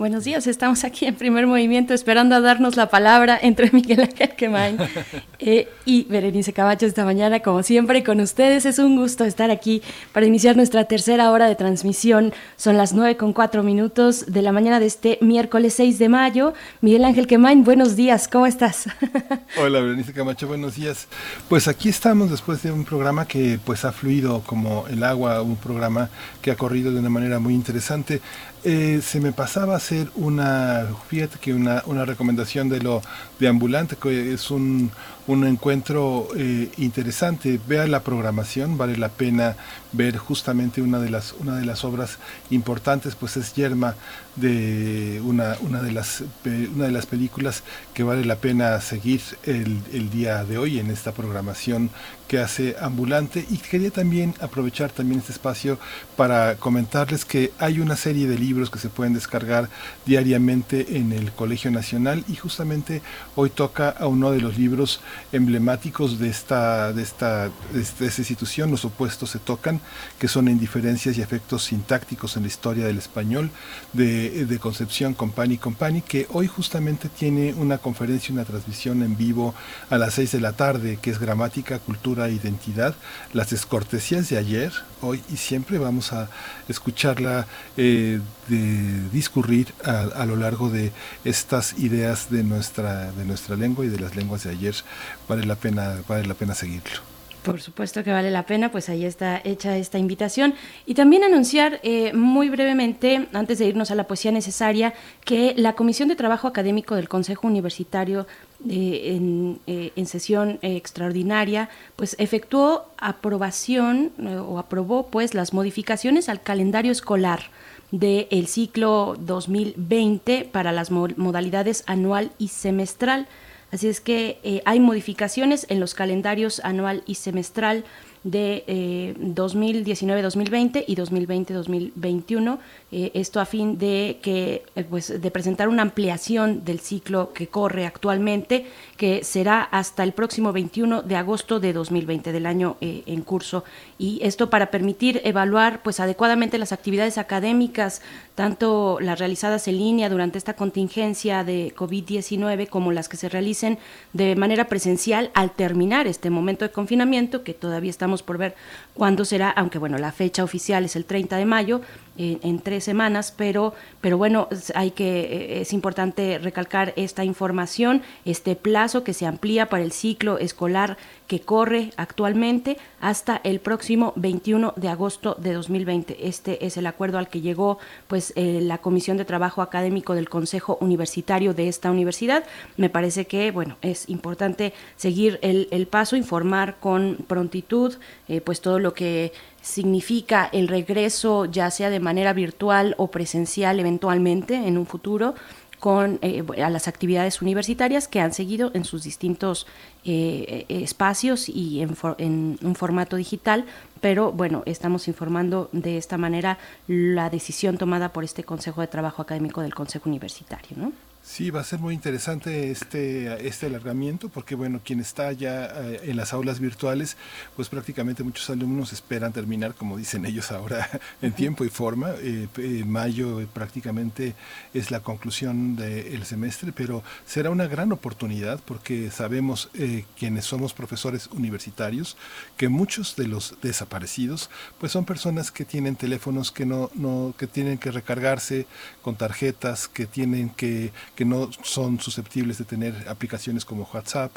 Buenos días, estamos aquí en primer movimiento esperando a darnos la palabra entre (laughs) Miguel Ángel Quemain eh, y Berenice Cabacho esta mañana, como siempre, con ustedes. Es un gusto estar aquí para iniciar nuestra tercera hora de transmisión. Son las nueve con cuatro minutos de la mañana de este miércoles 6 de mayo. Miguel Ángel Quemain, buenos días, ¿cómo estás? (laughs) Hola, Berenice Camacho, buenos días. Pues aquí estamos después de un programa que pues ha fluido como el agua, un programa que ha corrido de una manera muy interesante. Eh, se me pasaba hacer una, fíjate que una, una recomendación de lo de ambulante, que es un, un encuentro eh, interesante. Vea la programación, vale la pena ver justamente una de las, una de las obras importantes, pues es Yerma de una, una, de las, una de las películas que vale la pena seguir el, el día de hoy en esta programación que hace Ambulante. Y quería también aprovechar también este espacio para comentarles que hay una serie de libros que se pueden descargar diariamente en el Colegio Nacional y justamente hoy toca a uno de los libros emblemáticos de esta, de esta, de esta, institución. Los opuestos se tocan, que son indiferencias y efectos sintácticos en la historia del español, de, Concepción Company Company, que hoy justamente tiene una conferencia, una transmisión en vivo a las seis de la tarde, que es Gramática, Cultura e Identidad, las descortesías de ayer, hoy y siempre vamos a escucharla eh, de discurrir a, a, lo largo de estas ideas de nuestra, de nuestra lengua y de las lenguas de ayer. Vale la pena, vale la pena seguirlo. Por supuesto que vale la pena, pues ahí está hecha esta invitación. Y también anunciar eh, muy brevemente, antes de irnos a la poesía necesaria, que la Comisión de Trabajo Académico del Consejo Universitario eh, en, eh, en, sesión extraordinaria, pues efectuó aprobación o aprobó pues las modificaciones al calendario escolar del ciclo 2020 para las modalidades anual y semestral. Así es que eh, hay modificaciones en los calendarios anual y semestral de eh, 2019-2020 y 2020-2021. Eh, esto a fin de que eh, pues de presentar una ampliación del ciclo que corre actualmente, que será hasta el próximo 21 de agosto de 2020 del año eh, en curso. Y esto para permitir evaluar pues adecuadamente las actividades académicas, tanto las realizadas en línea durante esta contingencia de COVID-19 como las que se realicen de manera presencial al terminar este momento de confinamiento que todavía estamos por ver cuándo será, aunque bueno, la fecha oficial es el 30 de mayo, en tres semanas, pero, pero bueno, hay que, eh, es importante recalcar esta información, este plazo que se amplía para el ciclo escolar que corre actualmente hasta el próximo 21 de agosto de 2020. Este es el acuerdo al que llegó pues eh, la Comisión de Trabajo Académico del Consejo Universitario de esta universidad. Me parece que bueno es importante seguir el, paso, informar con prontitud eh, pues todo lo que significa el regreso, ya sea de manera virtual o presencial eventualmente en un futuro, con eh, a las actividades universitarias que han seguido en sus distintos eh, espacios y en, en, un formato digital, pero bueno, estamos informando de esta manera la decisión tomada por este Consejo de Trabajo Académico del Consejo Universitario. ¿no? Sí, va a ser muy interesante este, este alargamiento porque, bueno, quien está ya eh, en las aulas virtuales, pues prácticamente muchos alumnos esperan terminar, como dicen ellos ahora, (laughs) en tiempo y forma. Eh, mayo prácticamente es la conclusión del semestre, pero será una gran oportunidad porque sabemos, eh, quienes somos profesores universitarios, que muchos de los desaparecidos, pues son personas que tienen teléfonos que no, no que tienen que recargarse con tarjetas, que tienen que que no son susceptibles de tener aplicaciones como WhatsApp,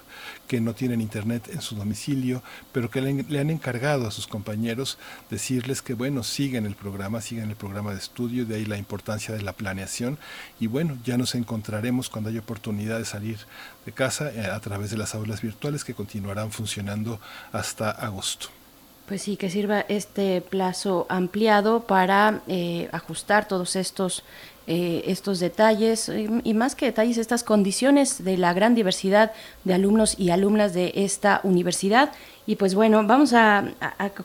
que no tienen internet en su domicilio, pero que le, han encargado a sus compañeros decirles que, bueno, sigan el programa, sigan el programa de estudio, de ahí la importancia de la planeación. Y bueno, ya nos encontraremos cuando haya oportunidad de salir de casa eh, a través de las aulas virtuales que continuarán funcionando hasta agosto. Pues sí, que sirva este plazo ampliado para eh, ajustar todos estos eh, estos detalles y, más que detalles, estas condiciones de la gran diversidad de alumnos y alumnas de esta universidad y pues bueno, vamos a,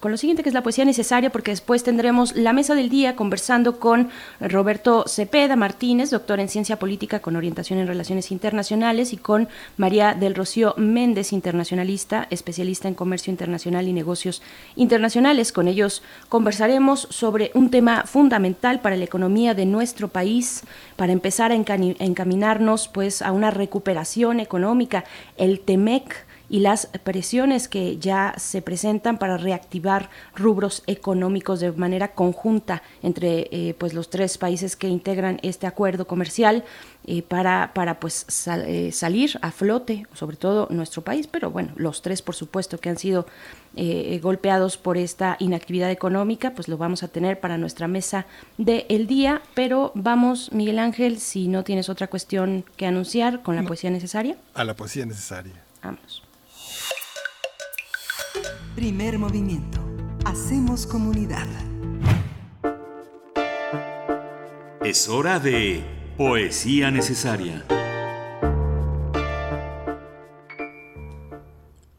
con lo siguiente que es la poesía necesaria porque después tendremos la mesa del día conversando con Roberto Cepeda Martínez, doctor en ciencia política con orientación en relaciones internacionales y con María del Rocío Méndez, internacionalista, especialista en comercio internacional y negocios internacionales. Con ellos conversaremos sobre un tema fundamental para la economía de nuestro país, para empezar a encaminarnos pues a una recuperación económica, el TEMEC y las presiones que ya se presentan para reactivar rubros económicos de manera conjunta entre eh, pues los tres países que integran este acuerdo comercial eh, para, para pues eh, salir a flote, sobre todo nuestro país, pero bueno, los tres por supuesto que han sido golpeados por esta inactividad económica, pues lo vamos a tener para nuestra mesa del día, pero vamos, Miguel Ángel, si no tienes otra cuestión que anunciar con la poesía necesaria. A la poesía necesaria. Vamos. Primer movimiento. Hacemos comunidad. Es hora de poesía necesaria.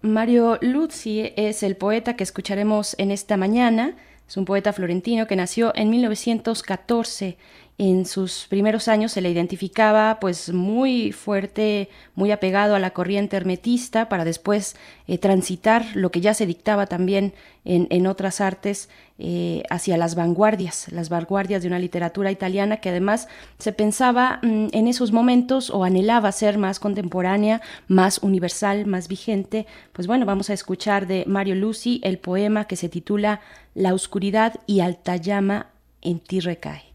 Mario Luzzi es el poeta que escucharemos en esta mañana. Es un poeta florentino que nació en 1914 En sus primeros años se le identificaba pues muy fuerte, muy apegado a la corriente hermetista para después eh, transitar lo que ya se dictaba también en, otras artes eh, hacia las vanguardias, las vanguardias de una literatura italiana que además se pensaba mm, en esos momentos o anhelaba ser más contemporánea, más universal, más vigente. Pues bueno, vamos a escuchar de Mario Luci el poema que se titula La oscuridad y alta llama en ti recae.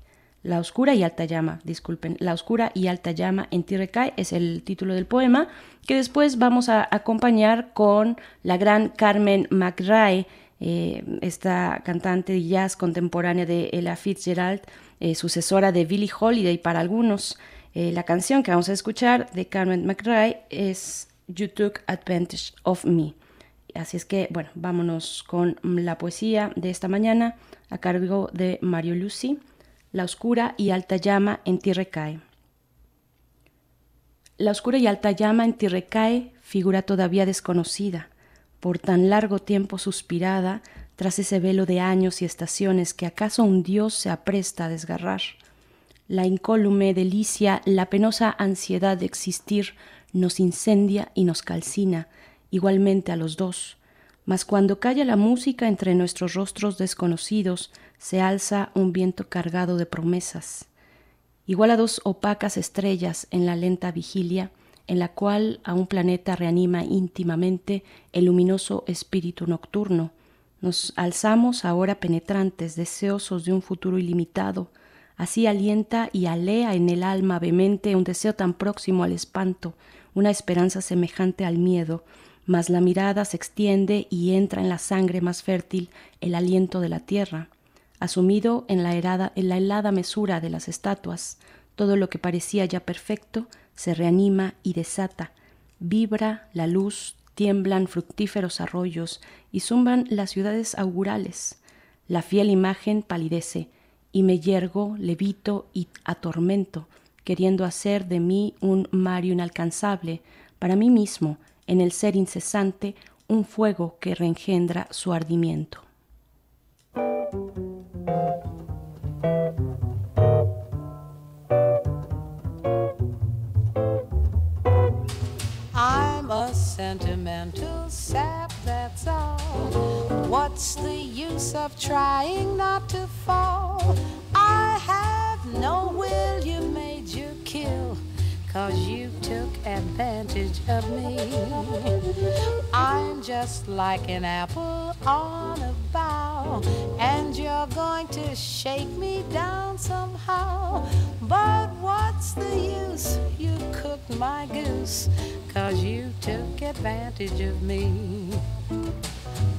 La oscura y alta llama, disculpen, La oscura y alta llama en ti recae es el título del poema que después vamos a acompañar con la gran Carmen McRae, eh, esta cantante de jazz contemporánea de Ella Fitzgerald, eh, sucesora de Billie Holiday para algunos. Eh, la canción que vamos a escuchar de Carmen McRae es You Took Advantage of Me. Así es que, bueno, vámonos con la poesía de esta mañana a cargo de Mario Lucy la oscura y alta llama en ti recae. La oscura y alta llama en ti recae, figura todavía desconocida, por tan largo tiempo suspirada, tras ese velo de años y estaciones que acaso un dios se apresta a desgarrar. La incólume delicia, la penosa ansiedad de existir, nos incendia y nos calcina, igualmente a los dos. Mas cuando calla la música entre nuestros rostros desconocidos, se alza un viento cargado de promesas, igual a dos opacas estrellas en la lenta vigilia, en la cual a un planeta reanima íntimamente el luminoso espíritu nocturno. Nos alzamos ahora penetrantes, deseosos de un futuro ilimitado, así alienta y alea en el alma vehemente un deseo tan próximo al espanto, una esperanza semejante al miedo, mas la mirada se extiende y entra en la sangre más fértil el aliento de la tierra. Asumido en la, en la helada mesura de las estatuas, todo lo que parecía ya perfecto se reanima y desata, vibra la luz, tiemblan fructíferos arroyos y zumban las ciudades augurales. La fiel imagen palidece, y me yergo, levito y atormento, queriendo hacer de mí un Mario inalcanzable, para mí mismo, en el ser incesante, un fuego que reengendra su ardimiento. I'm a sentimental sap, that's all. What's the use of trying not to fall? I have no will, you made you kill cause you took advantage of me. I'm just like an apple on a bough, and you're going to shake me down somehow. But what's the use? You cooked my goose, cause you took advantage of me.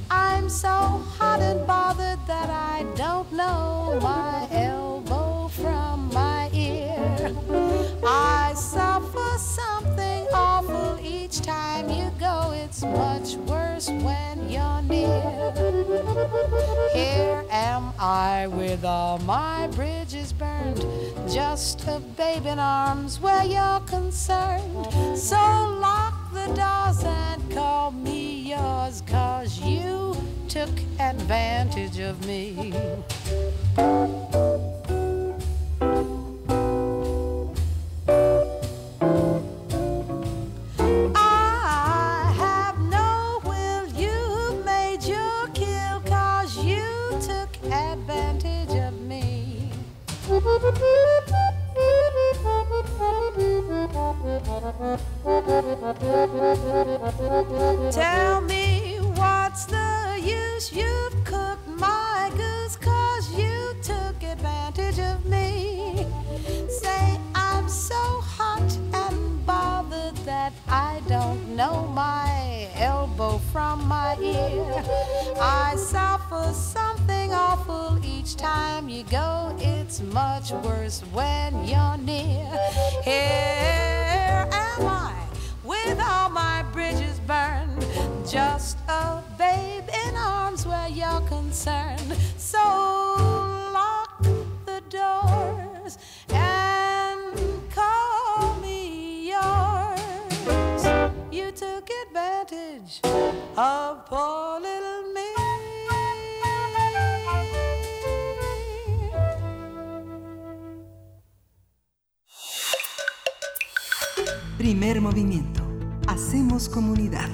I'm so hot and bothered that I don't know my elbow from my ear. I suffer something awful each time you go. It's much worse when you're near. Here am I with all my bridges burned, just a babe in arms where you're concerned. So lock the doors and call me yours, cause you took advantage of me. Tell me what's the use you've cooked my goose cause you took advantage of me. Bothered that I don't know my elbow from my ear. I suffer something awful each time you go. It's much worse when you're near. Here am I with all my bridges burned. Just a babe in arms where you're concerned. So lock the doors advantage. Primer movimiento. Hacemos comunidad.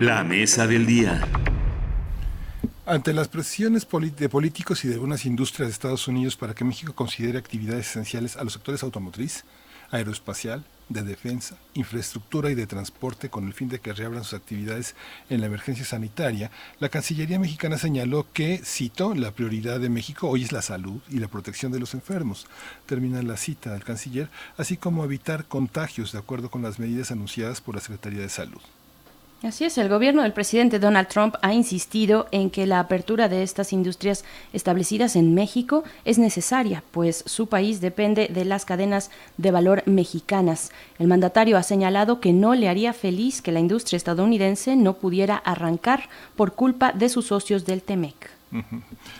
La mesa del día. Ante las presiones de políticos y de algunas industrias de Estados Unidos para que México considere actividades esenciales a los sectores automotriz, aeroespacial, de defensa, infraestructura y de transporte con el fin de que reabran sus actividades en la emergencia sanitaria, la Cancillería mexicana señaló que, cito, la prioridad de México hoy es la salud y la protección de los enfermos. Termina la cita del canciller, así como evitar contagios de acuerdo con las medidas anunciadas por la Secretaría de Salud. Así es, el gobierno del presidente Donald Trump ha insistido en que la apertura de estas industrias establecidas en México es necesaria, pues su país depende de las cadenas de valor mexicanas. El mandatario ha señalado que no le haría feliz que la industria estadounidense no pudiera arrancar por culpa de sus socios del TEMEC.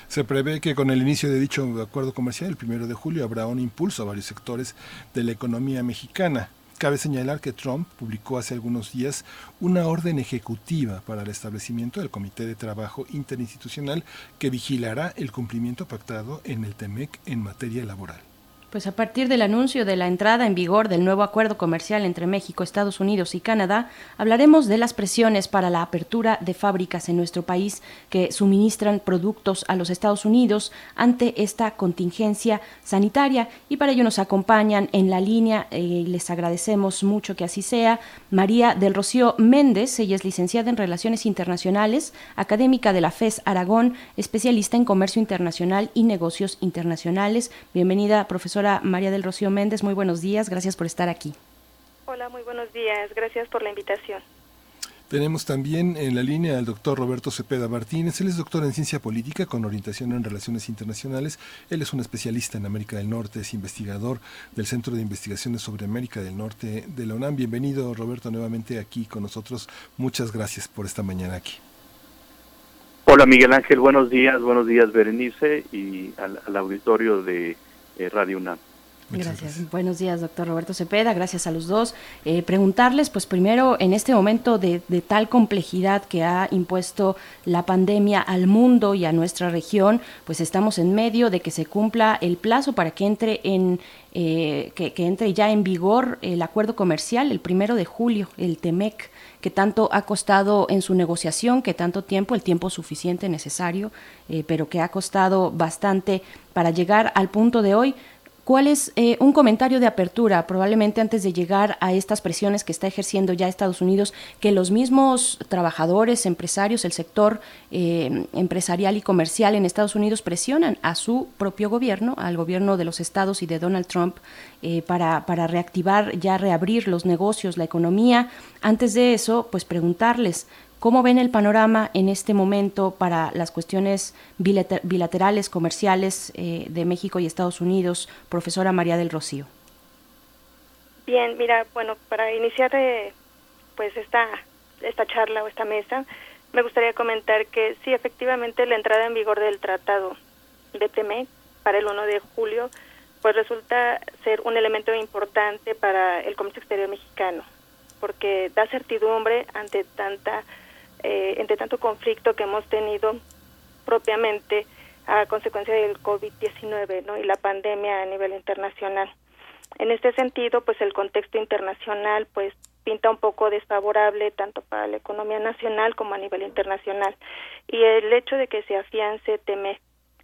Se prevé que con el inicio de dicho acuerdo comercial, el primero de julio, habrá un impulso a varios sectores de la economía mexicana. Cabe señalar que Trump publicó hace algunos días una orden ejecutiva para el establecimiento del Comité de Trabajo Interinstitucional que vigilará el cumplimiento pactado en el TEMEC en materia laboral. Pues a partir del anuncio de la entrada en vigor del nuevo acuerdo comercial entre México, Estados Unidos y Canadá, hablaremos de las presiones para la apertura de fábricas en nuestro país que suministran productos a los Estados Unidos ante esta contingencia sanitaria y para ello nos acompañan en la línea eh, y les agradecemos mucho que así sea María del Rocío Méndez, ella es licenciada en Relaciones Internacionales, académica de la FES Aragón, especialista en comercio internacional y negocios internacionales. Bienvenida, profesora María del Rocío Méndez, muy buenos días, gracias por estar aquí. Hola, muy buenos días, gracias por la invitación. Tenemos también en la línea al doctor Roberto Cepeda Martínez. Él es doctor en ciencia política con orientación en relaciones internacionales. Él es un especialista en América del Norte, es investigador del Centro de Investigaciones sobre América del Norte de la UNAM. Bienvenido, Roberto, nuevamente aquí con nosotros. Muchas gracias por esta mañana aquí. Hola, Miguel Ángel. Buenos días. Buenos días, Berenice, y al auditorio de Radio UNAM. Gracias. Buenos días, doctor Roberto Cepeda. Gracias a los dos. Eh, preguntarles, pues primero, en este momento de, tal complejidad que ha impuesto la pandemia al mundo y a nuestra región, pues estamos en medio de que se cumpla el plazo para que entre en eh, que, que, entre ya en vigor el acuerdo comercial el primero de julio, el TEMEC que tanto ha costado en su negociación, que tanto tiempo, el tiempo suficiente necesario, eh, pero que ha costado bastante para llegar al punto de hoy. ¿Cuál es eh, un comentario de apertura, probablemente antes de llegar a estas presiones que está ejerciendo ya Estados Unidos, que los mismos trabajadores, empresarios, el sector eh, empresarial y comercial en Estados Unidos presionan a su propio gobierno, al gobierno de los estados y de Donald Trump, eh, para, para reactivar, ya reabrir los negocios, la economía? Antes de eso, pues preguntarles, ¿Cómo ven el panorama en este momento para las cuestiones bilaterales, comerciales eh, de México y Estados Unidos, profesora María del Rocío? Bien, mira, bueno, para iniciar eh, pues esta, esta charla o esta mesa, me gustaría comentar que sí, efectivamente, la entrada en vigor del tratado de TEMEC para el 1 de julio, pues resulta ser un elemento importante para el comercio exterior mexicano, porque da certidumbre ante tanta eh, entre tanto conflicto que hemos tenido propiamente a consecuencia del COVID-19 ¿no? y la pandemia a nivel internacional. En este sentido, pues el contexto internacional pues pinta un poco desfavorable tanto para la economía nacional como a nivel internacional. Y el hecho de que se afiance teme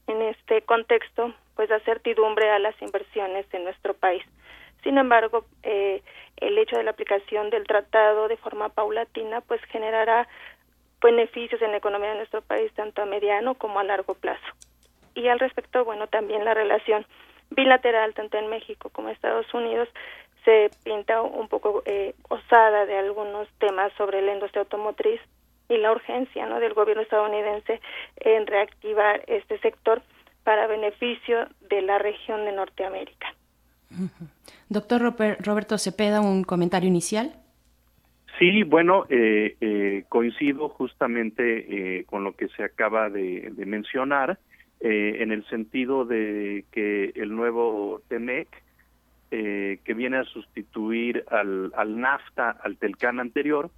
en este contexto pues da certidumbre a las inversiones en nuestro país. Sin embargo, eh, el hecho de la aplicación del tratado de forma paulatina pues generará beneficios en la economía de nuestro país tanto a mediano como a largo plazo. Y al respecto, bueno, también la relación bilateral tanto en México como en Estados Unidos se pinta un poco eh, osada de algunos temas sobre la industria automotriz y la urgencia ¿no? del gobierno estadounidense en reactivar este sector para beneficio de la región de Norteamérica. Doctor Roberto Cepeda, un comentario inicial. Sí, bueno, eh, eh, coincido justamente eh, con lo que se acaba de, mencionar, en el sentido de que el nuevo TEMEC, que viene a sustituir al, NAFTA, al TELCAN anterior,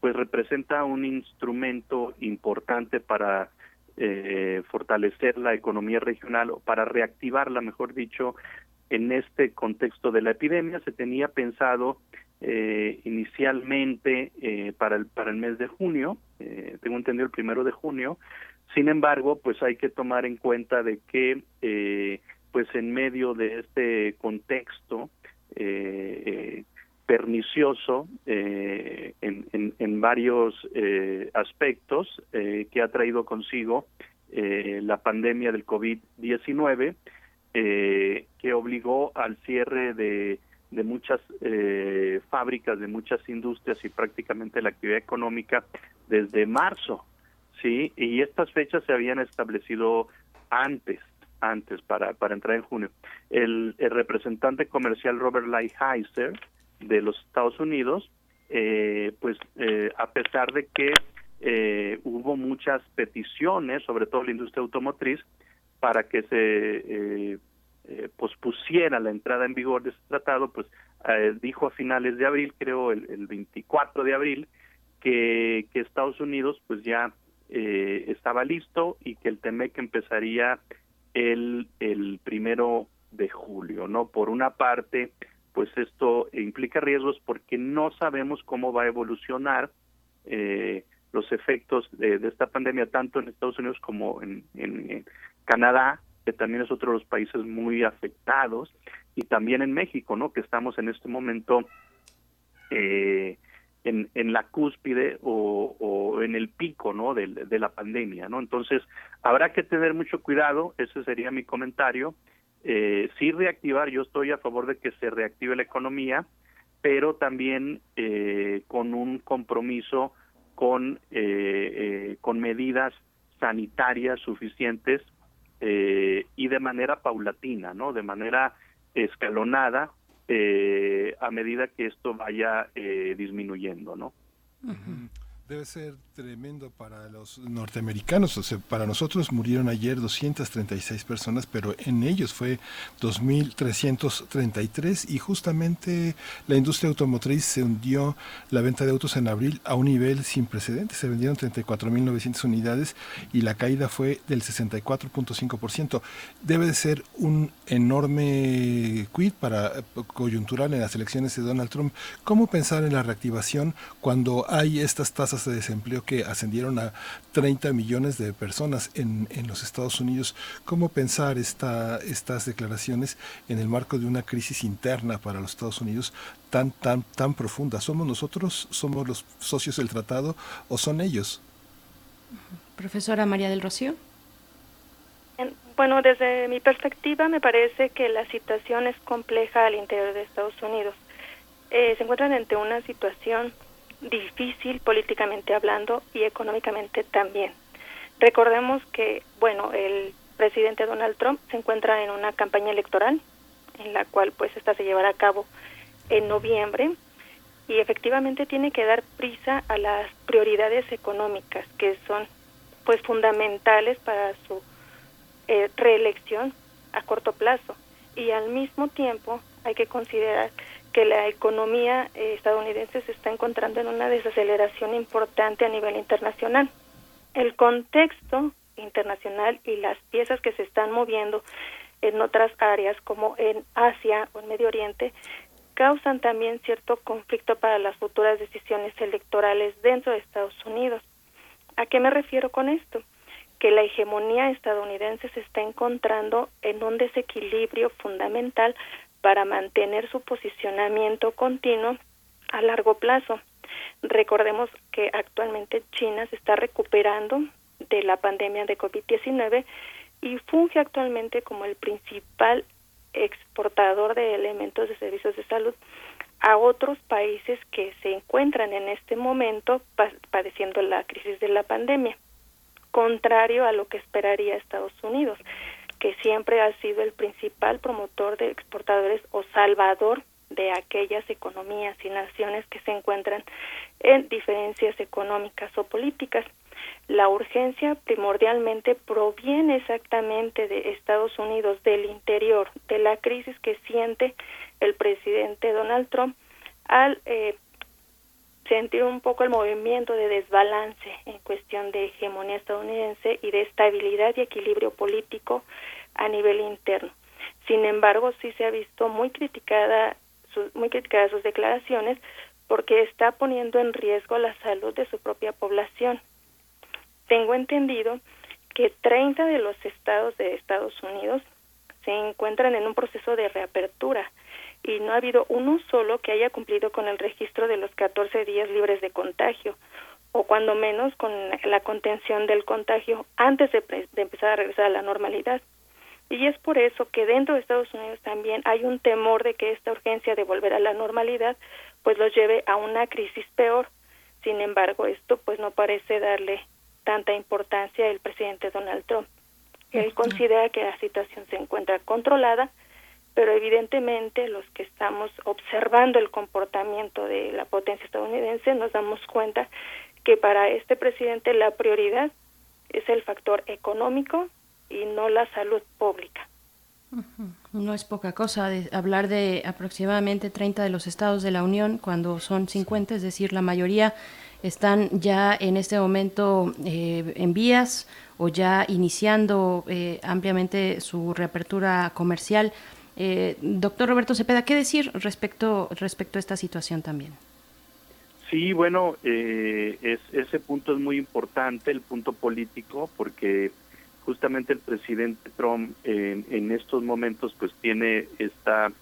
pues representa un instrumento importante para fortalecer la economía regional o para reactivarla, mejor dicho, en este contexto de la epidemia. Se tenía pensado eh, inicialmente eh, para el para el mes de junio, eh, tengo entendido el primero de junio. Sin embargo, pues hay que tomar en cuenta de que eh, pues en medio de este contexto pernicioso en, en, en, varios aspectos que ha traído consigo la pandemia del COVID-19, eh, que obligó al cierre de, de muchas eh, fábricas, de muchas industrias y prácticamente la actividad económica desde marzo, sí, y estas fechas se habían establecido antes, antes para para entrar en junio. El, representante comercial Robert Lighthizer de los Estados Unidos, eh, pues eh, a pesar de que eh, hubo muchas peticiones, sobre todo la industria automotriz, para que se eh, pospusiera la entrada en vigor de este tratado, pues eh, dijo a finales de abril, creo el, el 24 de abril, que, que Estados Unidos pues ya eh, estaba listo y que el TEMEC empezaría el, el primero de julio, ¿no? Por una parte, pues esto implica riesgos porque no sabemos cómo va a evolucionar eh, los efectos de, esta pandemia tanto en Estados Unidos como en, Canadá, que también es otro de los países muy afectados, y también en México, ¿no? Que estamos en este momento eh, en, la cúspide o, en el pico, ¿no? De, de la pandemia, ¿no? Entonces habrá que tener mucho cuidado. Ese sería mi comentario. Eh, sí reactivar, yo estoy a favor de que se reactive la economía, pero también eh, con un compromiso con, eh, eh, con medidas sanitarias suficientes eh, y de manera paulatina, ¿no? De manera escalonada eh, a medida que esto vaya eh, disminuyendo, ¿no? Debe ser tremendo para los norteamericanos. O sea, para nosotros murieron ayer 236 personas, pero en ellos fue 2.333 y justamente la industria automotriz se hundió la venta de autos en abril a un nivel sin precedentes. Se vendieron 34.900 unidades y la caída fue del 64.5%. Debe de ser un enorme quid para coyuntural en las elecciones de Donald Trump. ¿Cómo pensar en la reactivación cuando hay estas tasas de desempleo que ascendieron a 30 millones de personas en, en los Estados Unidos. ¿Cómo pensar esta, estas declaraciones en el marco de una crisis interna para los Estados Unidos tan, tan, tan profunda? ¿Somos nosotros, somos los socios del tratado o son ellos? Profesora María del Rocío. Bueno, desde mi perspectiva me parece que la situación es compleja al interior de Estados Unidos. Eh, se encuentran ante una situación difícil políticamente hablando y económicamente también. Recordemos que, bueno, el presidente Donald Trump se encuentra en una campaña electoral en la cual pues esta se llevará a cabo en noviembre y efectivamente tiene que dar prisa a las prioridades económicas que son pues fundamentales para su eh, reelección a corto plazo y al mismo tiempo hay que considerar que la economía eh, estadounidense se está encontrando en una desaceleración importante a nivel internacional. El contexto internacional y las piezas que se están moviendo en otras áreas como en Asia o en Medio Oriente causan también cierto conflicto para las futuras decisiones electorales dentro de Estados Unidos. ¿A qué me refiero con esto? Que la hegemonía estadounidense se está encontrando en un desequilibrio fundamental para mantener su posicionamiento continuo a largo plazo. Recordemos que actualmente China se está recuperando de la pandemia de COVID-19 y funge actualmente como el principal exportador de elementos de servicios de salud a otros países que se encuentran en este momento padeciendo la crisis de la pandemia, contrario a lo que esperaría Estados Unidos que siempre ha sido el principal promotor de exportadores o salvador de aquellas economías y naciones que se encuentran en diferencias económicas o políticas. La urgencia primordialmente proviene exactamente de Estados Unidos, del interior, de la crisis que siente el presidente Donald Trump al eh, sentir un poco el movimiento de desbalance en cuestión de hegemonía estadounidense y de estabilidad y equilibrio político a nivel interno. Sin embargo, sí se ha visto muy criticada, muy criticadas sus declaraciones porque está poniendo en riesgo la salud de su propia población. Tengo entendido que 30 de los estados de Estados Unidos se encuentran en un proceso de reapertura y no ha habido uno solo que haya cumplido con el registro de los 14 días libres de contagio o cuando menos con la contención del contagio antes de, de empezar a regresar a la normalidad. Y es por eso que dentro de Estados Unidos también hay un temor de que esta urgencia de volver a la normalidad pues los lleve a una crisis peor. Sin embargo, esto pues no parece darle tanta importancia al presidente Donald Trump. Él considera que la situación se encuentra controlada, pero evidentemente los que estamos observando el comportamiento de la potencia estadounidense nos damos cuenta que para este presidente la prioridad es el factor económico y no la salud pública. No es poca cosa de hablar de aproximadamente 30 de los estados de la Unión cuando son 50, es decir, la mayoría están ya en este momento eh, en vías o ya iniciando eh, ampliamente su reapertura comercial. Eh, doctor Roberto Cepeda, ¿qué decir respecto, respecto a esta situación también? Sí, bueno, es, ese punto es muy importante, el punto político, porque justamente el presidente Trump en, estos momentos pues tiene esta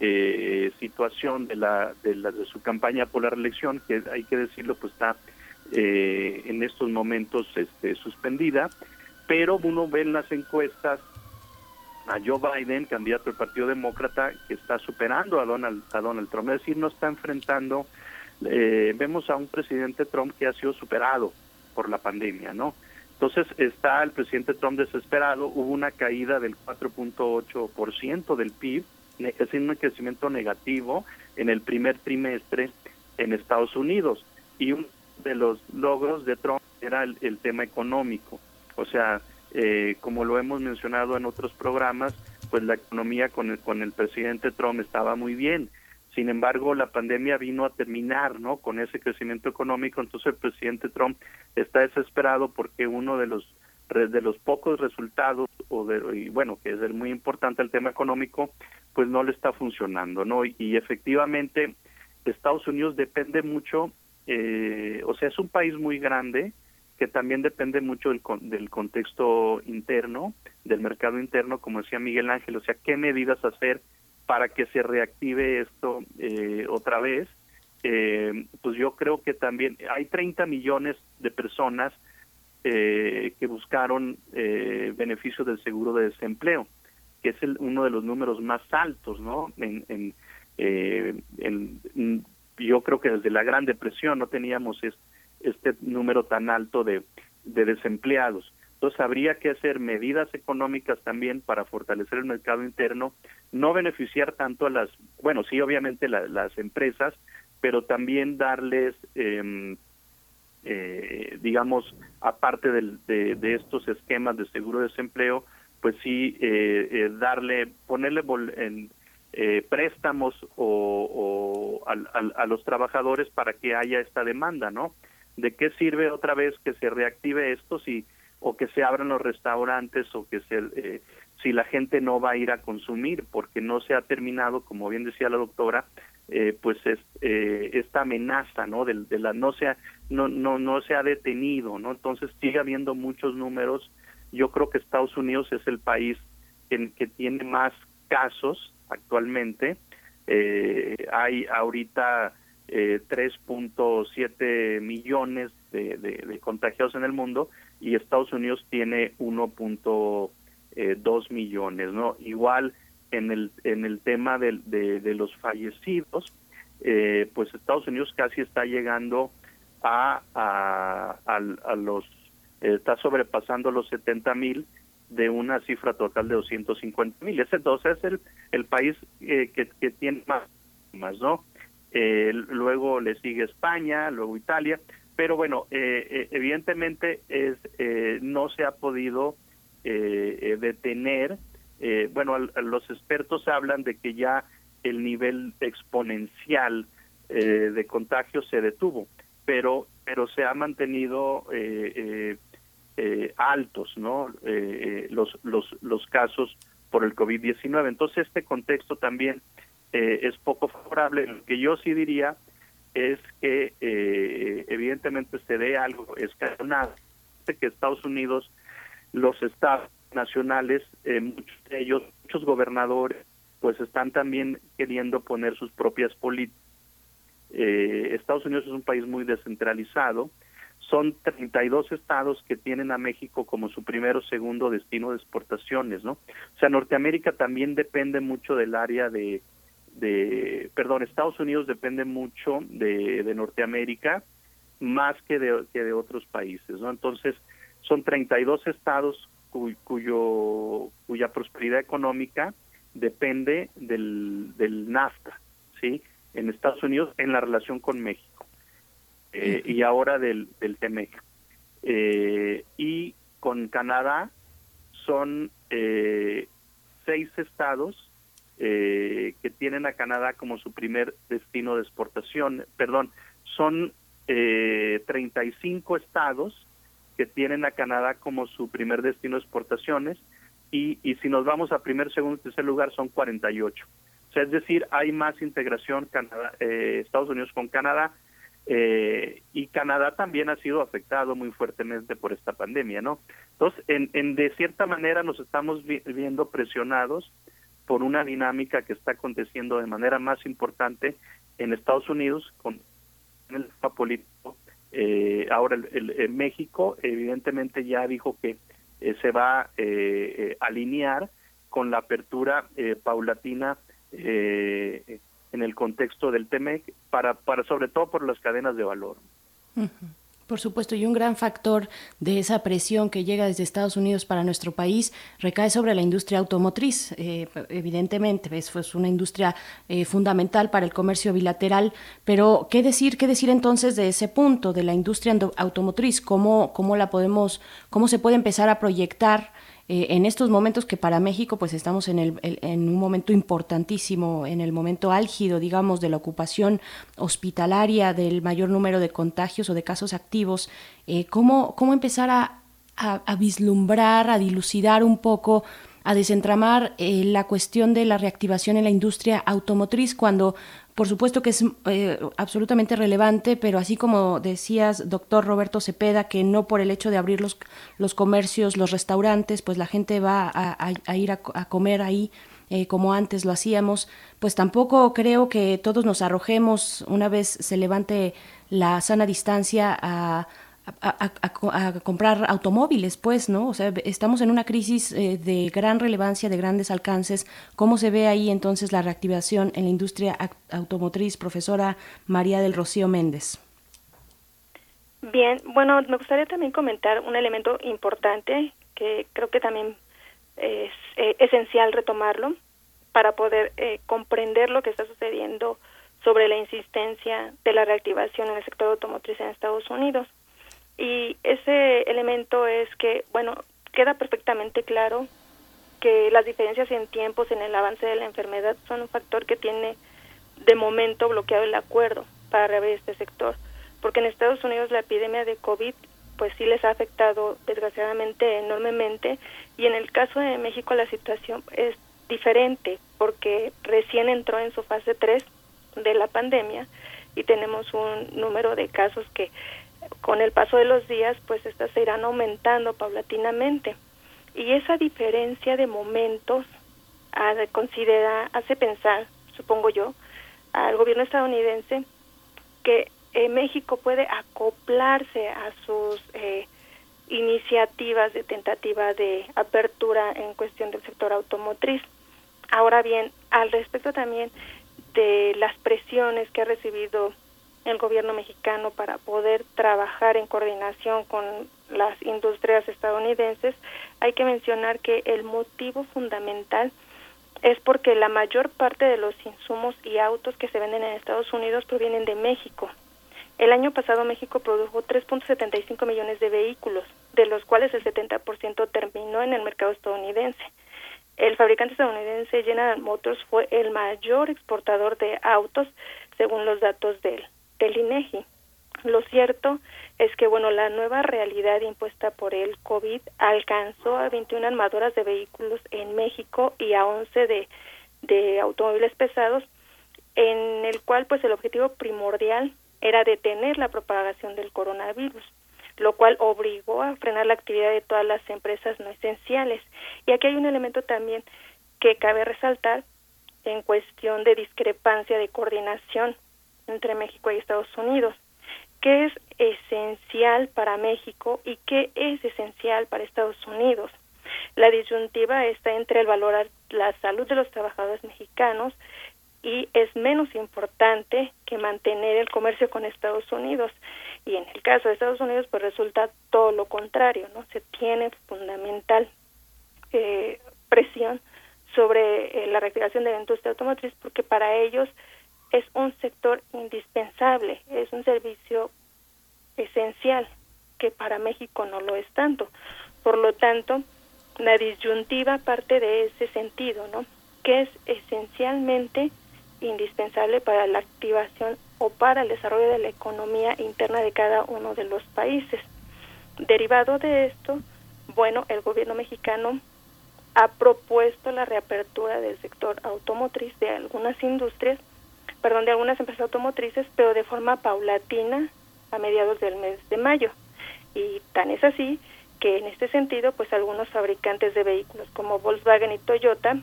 eh, situación de la, de la de su campaña por la reelección que hay que decirlo pues está eh, en estos momentos este, suspendida pero uno ve en las encuestas a Joe Biden candidato del Partido Demócrata que está superando a Donald a Donald Trump es decir no está enfrentando eh, vemos a un presidente Trump que ha sido superado por la pandemia no entonces está el presidente Trump desesperado, hubo una caída del 4.8% del PIB, es decir, un crecimiento negativo en el primer trimestre en Estados Unidos. Y uno de los logros de Trump era el, tema económico. O sea, eh, como lo hemos mencionado en otros programas, pues la economía con el, con el presidente Trump estaba muy bien. Sin embargo, la pandemia vino a terminar, ¿no? Con ese crecimiento económico, entonces el presidente Trump está desesperado porque uno de los de los pocos resultados o de y bueno que es el muy importante el tema económico pues no le está funcionando no y, efectivamente Estados Unidos depende mucho eh, o sea es un país muy grande que también depende mucho del, del contexto interno del mercado interno como decía Miguel Ángel o sea qué medidas hacer para que se reactive esto eh, otra vez. Eh, pues yo creo que también hay 30 millones de personas eh, que buscaron beneficios del seguro de desempleo, que es el, uno de los números más altos, ¿no? En, en, en, yo creo que desde la Gran Depresión no teníamos este número tan alto de, de desempleados. Entonces habría que hacer medidas económicas también para fortalecer el mercado interno, no beneficiar tanto a las, bueno, sí, obviamente las empresas, pero también darles, em, eh, digamos, aparte de, estos esquemas de seguro de desempleo, pues sí, eh, eh, darle, ponerle en, préstamos o, a los trabajadores para que haya esta demanda, ¿no? ¿De qué sirve otra vez que se reactive esto si o que se abran los restaurantes o que se eh, si la gente no va a ir a consumir porque no se ha terminado como bien decía la doctora eh, pues es, eh, esta amenaza no de, la no se ha, no no no se ha detenido no entonces sigue habiendo muchos números. Yo creo que Estados Unidos es el país en que tiene más casos actualmente. Hay ahorita 3.7 millones de, de, contagiados en el mundo y Estados Unidos tiene 1.2 eh, millones, ¿no? Igual en el en el tema de, de, los fallecidos, eh, pues Estados Unidos casi está llegando a, a, a, los está sobrepasando los 70 mil de una cifra total de 250 mil. Entonces es el, el país eh, que, que tiene más, más ¿no? Luego le sigue España, luego Italia, pero bueno, eh, eh, evidentemente es eh, no se ha podido detener. bueno, los expertos hablan de que ya el nivel exponencial de contagio se detuvo, pero pero se ha mantenido altos, ¿no? los los los casos por el COVID-19. Entonces, este contexto también eh, es poco favorable. Lo que yo sí diría es que eh, evidentemente se dé algo escalonado, que Estados Unidos, los estados nacionales, eh, muchos de ellos, muchos gobernadores, pues están también queriendo poner sus propias políticas. Estados Unidos es un país muy descentralizado, son 32 estados que tienen a México como su primero o segundo destino de exportaciones, ¿no? O sea, Norteamérica también depende mucho del área de, de perdón, Estados Unidos depende mucho de, de Norteamérica más que de, que de otros países, ¿no? Entonces, son 32 estados cuyo, cuya prosperidad económica depende del, del NAFTA, ¿sí? En Estados Unidos en la relación con México. Eh, y ahora del, del TEMEC. Eh, y con Canadá son eh, seis estados que tienen a Canadá como su primer destino de exportación, perdón, son 35 estados que tienen a Canadá como su primer destino de exportaciones y, y si nos vamos a primer, segundo y tercer lugar son 48. O sea, es decir, hay más integración Canadá, Estados Unidos con Canadá eh, y Canadá también ha sido afectado muy fuertemente por esta pandemia, ¿no? Entonces, en, en de cierta manera nos estamos viendo presionados por una dinámica que está aconteciendo de manera más importante en Estados Unidos con el político. Eh, ahora, el, México evidentemente ya dijo que eh, se va a eh, alinear con la apertura paulatina en el contexto del TEMEC, para, para sobre todo por las cadenas de valor. Por supuesto, y un gran factor de esa presión que llega desde Estados Unidos para nuestro país recae sobre la industria automotriz. Eh, evidentemente, es pues, una industria eh, fundamental para el comercio bilateral, pero ¿qué decir, qué decir entonces de ese punto, de la industria automotriz? ¿Cómo, cómo la podemos, cómo se puede empezar a proyectar? Eh, en estos momentos que para México pues estamos en, el, en un momento importantísimo, en el momento álgido, digamos, de la ocupación hospitalaria, del mayor número de contagios o de casos activos, eh, ¿cómo, ¿cómo empezar a, vislumbrar, a dilucidar un poco a desentramar eh, la cuestión de la reactivación en la industria automotriz cuando por supuesto que es eh, absolutamente relevante, pero así como decías, doctor Roberto Cepeda, que no por el hecho de abrir los, los comercios, los restaurantes, pues la gente va a, ir a, comer ahí eh, como antes lo hacíamos, pues tampoco creo que todos nos arrojemos una vez se levante la sana distancia a a, comprar automóviles, pues, ¿no? O sea, estamos en una crisis eh, de gran relevancia, de grandes alcances. ¿Cómo se ve ahí entonces la reactivación en la industria automotriz, profesora María del Rocío Méndez? Bien, bueno, me gustaría también comentar un elemento importante que creo que también es eh, esencial retomarlo para poder eh, comprender lo que está sucediendo sobre la insistencia de la reactivación en el sector automotriz en Estados Unidos. Y ese elemento es que, bueno, queda perfectamente claro que las diferencias en tiempos en el avance de la enfermedad son un factor que tiene de momento bloqueado el acuerdo para reabrir este sector, porque en Estados Unidos la epidemia de COVID pues sí les ha afectado desgraciadamente enormemente y en el caso de México la situación es diferente porque recién entró en su fase 3 de la pandemia y tenemos un número de casos que con el paso de los días, pues estas se irán aumentando paulatinamente. Y esa diferencia de momentos considera, hace pensar, supongo yo, al gobierno estadounidense que eh, México puede acoplarse a sus eh, iniciativas de tentativa de apertura en cuestión del sector automotriz. Ahora bien, al respecto también de las presiones que ha recibido el gobierno mexicano para poder trabajar en coordinación con las industrias estadounidenses, hay que mencionar que el motivo fundamental es porque la mayor parte de los insumos y autos que se venden en Estados Unidos provienen de México. El año pasado México produjo 3.75 millones de vehículos, de los cuales el 70% terminó en el mercado estadounidense. El fabricante estadounidense General Motors fue el mayor exportador de autos según los datos de él del INEGI. Lo cierto es que, bueno, la nueva realidad impuesta por el COVID alcanzó a 21 armadoras de vehículos en México y a 11 de, de automóviles pesados, en el cual, pues, el objetivo primordial era detener la propagación del coronavirus, lo cual obligó a frenar la actividad de todas las empresas no esenciales. Y aquí hay un elemento también que cabe resaltar en cuestión de discrepancia de coordinación entre México y Estados Unidos. ¿Qué es esencial para México y qué es esencial para Estados Unidos? La disyuntiva está entre el valor la salud de los trabajadores mexicanos y es menos importante que mantener el comercio con Estados Unidos. Y en el caso de Estados Unidos, pues resulta todo lo contrario, ¿no? Se tiene fundamental eh, presión sobre eh, la reactivación de la industria automotriz porque para ellos es un sector indispensable, es un servicio esencial que para México no lo es tanto. Por lo tanto, la disyuntiva parte de ese sentido, ¿no? Que es esencialmente indispensable para la activación o para el desarrollo de la economía interna de cada uno de los países. Derivado de esto, bueno, el gobierno mexicano ha propuesto la reapertura del sector automotriz de algunas industrias, perdón, de algunas empresas automotrices, pero de forma paulatina a mediados del mes de mayo. Y tan es así que en este sentido, pues algunos fabricantes de vehículos como Volkswagen y Toyota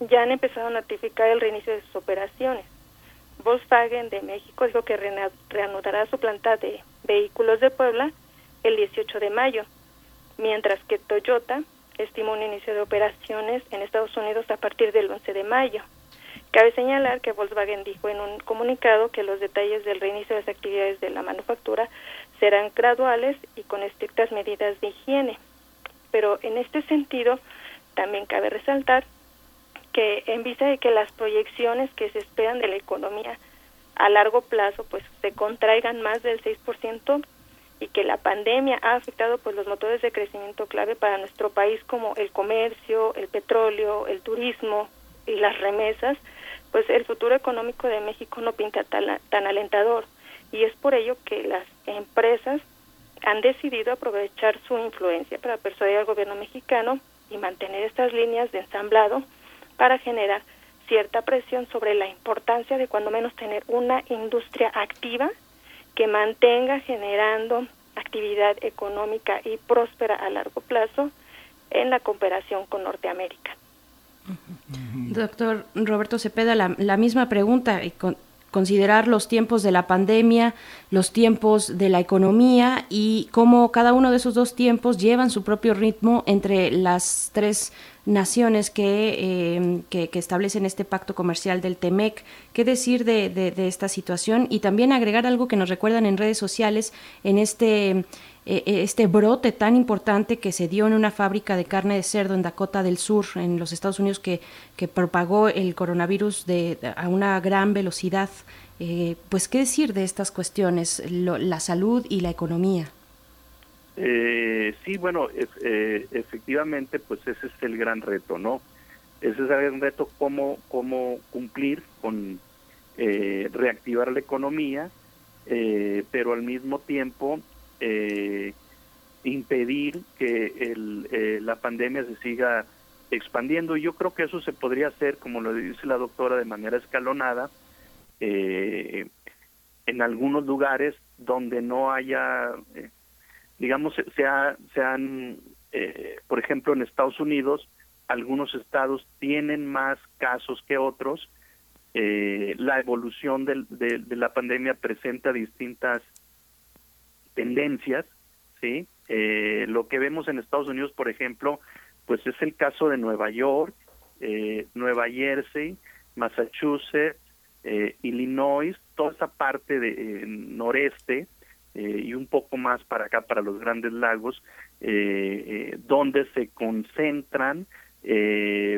ya han empezado a notificar el reinicio de sus operaciones. Volkswagen de México dijo que reanudará su planta de vehículos de Puebla el 18 de mayo, mientras que Toyota estima un inicio de operaciones en Estados Unidos a partir del 11 de mayo. Cabe señalar que Volkswagen dijo en un comunicado que los detalles del reinicio de las actividades de la manufactura serán graduales y con estrictas medidas de higiene. Pero en este sentido, también cabe resaltar que en vista de que las proyecciones que se esperan de la economía a largo plazo pues se contraigan más del 6%, y que la pandemia ha afectado pues los motores de crecimiento clave para nuestro país como el comercio, el petróleo, el turismo y las remesas, pues el futuro económico de México no pinta tan, alentador y es por ello que las empresas han decidido aprovechar su influencia para persuadir al gobierno mexicano y mantener estas líneas de ensamblado para generar cierta presión sobre la importancia de cuando menos tener una industria activa que mantenga generando actividad económica y próspera a largo plazo en la cooperación con Norteamérica. Doctor Roberto Cepeda, la, misma pregunta, y con, considerar los tiempos de la pandemia, los tiempos de la economía y cómo cada uno de esos dos tiempos llevan su propio ritmo entre las tres naciones que, eh, que, establecen este pacto comercial del TEMEC. ¿Qué decir de, de, esta situación? Y también agregar algo que nos recuerdan en redes sociales, en este, eh, eh, este brote tan importante que se dio en una fábrica de carne de cerdo en Dakota del Sur, en los Estados Unidos, que, que propagó el coronavirus de, a una gran velocidad. pues, ¿qué decir de estas cuestiones, la salud y la economía? Eh, sí, bueno, eh, efectivamente, pues ese es el gran reto, ¿no? Ese es el gran reto, cómo, cómo cumplir con eh, reactivar la economía, eh, pero al mismo tiempo impedir que el, la pandemia se siga expandiendo. Yo creo que eso se podría hacer, como lo dice la doctora, de manera escalonada, en algunos lugares donde no haya digamos, se, se han, eh, por ejemplo, en Estados Unidos, algunos estados tienen más casos que otros. Eh, la evolución de, de, la pandemia presenta distintas tendencias, ¿sí? Eh, lo que vemos en Estados Unidos, por ejemplo, pues es el caso de Nueva York, Nueva Jersey, Massachusetts, Illinois, toda esa parte de noreste, eh, y un poco más para acá, para los grandes lagos, eh, eh, donde se concentran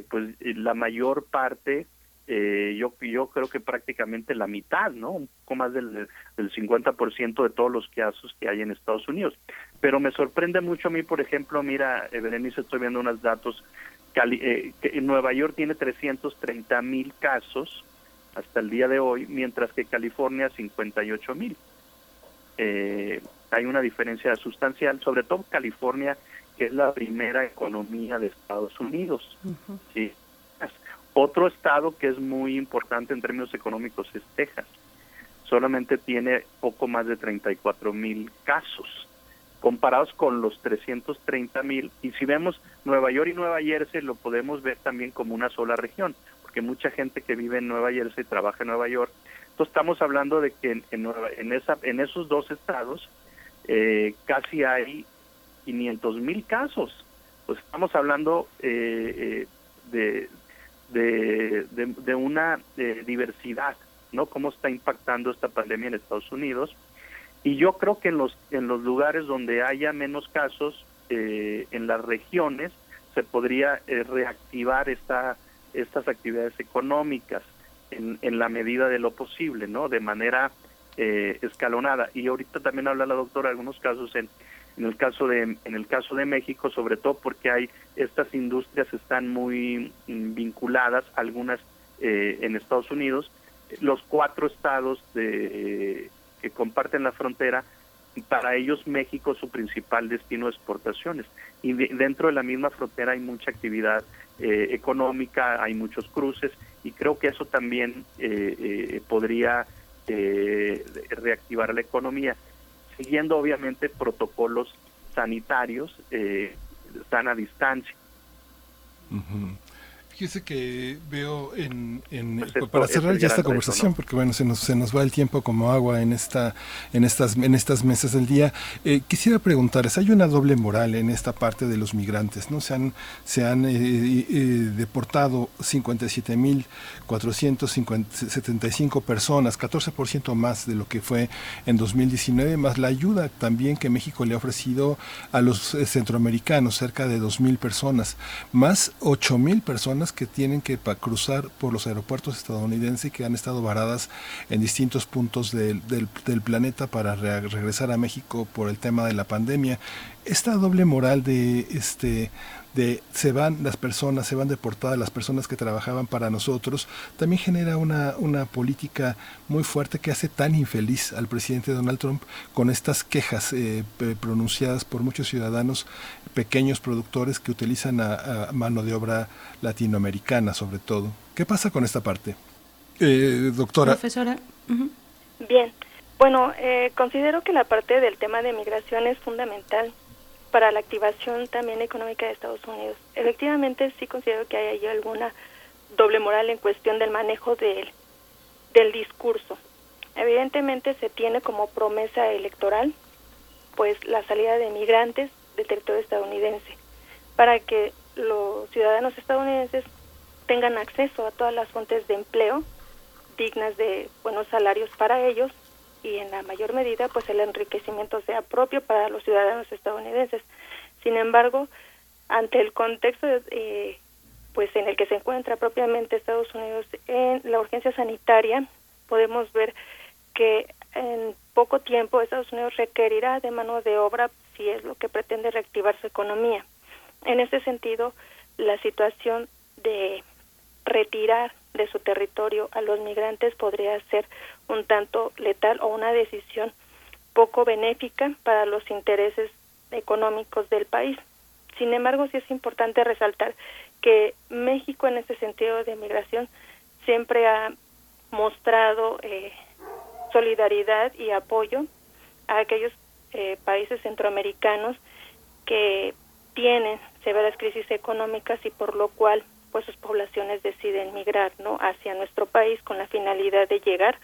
pues la mayor parte, yo, yo creo que prácticamente la mitad, ¿no? Un poco más del, del 50% de todos los casos que hay en Estados Unidos. Pero me sorprende mucho a mí, por ejemplo, mira, Berenice, estoy viendo unos datos, que Nueva York tiene 330 mil casos hasta el día de hoy, mientras que California 58 mil. eh, hay una diferencia sustancial, sobre todo California, que es la primera economía de Estados Unidos. ¿sí? Otro estado que es muy importante en términos económicos es Texas. Solamente tiene poco más de 34 mil casos, comparados con los 330 mil. Y si vemos Nueva York y Nueva Jersey, lo podemos ver también como una sola región, porque mucha gente que vive en Nueva Jersey trabaja en Nueva York. Entonces estamos hablando de que en, en, esa, en esos dos estados eh, casi hay 500 mil casos. Pues estamos hablando eh, eh, de, de, una eh, diversidad, ¿no? Cómo está impactando esta pandemia en Estados Unidos. Y yo creo que en los, en los lugares donde haya menos casos, en las regiones, se podría reactivar esta, estas actividades económicas en, en la medida de lo posible, ¿no? De manera escalonada. Y ahorita también habla la doctora de algunos casos en en el caso de en el caso de México sobre todo porque hay estas industrias están muy mm, vinculadas algunas eh, en Estados Unidos. Los cuatro estados de, que comparten la frontera para ellos México es su principal destino de exportaciones. Y dentro de la misma frontera hay mucha actividad eh, económica hay muchos cruces y creo que eso también eh, podría reactivar la economía siguiendo obviamente protocolos sanitarios, eh, sana distancia. Fíjese que veo en, pues para cerrar ya esta conversación, porque bueno, se nos, se nos va el tiempo como agua en esta, en estas, en estas mesas del día. Eh, quisiera preguntarles, hay una doble moral en esta parte de los migrantes, ¿no? Se han, se han eh, eh, deportado 57.475 personas, 14% más de lo que fue en 2019, más la ayuda también que México le ha ofrecido a los centroamericanos, cerca de 2.000 personas, más 8.000 personas que tienen que cruzar por los aeropuertos estadounidenses y que han estado varadas en distintos puntos del, planeta para regresar a México por el tema de la pandemia. Esta doble moral de este de se van las personas, se van deportadas las personas que trabajaban para nosotros, también genera una, una política muy fuerte que hace tan infeliz al presidente Donald Trump con estas quejas eh, pronunciadas por muchos ciudadanos, pequeños productores que utilizan a, mano de obra latinoamericana sobre todo. ¿Qué pasa con esta parte? Eh, doctora. Profesora. Bien. Bueno, eh, considero que la parte del tema de migración es fundamental para la activación también económica de Estados Unidos. Efectivamente, sí considero que hay ahí alguna doble moral en cuestión del manejo del, del discurso. Evidentemente se tiene como promesa electoral pues la salida de migrantes del territorio estadounidense para que los ciudadanos estadounidenses tengan acceso a todas las fuentes de empleo dignas de buenos salarios para ellos y en la mayor medida pues el enriquecimiento sea propio para los ciudadanos estadounidenses. Sin embargo, ante el contexto eh, pues en el que se encuentra propiamente Estados Unidos en la urgencia sanitaria, podemos ver que en poco tiempo Estados Unidos requerirá de mano de obra si es lo que pretende reactivar su economía. En ese sentido, la situación de retirar de su territorio a los migrantes podría ser un tanto letal o una decisión poco benéfica para los intereses económicos del país. Sin embargo, sí es importante resaltar que México en este sentido de migración siempre ha mostrado eh, solidaridad y apoyo a aquellos eh, países centroamericanos que tienen severas crisis económicas y por lo cual pues sus poblaciones deciden migrar no hacia nuestro país con la finalidad de llegar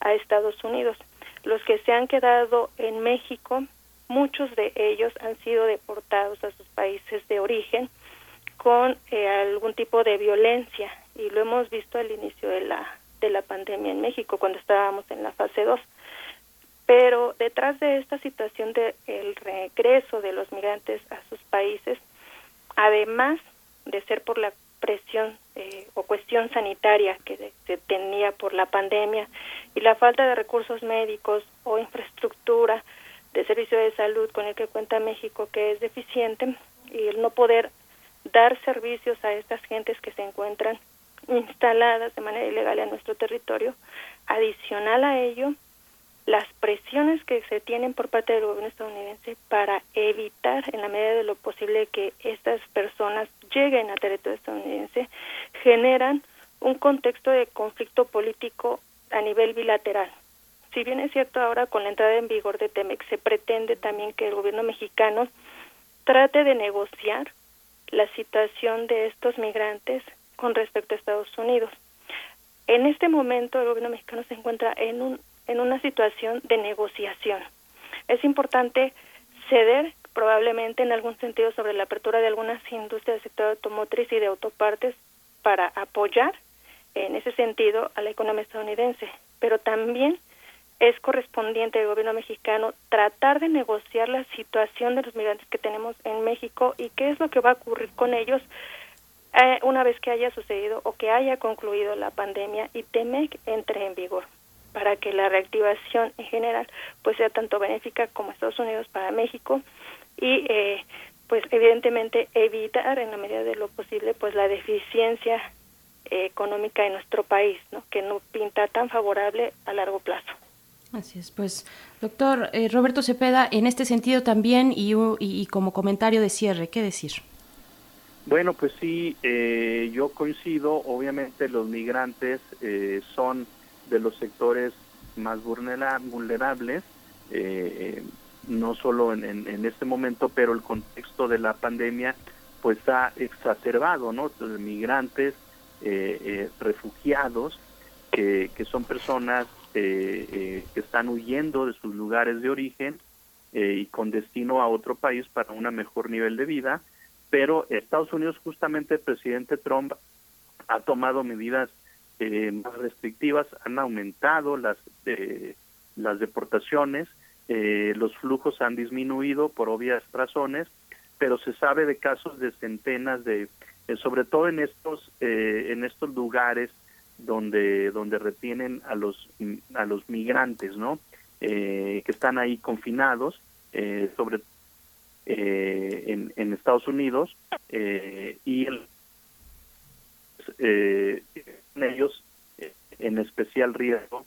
a Estados Unidos. Los que se han quedado en México, muchos de ellos han sido deportados a sus países de origen con eh, algún tipo de violencia y lo hemos visto al inicio de la de la pandemia en México cuando estábamos en la fase 2. Pero detrás de esta situación de el regreso de los migrantes a sus países, además de ser por la presión eh, o cuestión sanitaria que se tenía por la pandemia y la falta de recursos médicos o infraestructura de servicio de salud con el que cuenta México que es deficiente y el no poder dar servicios a estas gentes que se encuentran instaladas de manera ilegal en nuestro territorio. Adicional a ello, las presiones que se tienen por parte del gobierno estadounidense para evitar en la medida de lo posible que estas personas lleguen a territorio estadounidense generan un contexto de conflicto político a nivel bilateral. Si bien es cierto ahora con la entrada en vigor de TEMEX se pretende también que el gobierno mexicano trate de negociar la situación de estos migrantes con respecto a Estados Unidos. En este momento el gobierno mexicano se encuentra en un en una situación de negociación. Es importante ceder probablemente en algún sentido sobre la apertura de algunas industrias del sector automotriz y de autopartes para apoyar en ese sentido a la economía estadounidense, pero también es correspondiente al gobierno mexicano tratar de negociar la situación de los migrantes que tenemos en México y qué es lo que va a ocurrir con ellos eh, una vez que haya sucedido o que haya concluido la pandemia y TEMEC entre en vigor para que la reactivación en general pues sea tanto benéfica como Estados Unidos para México y eh, pues evidentemente evitar en la medida de lo posible pues la deficiencia eh, económica de nuestro país, ¿no? que no pinta tan favorable a largo plazo. Así es, pues doctor eh, Roberto Cepeda, en este sentido también y, y, como comentario de cierre, ¿qué decir? Bueno, pues sí, yo coincido, obviamente los migrantes son de los sectores más vulnerables, eh, no solo en, en, este momento, pero el contexto de la pandemia pues ha exacerbado, ¿no? Migrantes, eh, eh, refugiados, que, que, son personas que están huyendo de sus lugares de origen y con destino a otro país para un mejor nivel de vida, pero Estados Unidos, justamente el presidente Trump ha tomado medidas eh, más restrictivas han aumentado las eh, las deportaciones eh, los flujos han disminuido por obvias razones pero se sabe de casos de centenas de sobre todo en estos en estos lugares donde donde retienen a los a los migrantes no que están ahí confinados sobre en, en Estados Unidos y el, eh, ellos eh, en especial riesgo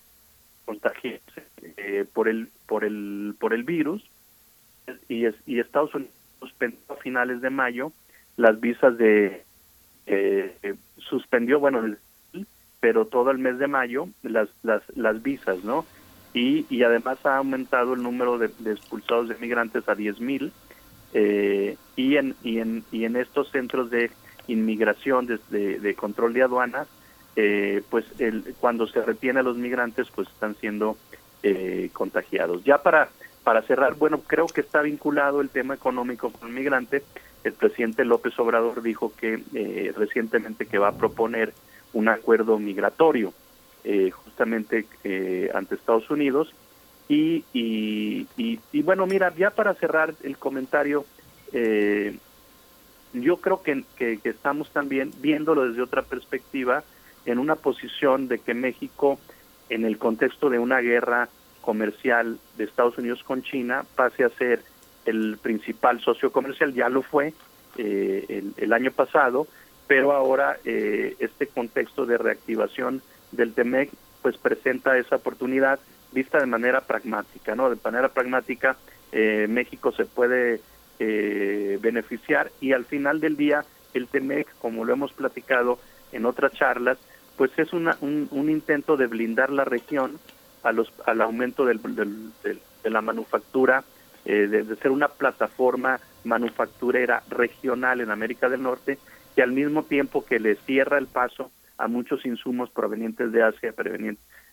contagiarse eh, por el por el por el virus. Y, es, y Estados Unidos suspendió a finales de mayo las visas de eh, suspendió bueno pero todo el mes de mayo las las las visas no y, y además ha aumentado el número de, expulsados de migrantes a 10.000 mil y en y en y en estos centros de inmigración de, de control de aduanas eh, pues el, cuando se retiene a los migrantes, pues están siendo eh, contagiados. Ya para, para cerrar, bueno, creo que está vinculado el tema económico con el migrante. El presidente López Obrador dijo que eh, recientemente que va a proponer un acuerdo migratorio justamente ante Estados Unidos. Y, y, y, bueno, mira, ya para cerrar el comentario, yo creo que, que estamos también viéndolo desde otra perspectiva, en una posición de que México, en el contexto de una guerra comercial de Estados Unidos con China, pase a ser el principal socio comercial, ya lo fue eh, el, año pasado, pero ahora eh, este contexto de reactivación del TEMEC pues presenta esa oportunidad vista de manera pragmática, ¿no? De manera pragmática eh, México se puede beneficiar y al final del día el TEMEC, como lo hemos platicado en otras charlas, pues es una, un, un, intento de blindar la región a los, al aumento del, de la manufactura, eh, de, ser una plataforma manufacturera regional en América del Norte, que al mismo tiempo que le cierra el paso a muchos insumos provenientes de Asia,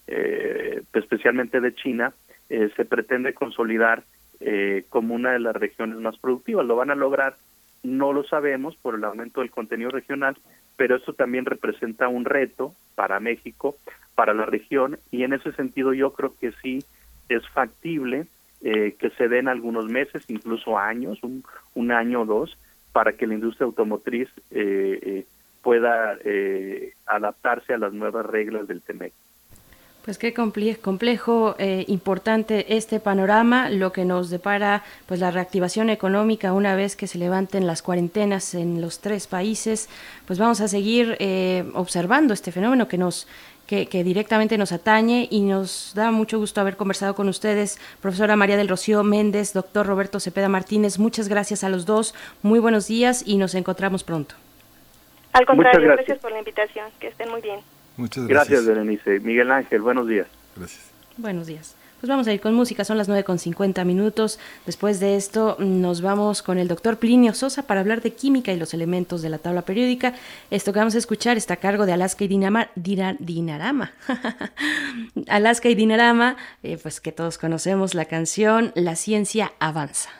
eh, especialmente de China, eh, se pretende consolidar eh, como una de las regiones más productivas. Lo van a lograr, no lo sabemos, por el aumento del contenido regional, pero esto también representa un reto para México, para la región, y en ese sentido yo creo que sí es factible eh, que se den algunos meses, incluso años, un, un año o dos, para que la industria automotriz eh, eh, pueda adaptarse a las nuevas reglas del TEMEC. Pues qué complejo, eh, importante este panorama, lo que nos depara pues la reactivación económica una vez que se levanten las cuarentenas en los tres países. Pues vamos a seguir eh, observando este fenómeno que nos que, directamente nos atañe y nos da mucho gusto haber conversado con ustedes, profesora María del Rocío Méndez, doctor Roberto Cepeda Martínez. Muchas gracias a los dos, muy buenos días y nos encontramos pronto. Al contrario, gracias. por la invitación, que estén muy bien. Muchas gracias. Gracias, Berenice. Miguel Ángel, buenos días. Gracias. Buenos días. Pues vamos a ir con música, son las 9 con 50 minutos. Después de esto nos vamos con el doctor Plinio Sosa para hablar de química y los elementos de la tabla periódica. Esto que vamos a escuchar está a cargo de Alaska y Dinarama. (laughs) Alaska y Dinarama, eh, pues que todos conocemos la canción La ciencia avanza.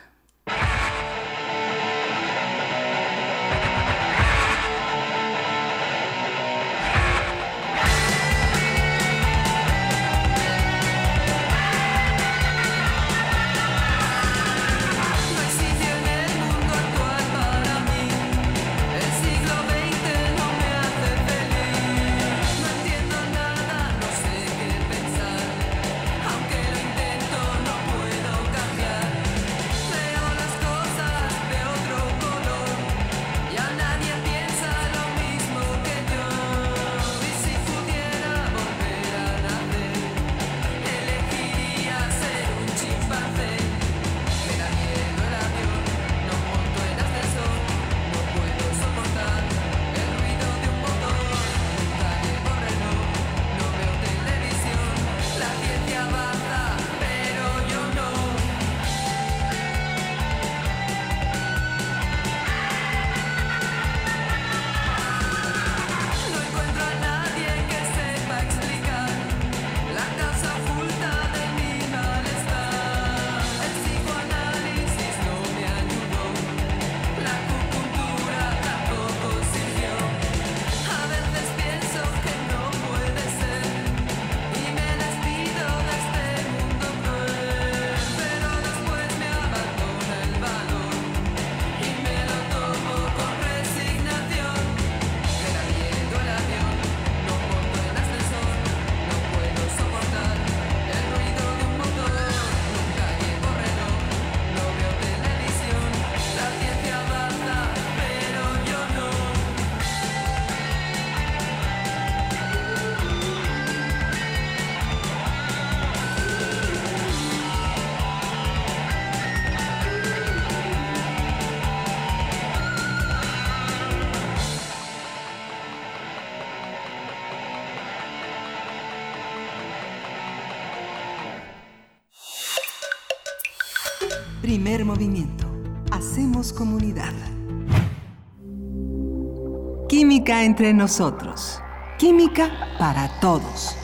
Entre nosotros. Química para todos.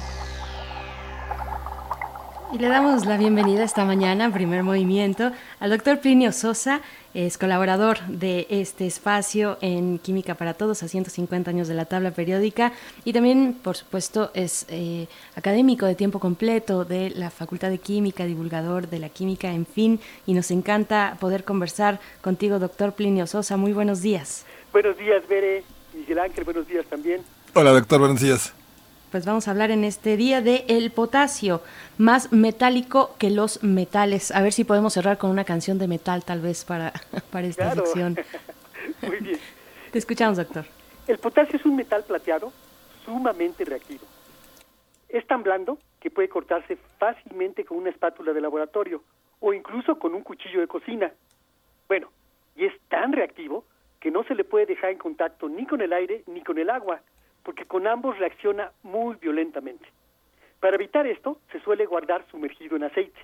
Y le damos la bienvenida esta mañana, primer movimiento, al doctor Plinio Sosa, es colaborador de este espacio en Química para Todos a 150 años de la tabla periódica y también, por supuesto, es eh, académico de tiempo completo de la Facultad de Química, divulgador de la química, en fin, y nos encanta poder conversar contigo, doctor Plinio Sosa. Muy buenos días. Buenos días, Bere, Miguel Ángel, buenos días también. Hola, doctor, buenos días pues vamos a hablar en este día de el potasio, más metálico que los metales. A ver si podemos cerrar con una canción de metal tal vez para, (laughs) para esta sección. (laughs) Muy bien. (laughs) Te escuchamos, doctor. El potasio es un metal plateado sumamente reactivo. Es tan blando que puede cortarse fácilmente con una espátula de laboratorio o incluso con un cuchillo de cocina. Bueno, y es tan reactivo que no se le puede dejar en contacto ni con el aire ni con el agua, porque con ambos reacciona muy violentamente. Para evitar esto, se suele guardar sumergido en aceite.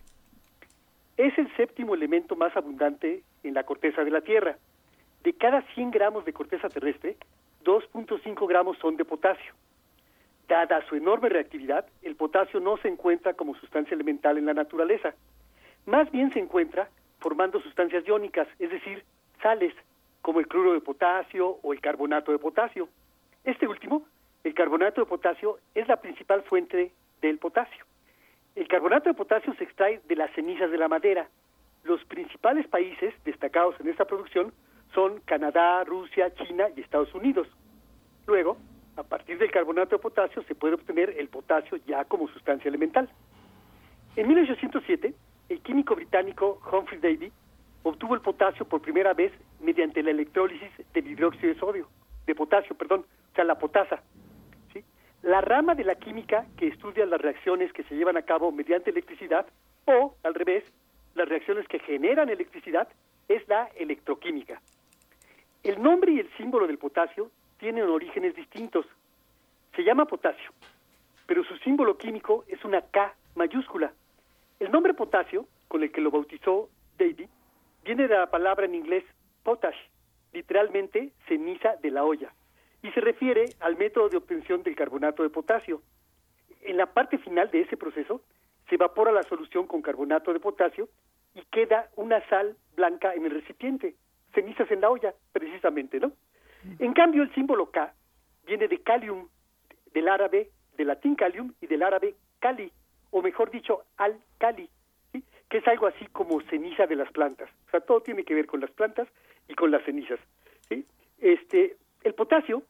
Es el séptimo elemento más abundante en la corteza de la Tierra. De cada 100 gramos de corteza terrestre, 2.5 gramos son de potasio. Dada su enorme reactividad, el potasio no se encuentra como sustancia elemental en la naturaleza. Más bien se encuentra formando sustancias iónicas, es decir, sales, como el cloro de potasio o el carbonato de potasio. Este último, el carbonato de potasio, es la principal fuente del potasio. El carbonato de potasio se extrae de las cenizas de la madera. Los principales países destacados en esta producción son Canadá, Rusia, China y Estados Unidos. Luego, a partir del carbonato de potasio se puede obtener el potasio ya como sustancia elemental. En 1807, el químico británico Humphrey Davy obtuvo el potasio por primera vez mediante la electrólisis del hidróxido de sodio, de potasio, perdón, o sea, la potasa. ¿sí? la rama de la química que estudia las reacciones que se llevan a cabo mediante electricidad o, al revés, las reacciones que generan electricidad es la electroquímica. El nombre y el símbolo del potasio tienen orígenes distintos. Se llama potasio, pero su símbolo químico es una K mayúscula. El nombre potasio, con el que lo bautizó Davy, viene de la palabra en inglés potash, literalmente ceniza de la olla, y se refiere al método de obtención del carbonato de potasio. En la parte final de ese proceso se evapora la solución con carbonato de potasio y queda una sal blanca en el recipiente, cenizas en la olla, precisamente, ¿no? En cambio, el símbolo K viene de calium, del árabe, del latín calium y del árabe cali, o mejor dicho, al-cali. Que es algo así como ceniza de las plantas. O sea, todo tiene que ver con las plantas y con las cenizas. Este, el potasio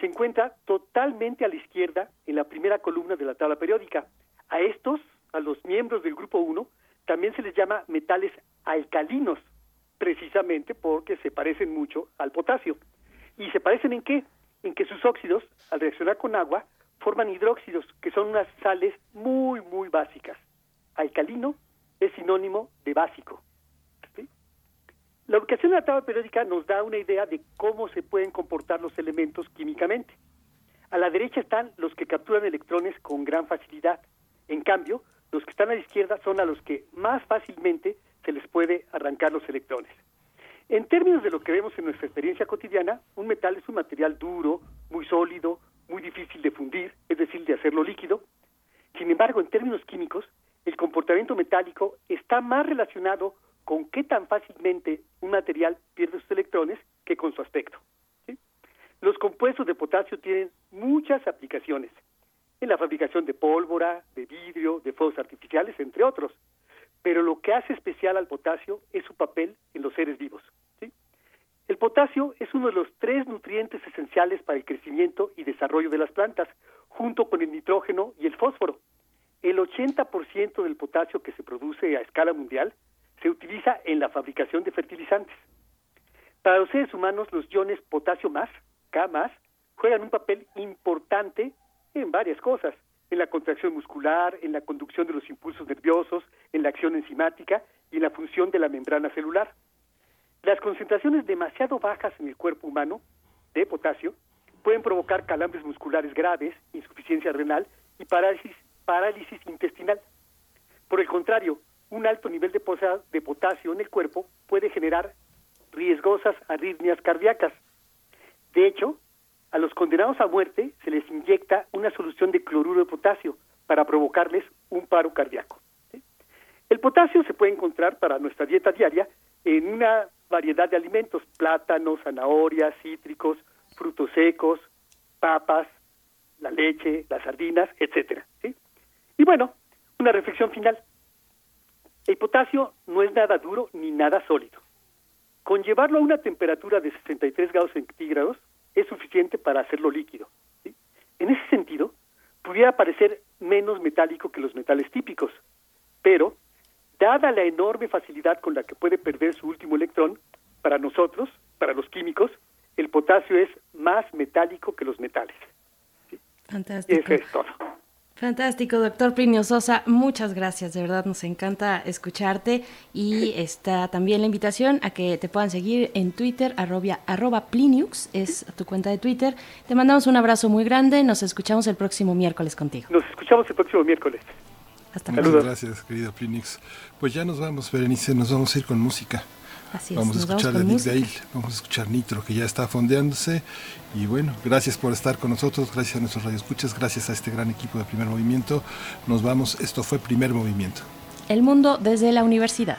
se encuentra totalmente a la izquierda en la primera columna de la tabla periódica. A estos, a los miembros del grupo 1, también se les llama metales alcalinos, precisamente porque se parecen mucho al potasio. ¿Y se parecen en qué? En que sus óxidos, al reaccionar con agua, forman hidróxidos, que son unas sales muy, muy básicas. Alcalino es sinónimo de básico. La ubicación de la tabla periódica nos da una idea de cómo se pueden comportar los elementos químicamente. A la derecha están los que capturan electrones con gran facilidad. En cambio, los que están a la izquierda son a los que más fácilmente se les puede arrancar los electrones. En términos de lo que vemos en nuestra experiencia cotidiana, un metal es un material duro, muy sólido, muy difícil de fundir, es decir, de hacerlo líquido. Sin embargo, en términos químicos, el comportamiento metálico está más relacionado con qué tan fácilmente un material pierde sus electrones que con su aspecto. Los compuestos de potasio tienen muchas aplicaciones en la fabricación de pólvora, de vidrio, de fuegos artificiales, entre otros. Pero lo que hace especial al potasio es su papel en los seres vivos. El potasio es uno de los tres nutrientes esenciales para el crecimiento y desarrollo de las plantas, junto con el nitrógeno y el fósforo. El 80% del potasio que se produce a escala mundial se utiliza en la fabricación de fertilizantes. Para los seres humanos, los iones potasio más, K más, juegan un papel importante en varias cosas, en la contracción muscular, en la conducción de los impulsos nerviosos, en la acción enzimática y en la función de la membrana celular. Las concentraciones demasiado bajas en el cuerpo humano de potasio pueden provocar calambres musculares graves, insuficiencia renal y parálisis, parálisis intestinal. Por el contrario, un alto nivel de, de potasio en el cuerpo puede generar riesgosas arritmias cardíacas. De hecho, a los condenados a muerte se les inyecta una solución de cloruro de potasio para provocarles un paro cardíaco. El potasio se puede encontrar para nuestra dieta diaria en una variedad de alimentos, plátanos, zanahorias, cítricos, frutos secos, papas, la leche, las sardinas, etcétera. Y bueno, una reflexión final. El potasio no es nada duro ni nada sólido. Con llevarlo a una temperatura de 63 grados centígrados es suficiente para hacerlo líquido. ¿sí? En ese sentido, pudiera parecer menos metálico que los metales típicos, pero dada la enorme facilidad con la que puede perder su último electrón, para nosotros, para los químicos, el potasio es más metálico que los metales. ¿sí? Fantástico. Eso es todo. Fantástico, doctor Plinio Sosa. Muchas gracias, de verdad nos encanta escucharte y está también la invitación a que te puedan seguir en Twitter, arroba, arroba Pliniux, es tu cuenta de Twitter. Te mandamos un abrazo muy grande, nos escuchamos el próximo miércoles contigo. Nos escuchamos el próximo miércoles. Hasta Muchas luego. gracias, querido Plinix. Pues ya nos vamos, Berenice, nos vamos a ir con música. Así es, vamos a escuchar con Nick Dale, vamos a escuchar Nitro, que ya está fondeándose. Y bueno, gracias por estar con nosotros, gracias a nuestros radioescuchas, gracias a este gran equipo de Primer Movimiento. Nos vamos, esto fue Primer Movimiento. El mundo desde la universidad.